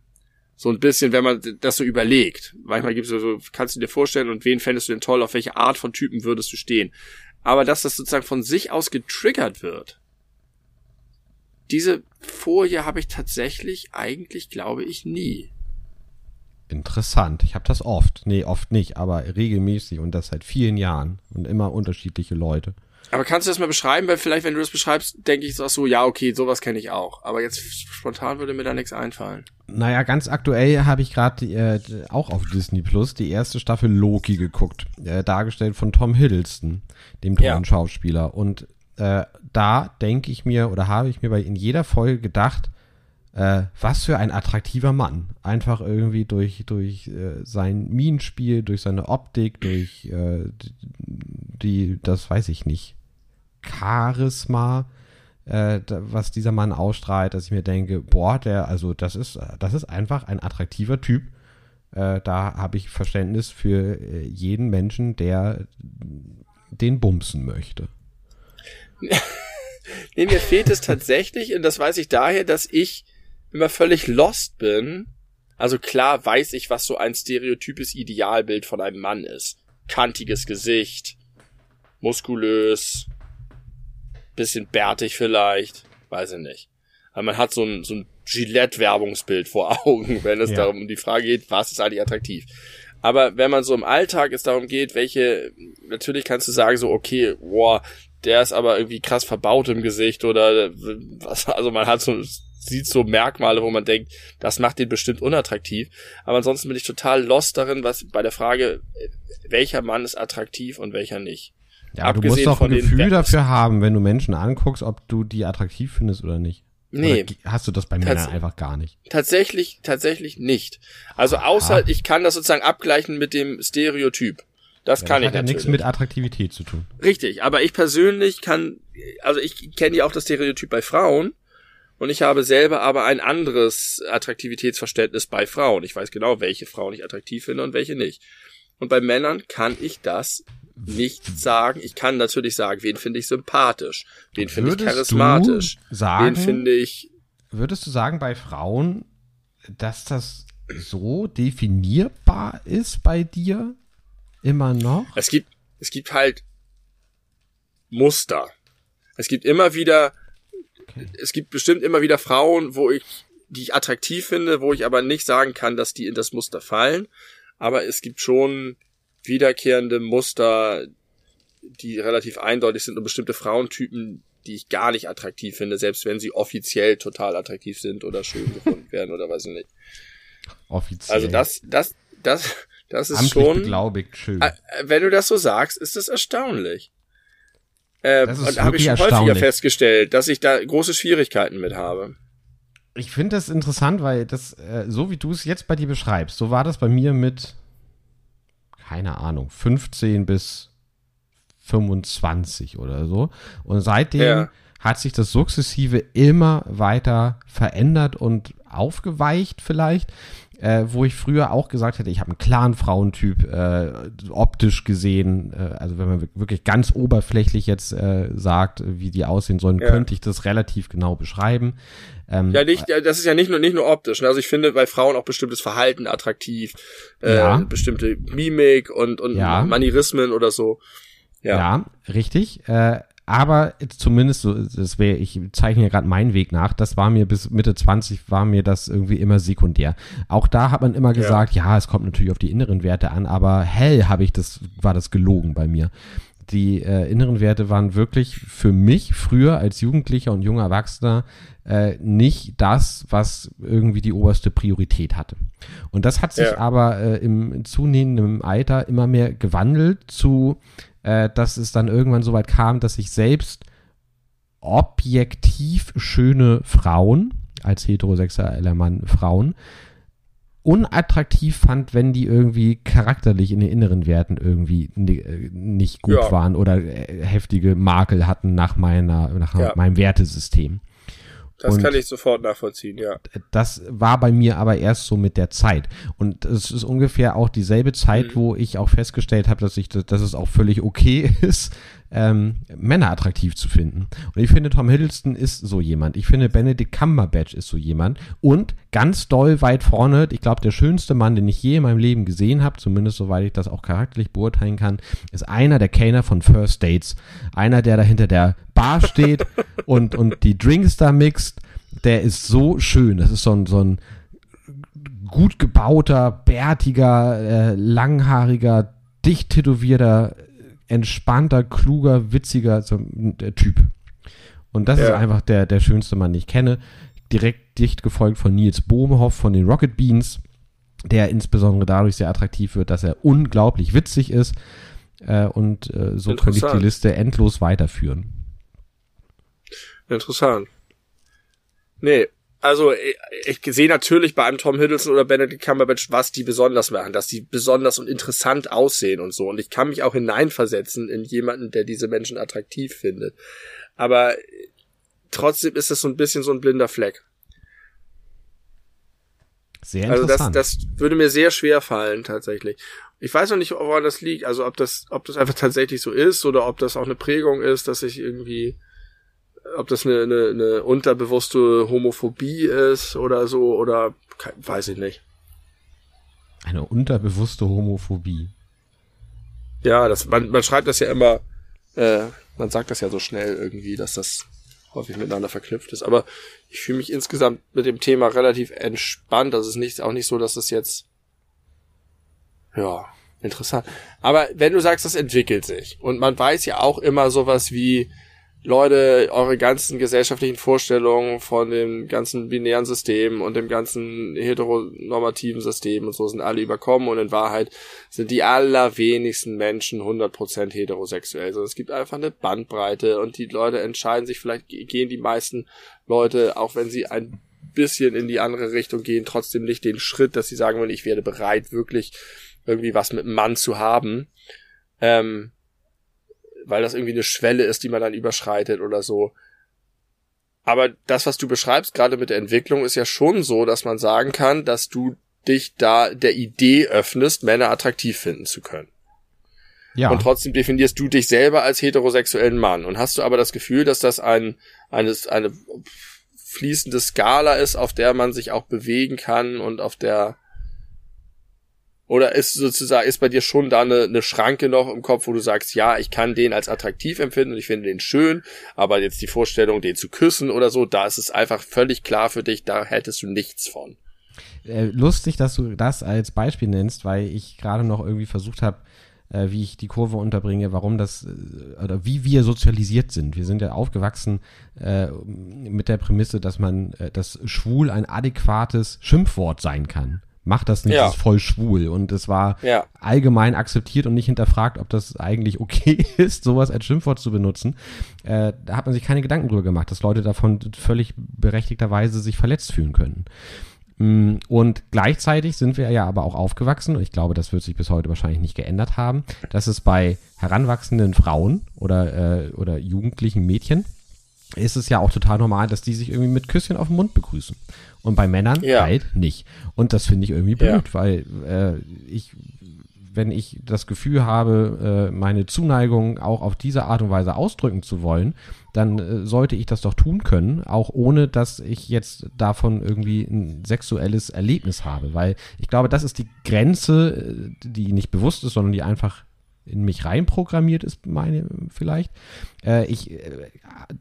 So ein bisschen, wenn man das so überlegt. Manchmal gibt es so, kannst du dir vorstellen, und wen fändest du denn toll, auf welche Art von Typen würdest du stehen? Aber dass das sozusagen von sich aus getriggert wird, diese Folie habe ich tatsächlich eigentlich, glaube ich, nie. Interessant. Ich habe das oft. Nee, oft nicht, aber regelmäßig und das seit vielen Jahren und immer unterschiedliche Leute. Aber kannst du das mal beschreiben? Weil vielleicht, wenn du das beschreibst, denke ich so, ja, okay, sowas kenne ich auch. Aber jetzt spontan würde mir da nichts einfallen. Naja, ganz aktuell habe ich gerade äh, auch auf Disney Plus die erste Staffel Loki geguckt. Äh, dargestellt von Tom Hiddleston, dem tollen ja. Schauspieler. Und äh, da denke ich mir oder habe ich mir bei in jeder Folge gedacht, äh, was für ein attraktiver Mann. Einfach irgendwie durch, durch äh, sein Minenspiel, durch seine Optik, durch äh, die, das weiß ich nicht, Charisma, äh, was dieser Mann ausstrahlt, dass ich mir denke, boah, der, also das ist, das ist einfach ein attraktiver Typ. Äh, da habe ich Verständnis für äh, jeden Menschen, der den bumsen möchte. nee, mir fehlt es tatsächlich, und das weiß ich daher, dass ich immer völlig lost bin. Also klar weiß ich, was so ein stereotypes Idealbild von einem Mann ist. Kantiges Gesicht, muskulös, bisschen bärtig vielleicht, weiß ich nicht. Aber man hat so ein, so ein Gillette-Werbungsbild vor Augen, wenn es ja. darum um die Frage geht, was ist eigentlich attraktiv. Aber wenn man so im Alltag es darum geht, welche, natürlich kannst du sagen so, okay, boah, der ist aber irgendwie krass verbaut im Gesicht oder was, also man hat so sieht so Merkmale, wo man denkt, das macht ihn bestimmt unattraktiv. Aber ansonsten bin ich total lost darin, was bei der Frage, welcher Mann ist attraktiv und welcher nicht. Ja, du musst doch ein Gefühl dafür haben, wenn du Menschen anguckst, ob du die attraktiv findest oder nicht. Nee. Oder hast du das bei Männern einfach gar nicht? Tatsächlich, tatsächlich nicht. Also außer Aha. ich kann das sozusagen abgleichen mit dem Stereotyp. Das ja, kann das ich hat ja nichts mit Attraktivität zu tun. Richtig, aber ich persönlich kann, also ich kenne ja auch das Stereotyp bei Frauen und ich habe selber aber ein anderes Attraktivitätsverständnis bei Frauen. Ich weiß genau, welche Frauen ich attraktiv finde und welche nicht. Und bei Männern kann ich das nicht sagen. Ich kann natürlich sagen, wen finde ich sympathisch, wen finde ich charismatisch, sagen, wen finde ich. Würdest du sagen bei Frauen, dass das so definierbar ist bei dir immer noch? Es gibt, es gibt halt Muster. Es gibt immer wieder Okay. Es gibt bestimmt immer wieder Frauen, wo ich, die ich attraktiv finde, wo ich aber nicht sagen kann, dass die in das Muster fallen. Aber es gibt schon wiederkehrende Muster, die relativ eindeutig sind und bestimmte Frauentypen, die ich gar nicht attraktiv finde, selbst wenn sie offiziell total attraktiv sind oder schön gefunden werden oder weiß ich nicht. Offiziell. Also das, das, das, das ist Amtlich schon. Beglaubigt, schön. Äh, wenn du das so sagst, ist das erstaunlich. Äh, und habe ich schon häufiger festgestellt, dass ich da große Schwierigkeiten mit habe. Ich finde das interessant, weil das, äh, so wie du es jetzt bei dir beschreibst, so war das bei mir mit, keine Ahnung, 15 bis 25 oder so. Und seitdem ja. hat sich das sukzessive immer weiter verändert und aufgeweicht vielleicht äh, wo ich früher auch gesagt hätte, ich habe einen klaren Frauentyp, äh, optisch gesehen, äh, also wenn man wirklich ganz oberflächlich jetzt äh, sagt, wie die aussehen sollen, ja. könnte ich das relativ genau beschreiben. Ähm, ja, nicht, das ist ja nicht nur nicht nur optisch. Ne? Also ich finde bei Frauen auch bestimmtes Verhalten attraktiv, äh, ja. bestimmte Mimik und und ja. Manierismen oder so. Ja, ja richtig. Äh, aber zumindest so, das wäre, ich zeichne ja gerade meinen Weg nach, das war mir bis Mitte 20 war mir das irgendwie immer sekundär. Auch da hat man immer gesagt, ja, ja es kommt natürlich auf die inneren Werte an, aber hell habe ich das, war das gelogen bei mir. die äh, inneren Werte waren wirklich für mich früher als Jugendlicher und junger Erwachsener äh, nicht das, was irgendwie die oberste Priorität hatte. Und das hat sich ja. aber äh, im zunehmenden Alter immer mehr gewandelt zu, äh, dass es dann irgendwann so weit kam, dass ich selbst objektiv schöne Frauen, als heterosexueller Mann Frauen, unattraktiv fand, wenn die irgendwie charakterlich in den inneren Werten irgendwie äh, nicht gut ja. waren oder äh, heftige Makel hatten nach meiner, nach ja. meinem Wertesystem. Das und kann ich sofort nachvollziehen, ja. Das war bei mir aber erst so mit der Zeit. Und es ist ungefähr auch dieselbe Zeit, mhm. wo ich auch festgestellt habe, dass ich, dass es auch völlig okay ist, ähm, Männer attraktiv zu finden. Und ich finde, Tom Hiddleston ist so jemand. Ich finde, Benedict Cumberbatch ist so jemand. Und ganz doll weit vorne, ich glaube, der schönste Mann, den ich je in meinem Leben gesehen habe, zumindest soweit ich das auch charakterlich beurteilen kann, ist einer der Kellner von First Dates. Einer, der da hinter der Bar steht und, und die Drinks da mixt. Der ist so schön. Das ist so ein, so ein gut gebauter, bärtiger, äh, langhaariger, dicht tätowierter entspannter, kluger, witziger so, der Typ. Und das ja. ist einfach der, der schönste Mann, den ich kenne. Direkt dicht gefolgt von Nils Bohmhoff von den Rocket Beans, der insbesondere dadurch sehr attraktiv wird, dass er unglaublich witzig ist. Äh, und äh, so könnte ich die Liste endlos weiterführen. Interessant. Nee, also ich, ich sehe natürlich bei einem Tom Hiddleston oder Benedict Cumberbatch, was die besonders machen, dass die besonders und interessant aussehen und so. Und ich kann mich auch hineinversetzen in jemanden, der diese Menschen attraktiv findet. Aber trotzdem ist es so ein bisschen so ein blinder Fleck. Sehr interessant. Also das, das würde mir sehr schwer fallen, tatsächlich. Ich weiß noch nicht, woran das liegt. Also ob das, ob das einfach tatsächlich so ist oder ob das auch eine Prägung ist, dass ich irgendwie ob das eine, eine, eine unterbewusste Homophobie ist oder so, oder weiß ich nicht. Eine unterbewusste Homophobie. Ja, das, man, man schreibt das ja immer, äh, man sagt das ja so schnell irgendwie, dass das häufig miteinander verknüpft ist. Aber ich fühle mich insgesamt mit dem Thema relativ entspannt. Das ist nicht, auch nicht so, dass es jetzt, ja, interessant. Aber wenn du sagst, das entwickelt sich und man weiß ja auch immer sowas wie, Leute, eure ganzen gesellschaftlichen Vorstellungen von dem ganzen binären System und dem ganzen heteronormativen System und so sind alle überkommen und in Wahrheit sind die allerwenigsten Menschen 100% heterosexuell. Also es gibt einfach eine Bandbreite und die Leute entscheiden sich, vielleicht gehen die meisten Leute, auch wenn sie ein bisschen in die andere Richtung gehen, trotzdem nicht den Schritt, dass sie sagen wollen, ich werde bereit, wirklich irgendwie was mit einem Mann zu haben. Ähm, weil das irgendwie eine Schwelle ist, die man dann überschreitet oder so. Aber das, was du beschreibst, gerade mit der Entwicklung, ist ja schon so, dass man sagen kann, dass du dich da der Idee öffnest, Männer attraktiv finden zu können. Ja. Und trotzdem definierst du dich selber als heterosexuellen Mann. Und hast du aber das Gefühl, dass das ein, eines, eine fließende Skala ist, auf der man sich auch bewegen kann und auf der oder ist sozusagen, ist bei dir schon da eine, eine Schranke noch im Kopf, wo du sagst, ja, ich kann den als attraktiv empfinden und ich finde den schön, aber jetzt die Vorstellung, den zu küssen oder so, da ist es einfach völlig klar für dich, da hättest du nichts von. Äh, lustig, dass du das als Beispiel nennst, weil ich gerade noch irgendwie versucht habe, äh, wie ich die Kurve unterbringe, warum das äh, oder wie wir sozialisiert sind. Wir sind ja aufgewachsen äh, mit der Prämisse, dass man, dass schwul ein adäquates Schimpfwort sein kann macht das nicht, ja. ist voll schwul. Und es war ja. allgemein akzeptiert und nicht hinterfragt, ob das eigentlich okay ist, sowas als Schimpfwort zu benutzen. Äh, da hat man sich keine Gedanken drüber gemacht, dass Leute davon völlig berechtigterweise sich verletzt fühlen können. Mm, und gleichzeitig sind wir ja aber auch aufgewachsen, und ich glaube, das wird sich bis heute wahrscheinlich nicht geändert haben, dass es bei heranwachsenden Frauen oder, äh, oder jugendlichen Mädchen ist es ja auch total normal, dass die sich irgendwie mit Küsschen auf den Mund begrüßen. Und bei Männern ja. halt nicht. Und das finde ich irgendwie blöd, ja. weil äh, ich, wenn ich das Gefühl habe, äh, meine Zuneigung auch auf diese Art und Weise ausdrücken zu wollen, dann äh, sollte ich das doch tun können, auch ohne dass ich jetzt davon irgendwie ein sexuelles Erlebnis habe. Weil ich glaube, das ist die Grenze, äh, die nicht bewusst ist, sondern die einfach in mich reinprogrammiert ist, meine vielleicht. Äh, ich, äh,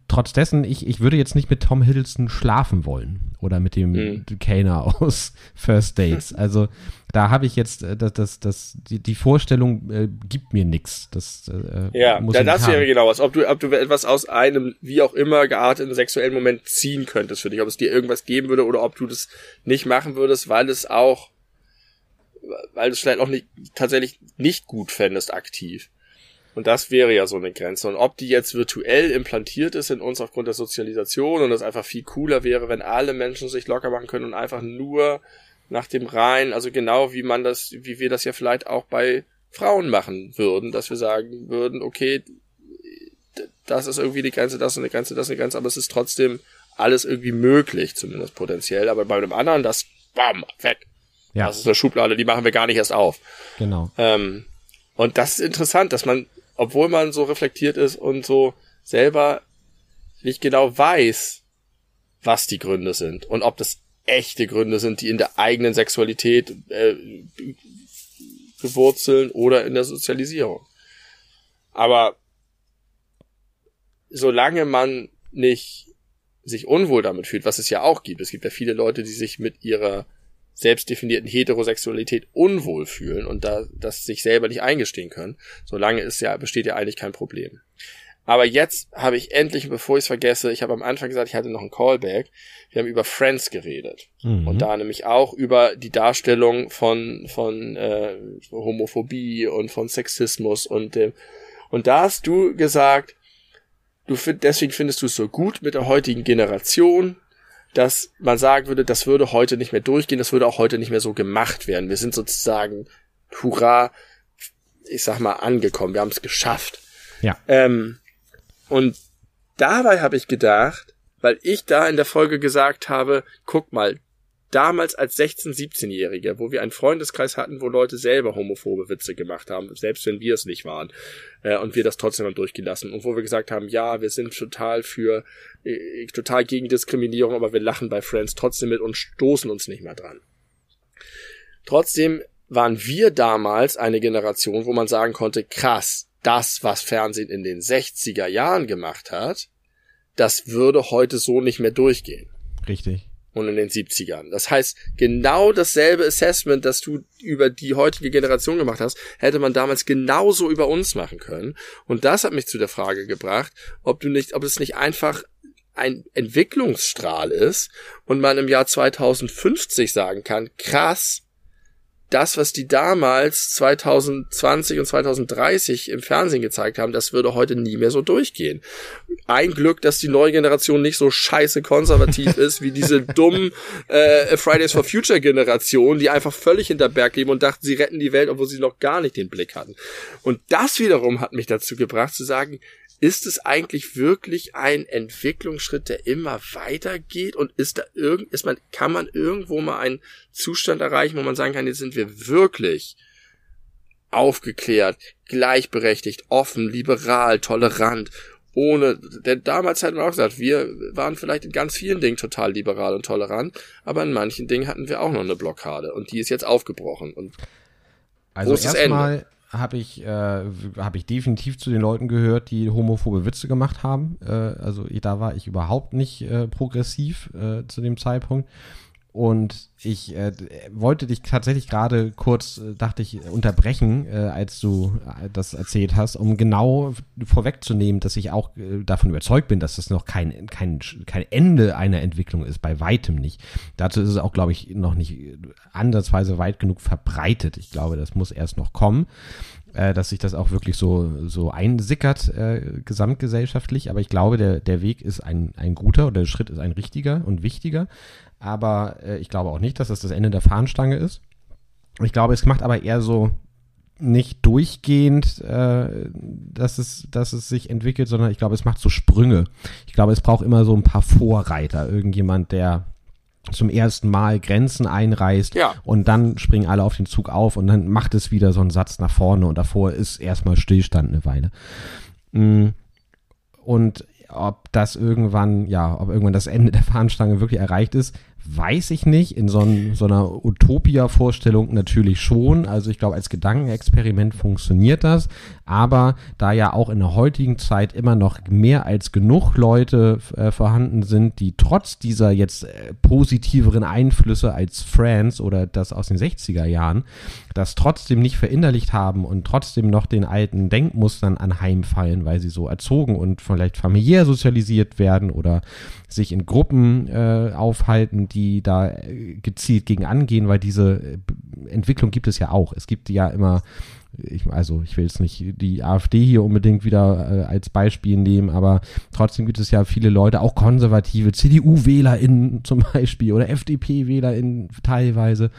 trotz dessen, ich, ich würde jetzt nicht mit Tom Hiddleston schlafen wollen oder mit dem mhm. Kaner aus First Dates. Also da habe ich jetzt, äh, das, das, das, die, die Vorstellung äh, gibt mir nichts. Das, äh, ja, muss ja, das wäre genau was. Ob du, ob du etwas aus einem, wie auch immer, gearteten sexuellen Moment ziehen könntest für dich, ob es dir irgendwas geben würde oder ob du das nicht machen würdest, weil es auch weil du es vielleicht auch nicht, tatsächlich nicht gut fändest aktiv. Und das wäre ja so eine Grenze. Und ob die jetzt virtuell implantiert ist in uns aufgrund der Sozialisation und das einfach viel cooler wäre, wenn alle Menschen sich locker machen können und einfach nur nach dem Rein, also genau wie man das, wie wir das ja vielleicht auch bei Frauen machen würden, dass wir sagen würden, okay, das ist irgendwie die Grenze, das ist eine Grenze, das ist eine Grenze, aber es ist trotzdem alles irgendwie möglich, zumindest potenziell. Aber bei einem anderen, das, bam, weg. Ja. Das ist eine Schublade, die machen wir gar nicht erst auf. Genau. Ähm, und das ist interessant, dass man, obwohl man so reflektiert ist und so selber nicht genau weiß, was die Gründe sind und ob das echte Gründe sind, die in der eigenen Sexualität äh, bewurzeln oder in der Sozialisierung. Aber solange man nicht sich unwohl damit fühlt, was es ja auch gibt, es gibt ja viele Leute, die sich mit ihrer selbstdefinierten Heterosexualität unwohl fühlen und da das sich selber nicht eingestehen können, solange ist ja, besteht ja eigentlich kein Problem. Aber jetzt habe ich endlich, bevor ich es vergesse, ich habe am Anfang gesagt, ich hatte noch einen Callback. Wir haben über Friends geredet. Mhm. Und da nämlich auch über die Darstellung von, von äh, Homophobie und von Sexismus und äh, und da hast du gesagt, du find, deswegen findest du es so gut mit der heutigen Generation, dass man sagen würde, das würde heute nicht mehr durchgehen, das würde auch heute nicht mehr so gemacht werden. Wir sind sozusagen, hurra, ich sag mal, angekommen, wir haben es geschafft. Ja. Ähm, und dabei habe ich gedacht, weil ich da in der Folge gesagt habe, guck mal, damals als 16-, 17-Jährige, wo wir einen Freundeskreis hatten, wo Leute selber homophobe Witze gemacht haben, selbst wenn wir es nicht waren, äh, und wir das trotzdem haben durchgelassen, und wo wir gesagt haben, ja, wir sind total für, äh, total gegen Diskriminierung, aber wir lachen bei Friends trotzdem mit und stoßen uns nicht mehr dran. Trotzdem waren wir damals eine Generation, wo man sagen konnte, krass, das, was Fernsehen in den 60er Jahren gemacht hat, das würde heute so nicht mehr durchgehen. Richtig und in den 70ern. Das heißt, genau dasselbe Assessment, das du über die heutige Generation gemacht hast, hätte man damals genauso über uns machen können. Und das hat mich zu der Frage gebracht, ob du nicht, ob es nicht einfach ein Entwicklungsstrahl ist und man im Jahr 2050 sagen kann, krass, das, was die damals 2020 und 2030 im Fernsehen gezeigt haben, das würde heute nie mehr so durchgehen. Ein Glück, dass die neue Generation nicht so scheiße konservativ ist wie diese dummen äh, Fridays for Future Generation, die einfach völlig hinter Berg leben und dachten, sie retten die Welt, obwohl sie noch gar nicht den Blick hatten. Und das wiederum hat mich dazu gebracht zu sagen, ist es eigentlich wirklich ein Entwicklungsschritt, der immer weitergeht? Und ist da irgend, ist man, kann man irgendwo mal einen Zustand erreichen, wo man sagen kann, jetzt sind wir wirklich aufgeklärt, gleichberechtigt, offen, liberal, tolerant, ohne, denn damals hat man auch gesagt, wir waren vielleicht in ganz vielen Dingen total liberal und tolerant, aber in manchen Dingen hatten wir auch noch eine Blockade und die ist jetzt aufgebrochen und also erstmal habe ich, äh, hab ich definitiv zu den Leuten gehört, die homophobe Witze gemacht haben. Äh, also da war ich überhaupt nicht äh, progressiv äh, zu dem Zeitpunkt. Und ich äh, wollte dich tatsächlich gerade kurz, äh, dachte ich, unterbrechen, äh, als du äh, das erzählt hast, um genau vorwegzunehmen, dass ich auch äh, davon überzeugt bin, dass das noch kein, kein, kein Ende einer Entwicklung ist, bei weitem nicht. Dazu ist es auch, glaube ich, noch nicht ansatzweise weit genug verbreitet. Ich glaube, das muss erst noch kommen äh, dass sich das auch wirklich so, so einsickert äh, gesamtgesellschaftlich. Aber ich glaube, der, der Weg ist ein, ein guter oder der Schritt ist ein richtiger und wichtiger aber äh, ich glaube auch nicht, dass das das Ende der Fahnenstange ist. Ich glaube, es macht aber eher so nicht durchgehend, äh, dass, es, dass es sich entwickelt, sondern ich glaube, es macht so Sprünge. Ich glaube, es braucht immer so ein paar Vorreiter. Irgendjemand, der zum ersten Mal Grenzen einreißt ja. und dann springen alle auf den Zug auf und dann macht es wieder so einen Satz nach vorne und davor ist erstmal Stillstand eine Weile. Mm. Und ob das irgendwann, ja, ob irgendwann das Ende der Fahnenstange wirklich erreicht ist, weiß ich nicht. In so, ein, so einer Utopia-Vorstellung natürlich schon. Also ich glaube, als Gedankenexperiment funktioniert das. Aber da ja auch in der heutigen Zeit immer noch mehr als genug Leute äh, vorhanden sind, die trotz dieser jetzt äh, positiveren Einflüsse als Friends oder das aus den 60er Jahren, das trotzdem nicht verinnerlicht haben und trotzdem noch den alten Denkmustern anheimfallen, weil sie so erzogen und vielleicht familiär sozialisiert werden oder sich in Gruppen äh, aufhalten, die da äh, gezielt gegen angehen, weil diese äh, Entwicklung gibt es ja auch. Es gibt ja immer ich, also ich will jetzt nicht die AfD hier unbedingt wieder äh, als Beispiel nehmen, aber trotzdem gibt es ja viele Leute, auch konservative CDU-WählerInnen zum Beispiel oder FDP-WählerInnen teilweise,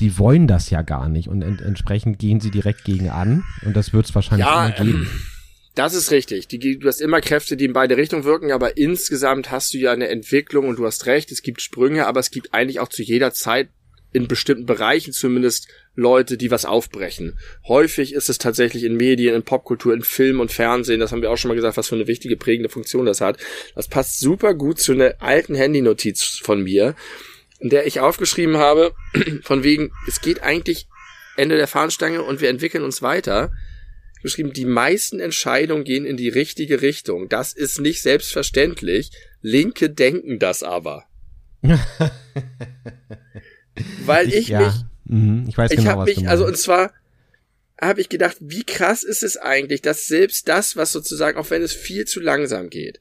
die wollen das ja gar nicht und ent entsprechend gehen sie direkt gegen an und das wird es wahrscheinlich ja, immer geben. Ähm das ist richtig. Die, du hast immer Kräfte, die in beide Richtungen wirken, aber insgesamt hast du ja eine Entwicklung und du hast recht, es gibt Sprünge, aber es gibt eigentlich auch zu jeder Zeit in bestimmten Bereichen zumindest Leute, die was aufbrechen. Häufig ist es tatsächlich in Medien, in Popkultur, in Film und Fernsehen, das haben wir auch schon mal gesagt, was für eine wichtige prägende Funktion das hat. Das passt super gut zu einer alten Handynotiz von mir, in der ich aufgeschrieben habe, von wegen, es geht eigentlich Ende der Fahnenstange und wir entwickeln uns weiter geschrieben, die meisten Entscheidungen gehen in die richtige Richtung. Das ist nicht selbstverständlich. Linke denken das aber. Weil ich ja. mich, mhm. ich weiß ich genau, habe mich, also und zwar habe ich gedacht, wie krass ist es eigentlich, dass selbst das, was sozusagen, auch wenn es viel zu langsam geht,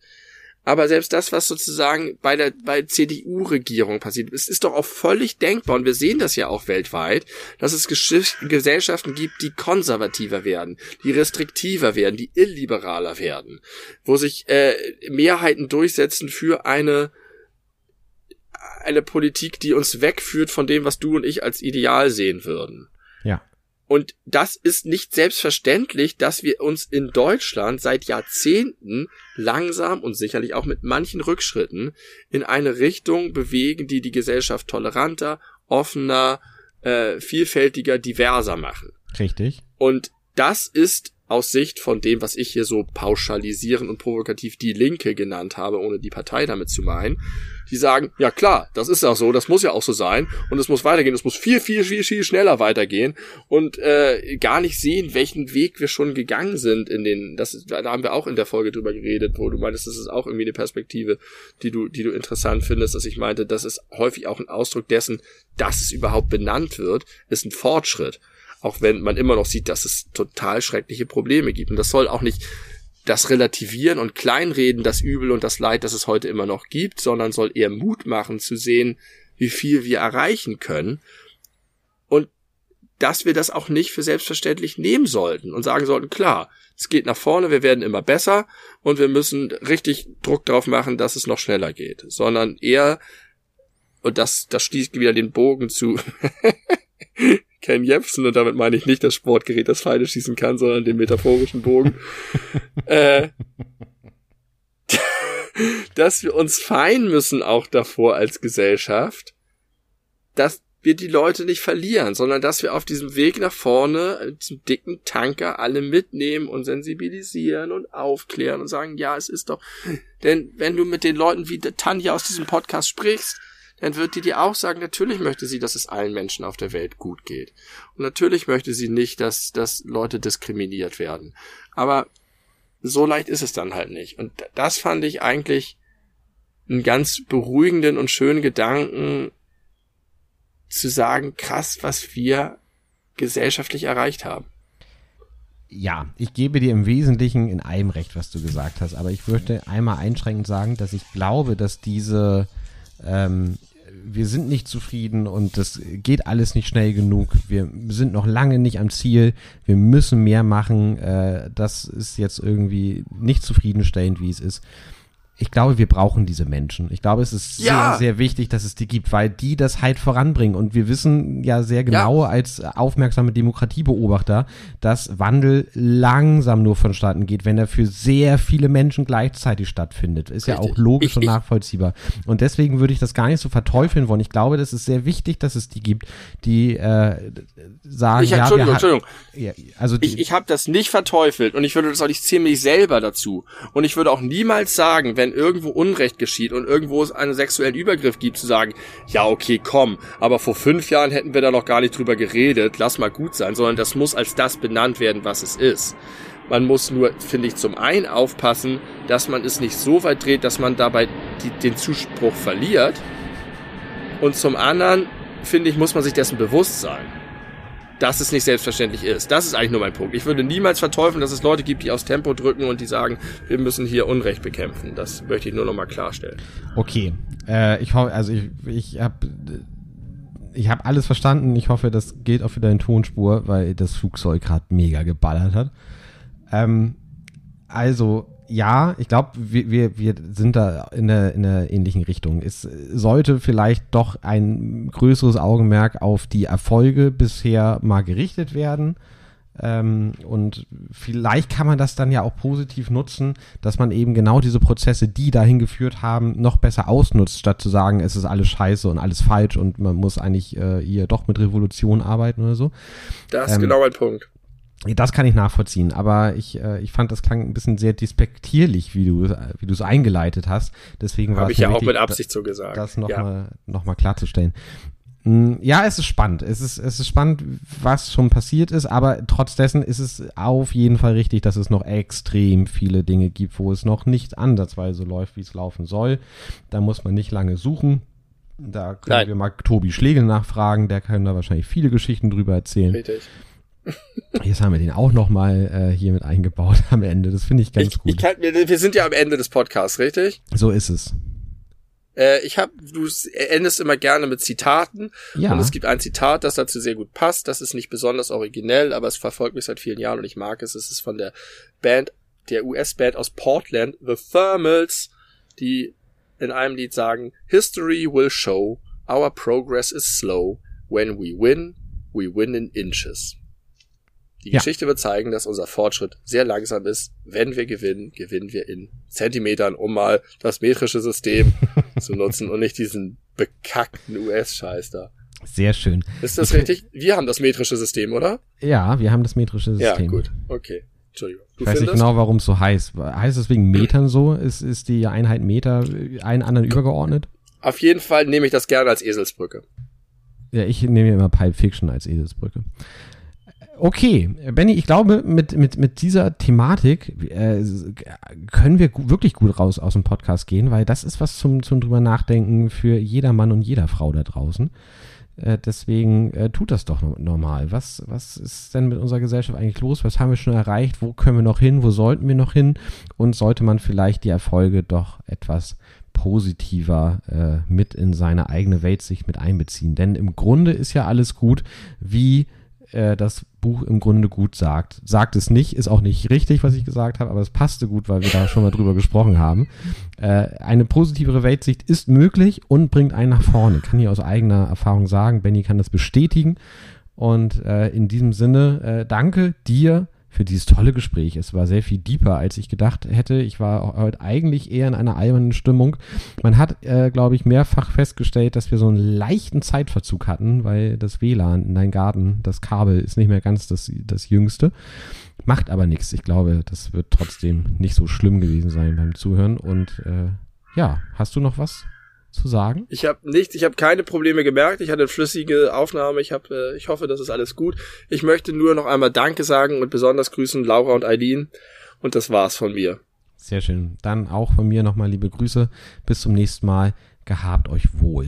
aber selbst das, was sozusagen bei der bei CDU-Regierung passiert, es ist doch auch völlig denkbar und wir sehen das ja auch weltweit, dass es Geschicht Gesellschaften gibt, die konservativer werden, die restriktiver werden, die illiberaler werden, wo sich äh, Mehrheiten durchsetzen für eine eine Politik, die uns wegführt von dem, was du und ich als Ideal sehen würden. Und das ist nicht selbstverständlich, dass wir uns in Deutschland seit Jahrzehnten langsam und sicherlich auch mit manchen Rückschritten in eine Richtung bewegen, die die Gesellschaft toleranter, offener, äh, vielfältiger, diverser machen. Richtig. Und das ist aus Sicht von dem, was ich hier so pauschalisieren und provokativ die Linke genannt habe, ohne die Partei damit zu meinen, die sagen, ja klar, das ist auch so, das muss ja auch so sein und es muss weitergehen, es muss viel, viel, viel, viel schneller weitergehen und äh, gar nicht sehen, welchen Weg wir schon gegangen sind in den, das da haben wir auch in der Folge drüber geredet, wo du meintest, das ist auch irgendwie eine Perspektive, die du, die du interessant findest, dass ich meinte, das ist häufig auch ein Ausdruck dessen, dass es überhaupt benannt wird, ist ein Fortschritt. Auch wenn man immer noch sieht, dass es total schreckliche Probleme gibt. Und das soll auch nicht das relativieren und kleinreden, das Übel und das Leid, das es heute immer noch gibt, sondern soll eher Mut machen zu sehen, wie viel wir erreichen können und dass wir das auch nicht für selbstverständlich nehmen sollten und sagen sollten, klar, es geht nach vorne, wir werden immer besser und wir müssen richtig Druck drauf machen, dass es noch schneller geht, sondern eher, und das, das schließt wieder den Bogen zu Ken Jebsen, und damit meine ich nicht das Sportgerät, das Pfeile schießen kann, sondern den metaphorischen Bogen, äh, dass wir uns fein müssen auch davor als Gesellschaft, dass wir die Leute nicht verlieren, sondern dass wir auf diesem Weg nach vorne, diesem dicken Tanker, alle mitnehmen und sensibilisieren und aufklären und sagen, ja, es ist doch, denn wenn du mit den Leuten wie Tanja aus diesem Podcast sprichst, dann wird die dir auch sagen, natürlich möchte sie, dass es allen Menschen auf der Welt gut geht. Und natürlich möchte sie nicht, dass, dass Leute diskriminiert werden. Aber so leicht ist es dann halt nicht. Und das fand ich eigentlich einen ganz beruhigenden und schönen Gedanken zu sagen, krass, was wir gesellschaftlich erreicht haben. Ja, ich gebe dir im Wesentlichen in einem recht, was du gesagt hast, aber ich würde einmal einschränkend sagen, dass ich glaube, dass diese ähm, wir sind nicht zufrieden und das geht alles nicht schnell genug. Wir sind noch lange nicht am Ziel. Wir müssen mehr machen. Äh, das ist jetzt irgendwie nicht zufriedenstellend, wie es ist ich glaube, wir brauchen diese Menschen. Ich glaube, es ist ja. sehr, sehr wichtig, dass es die gibt, weil die das halt voranbringen. Und wir wissen ja sehr genau ja. als aufmerksame Demokratiebeobachter, dass Wandel langsam nur vonstatten geht, wenn er für sehr viele Menschen gleichzeitig stattfindet. Ist Richtig. ja auch logisch ich, und nachvollziehbar. Und deswegen würde ich das gar nicht so verteufeln wollen. Ich glaube, das ist sehr wichtig, dass es die gibt, die äh, sagen, ich, ja, Entschuldigung, Entschuldigung. Ja, also die, ich, ich habe das nicht verteufelt und ich würde das auch nicht ziemlich selber dazu. Und ich würde auch niemals sagen, wenn wenn irgendwo Unrecht geschieht und irgendwo es einen sexuellen Übergriff gibt, zu sagen, ja, okay, komm, aber vor fünf Jahren hätten wir da noch gar nicht drüber geredet, lass mal gut sein, sondern das muss als das benannt werden, was es ist. Man muss nur, finde ich, zum einen aufpassen, dass man es nicht so weit dreht, dass man dabei die, den Zuspruch verliert. Und zum anderen, finde ich, muss man sich dessen bewusst sein dass es nicht selbstverständlich ist. Das ist eigentlich nur mein Punkt. Ich würde niemals verteufeln, dass es Leute gibt, die aus Tempo drücken und die sagen, wir müssen hier Unrecht bekämpfen. Das möchte ich nur nochmal klarstellen. Okay, äh, ich hoffe, also ich, ich habe ich habe alles verstanden. Ich hoffe, das geht auch wieder in Tonspur, weil das Flugzeug gerade mega geballert hat. Ähm, also ja, ich glaube, wir, wir, wir sind da in der, in der ähnlichen Richtung. Es sollte vielleicht doch ein größeres Augenmerk auf die Erfolge bisher mal gerichtet werden. Ähm, und vielleicht kann man das dann ja auch positiv nutzen, dass man eben genau diese Prozesse, die dahin geführt haben, noch besser ausnutzt, statt zu sagen, es ist alles scheiße und alles falsch und man muss eigentlich äh, hier doch mit Revolution arbeiten oder so. Das ist ähm, genau mein Punkt. Das kann ich nachvollziehen, aber ich, äh, ich fand, das klang ein bisschen sehr despektierlich, wie du wie du es eingeleitet hast. Deswegen war es ich ja auch mit Absicht so gesagt. Das nochmal ja. noch mal klarzustellen. Hm, ja, es ist spannend. Es ist, es ist spannend, was schon passiert ist, aber trotz dessen ist es auf jeden Fall richtig, dass es noch extrem viele Dinge gibt, wo es noch nicht ansatzweise läuft, wie es laufen soll. Da muss man nicht lange suchen. Da können Nein. wir mal Tobi Schlegel nachfragen, der kann da wahrscheinlich viele Geschichten drüber erzählen. Richtig. Jetzt haben wir den auch nochmal äh, hier mit eingebaut am Ende. Das finde ich ganz ich, gut. Ich kann, wir sind ja am Ende des Podcasts, richtig? So ist es. Äh, ich habe, du endest immer gerne mit Zitaten. Ja. Und es gibt ein Zitat, das dazu sehr gut passt. Das ist nicht besonders originell, aber es verfolgt mich seit vielen Jahren und ich mag es. Es ist von der Band, der US-Band aus Portland, The Thermals, die in einem Lied sagen, History will show our progress is slow. When we win, we win in inches. Die ja. Geschichte wird zeigen, dass unser Fortschritt sehr langsam ist. Wenn wir gewinnen, gewinnen wir in Zentimetern, um mal das metrische System zu nutzen und nicht diesen bekackten US-Scheiß da. Sehr schön. Ist das ich richtig? Wir haben das metrische System, oder? Ja, wir haben das metrische System. Ja, gut. Okay. Entschuldigung. Du ich weiß nicht genau, warum es so heißt. Heißt es wegen Metern so? Ist, ist die Einheit Meter einen anderen übergeordnet? Auf jeden Fall nehme ich das gerne als Eselsbrücke. Ja, ich nehme immer Pipe Fiction als Eselsbrücke. Okay, Benny, ich glaube, mit, mit, mit dieser Thematik äh, können wir wirklich gut raus aus dem Podcast gehen, weil das ist was zum, zum drüber nachdenken für jeder Mann und jeder Frau da draußen. Äh, deswegen äh, tut das doch normal. Was, was ist denn mit unserer Gesellschaft eigentlich los? Was haben wir schon erreicht? Wo können wir noch hin? Wo sollten wir noch hin? Und sollte man vielleicht die Erfolge doch etwas positiver äh, mit in seine eigene Weltsicht mit einbeziehen? Denn im Grunde ist ja alles gut, wie äh, das Buch im Grunde gut sagt. Sagt es nicht, ist auch nicht richtig, was ich gesagt habe, aber es passte gut, weil wir da schon mal drüber gesprochen haben. Äh, eine positivere Weltsicht ist möglich und bringt einen nach vorne. Kann ich aus eigener Erfahrung sagen. Benny kann das bestätigen. Und äh, in diesem Sinne, äh, danke dir für dieses tolle Gespräch. Es war sehr viel deeper, als ich gedacht hätte. Ich war heute eigentlich eher in einer albernen Stimmung. Man hat, äh, glaube ich, mehrfach festgestellt, dass wir so einen leichten Zeitverzug hatten, weil das WLAN in deinem Garten, das Kabel ist nicht mehr ganz das, das jüngste. Macht aber nichts. Ich glaube, das wird trotzdem nicht so schlimm gewesen sein beim Zuhören. Und äh, ja, hast du noch was zu sagen? Ich habe nichts, ich habe keine Probleme gemerkt. Ich hatte eine flüssige Aufnahme. Ich habe, äh, ich hoffe, das ist alles gut. Ich möchte nur noch einmal Danke sagen und besonders grüßen Laura und Eileen. Und das war's von mir. Sehr schön. Dann auch von mir nochmal liebe Grüße. Bis zum nächsten Mal. Gehabt euch wohl.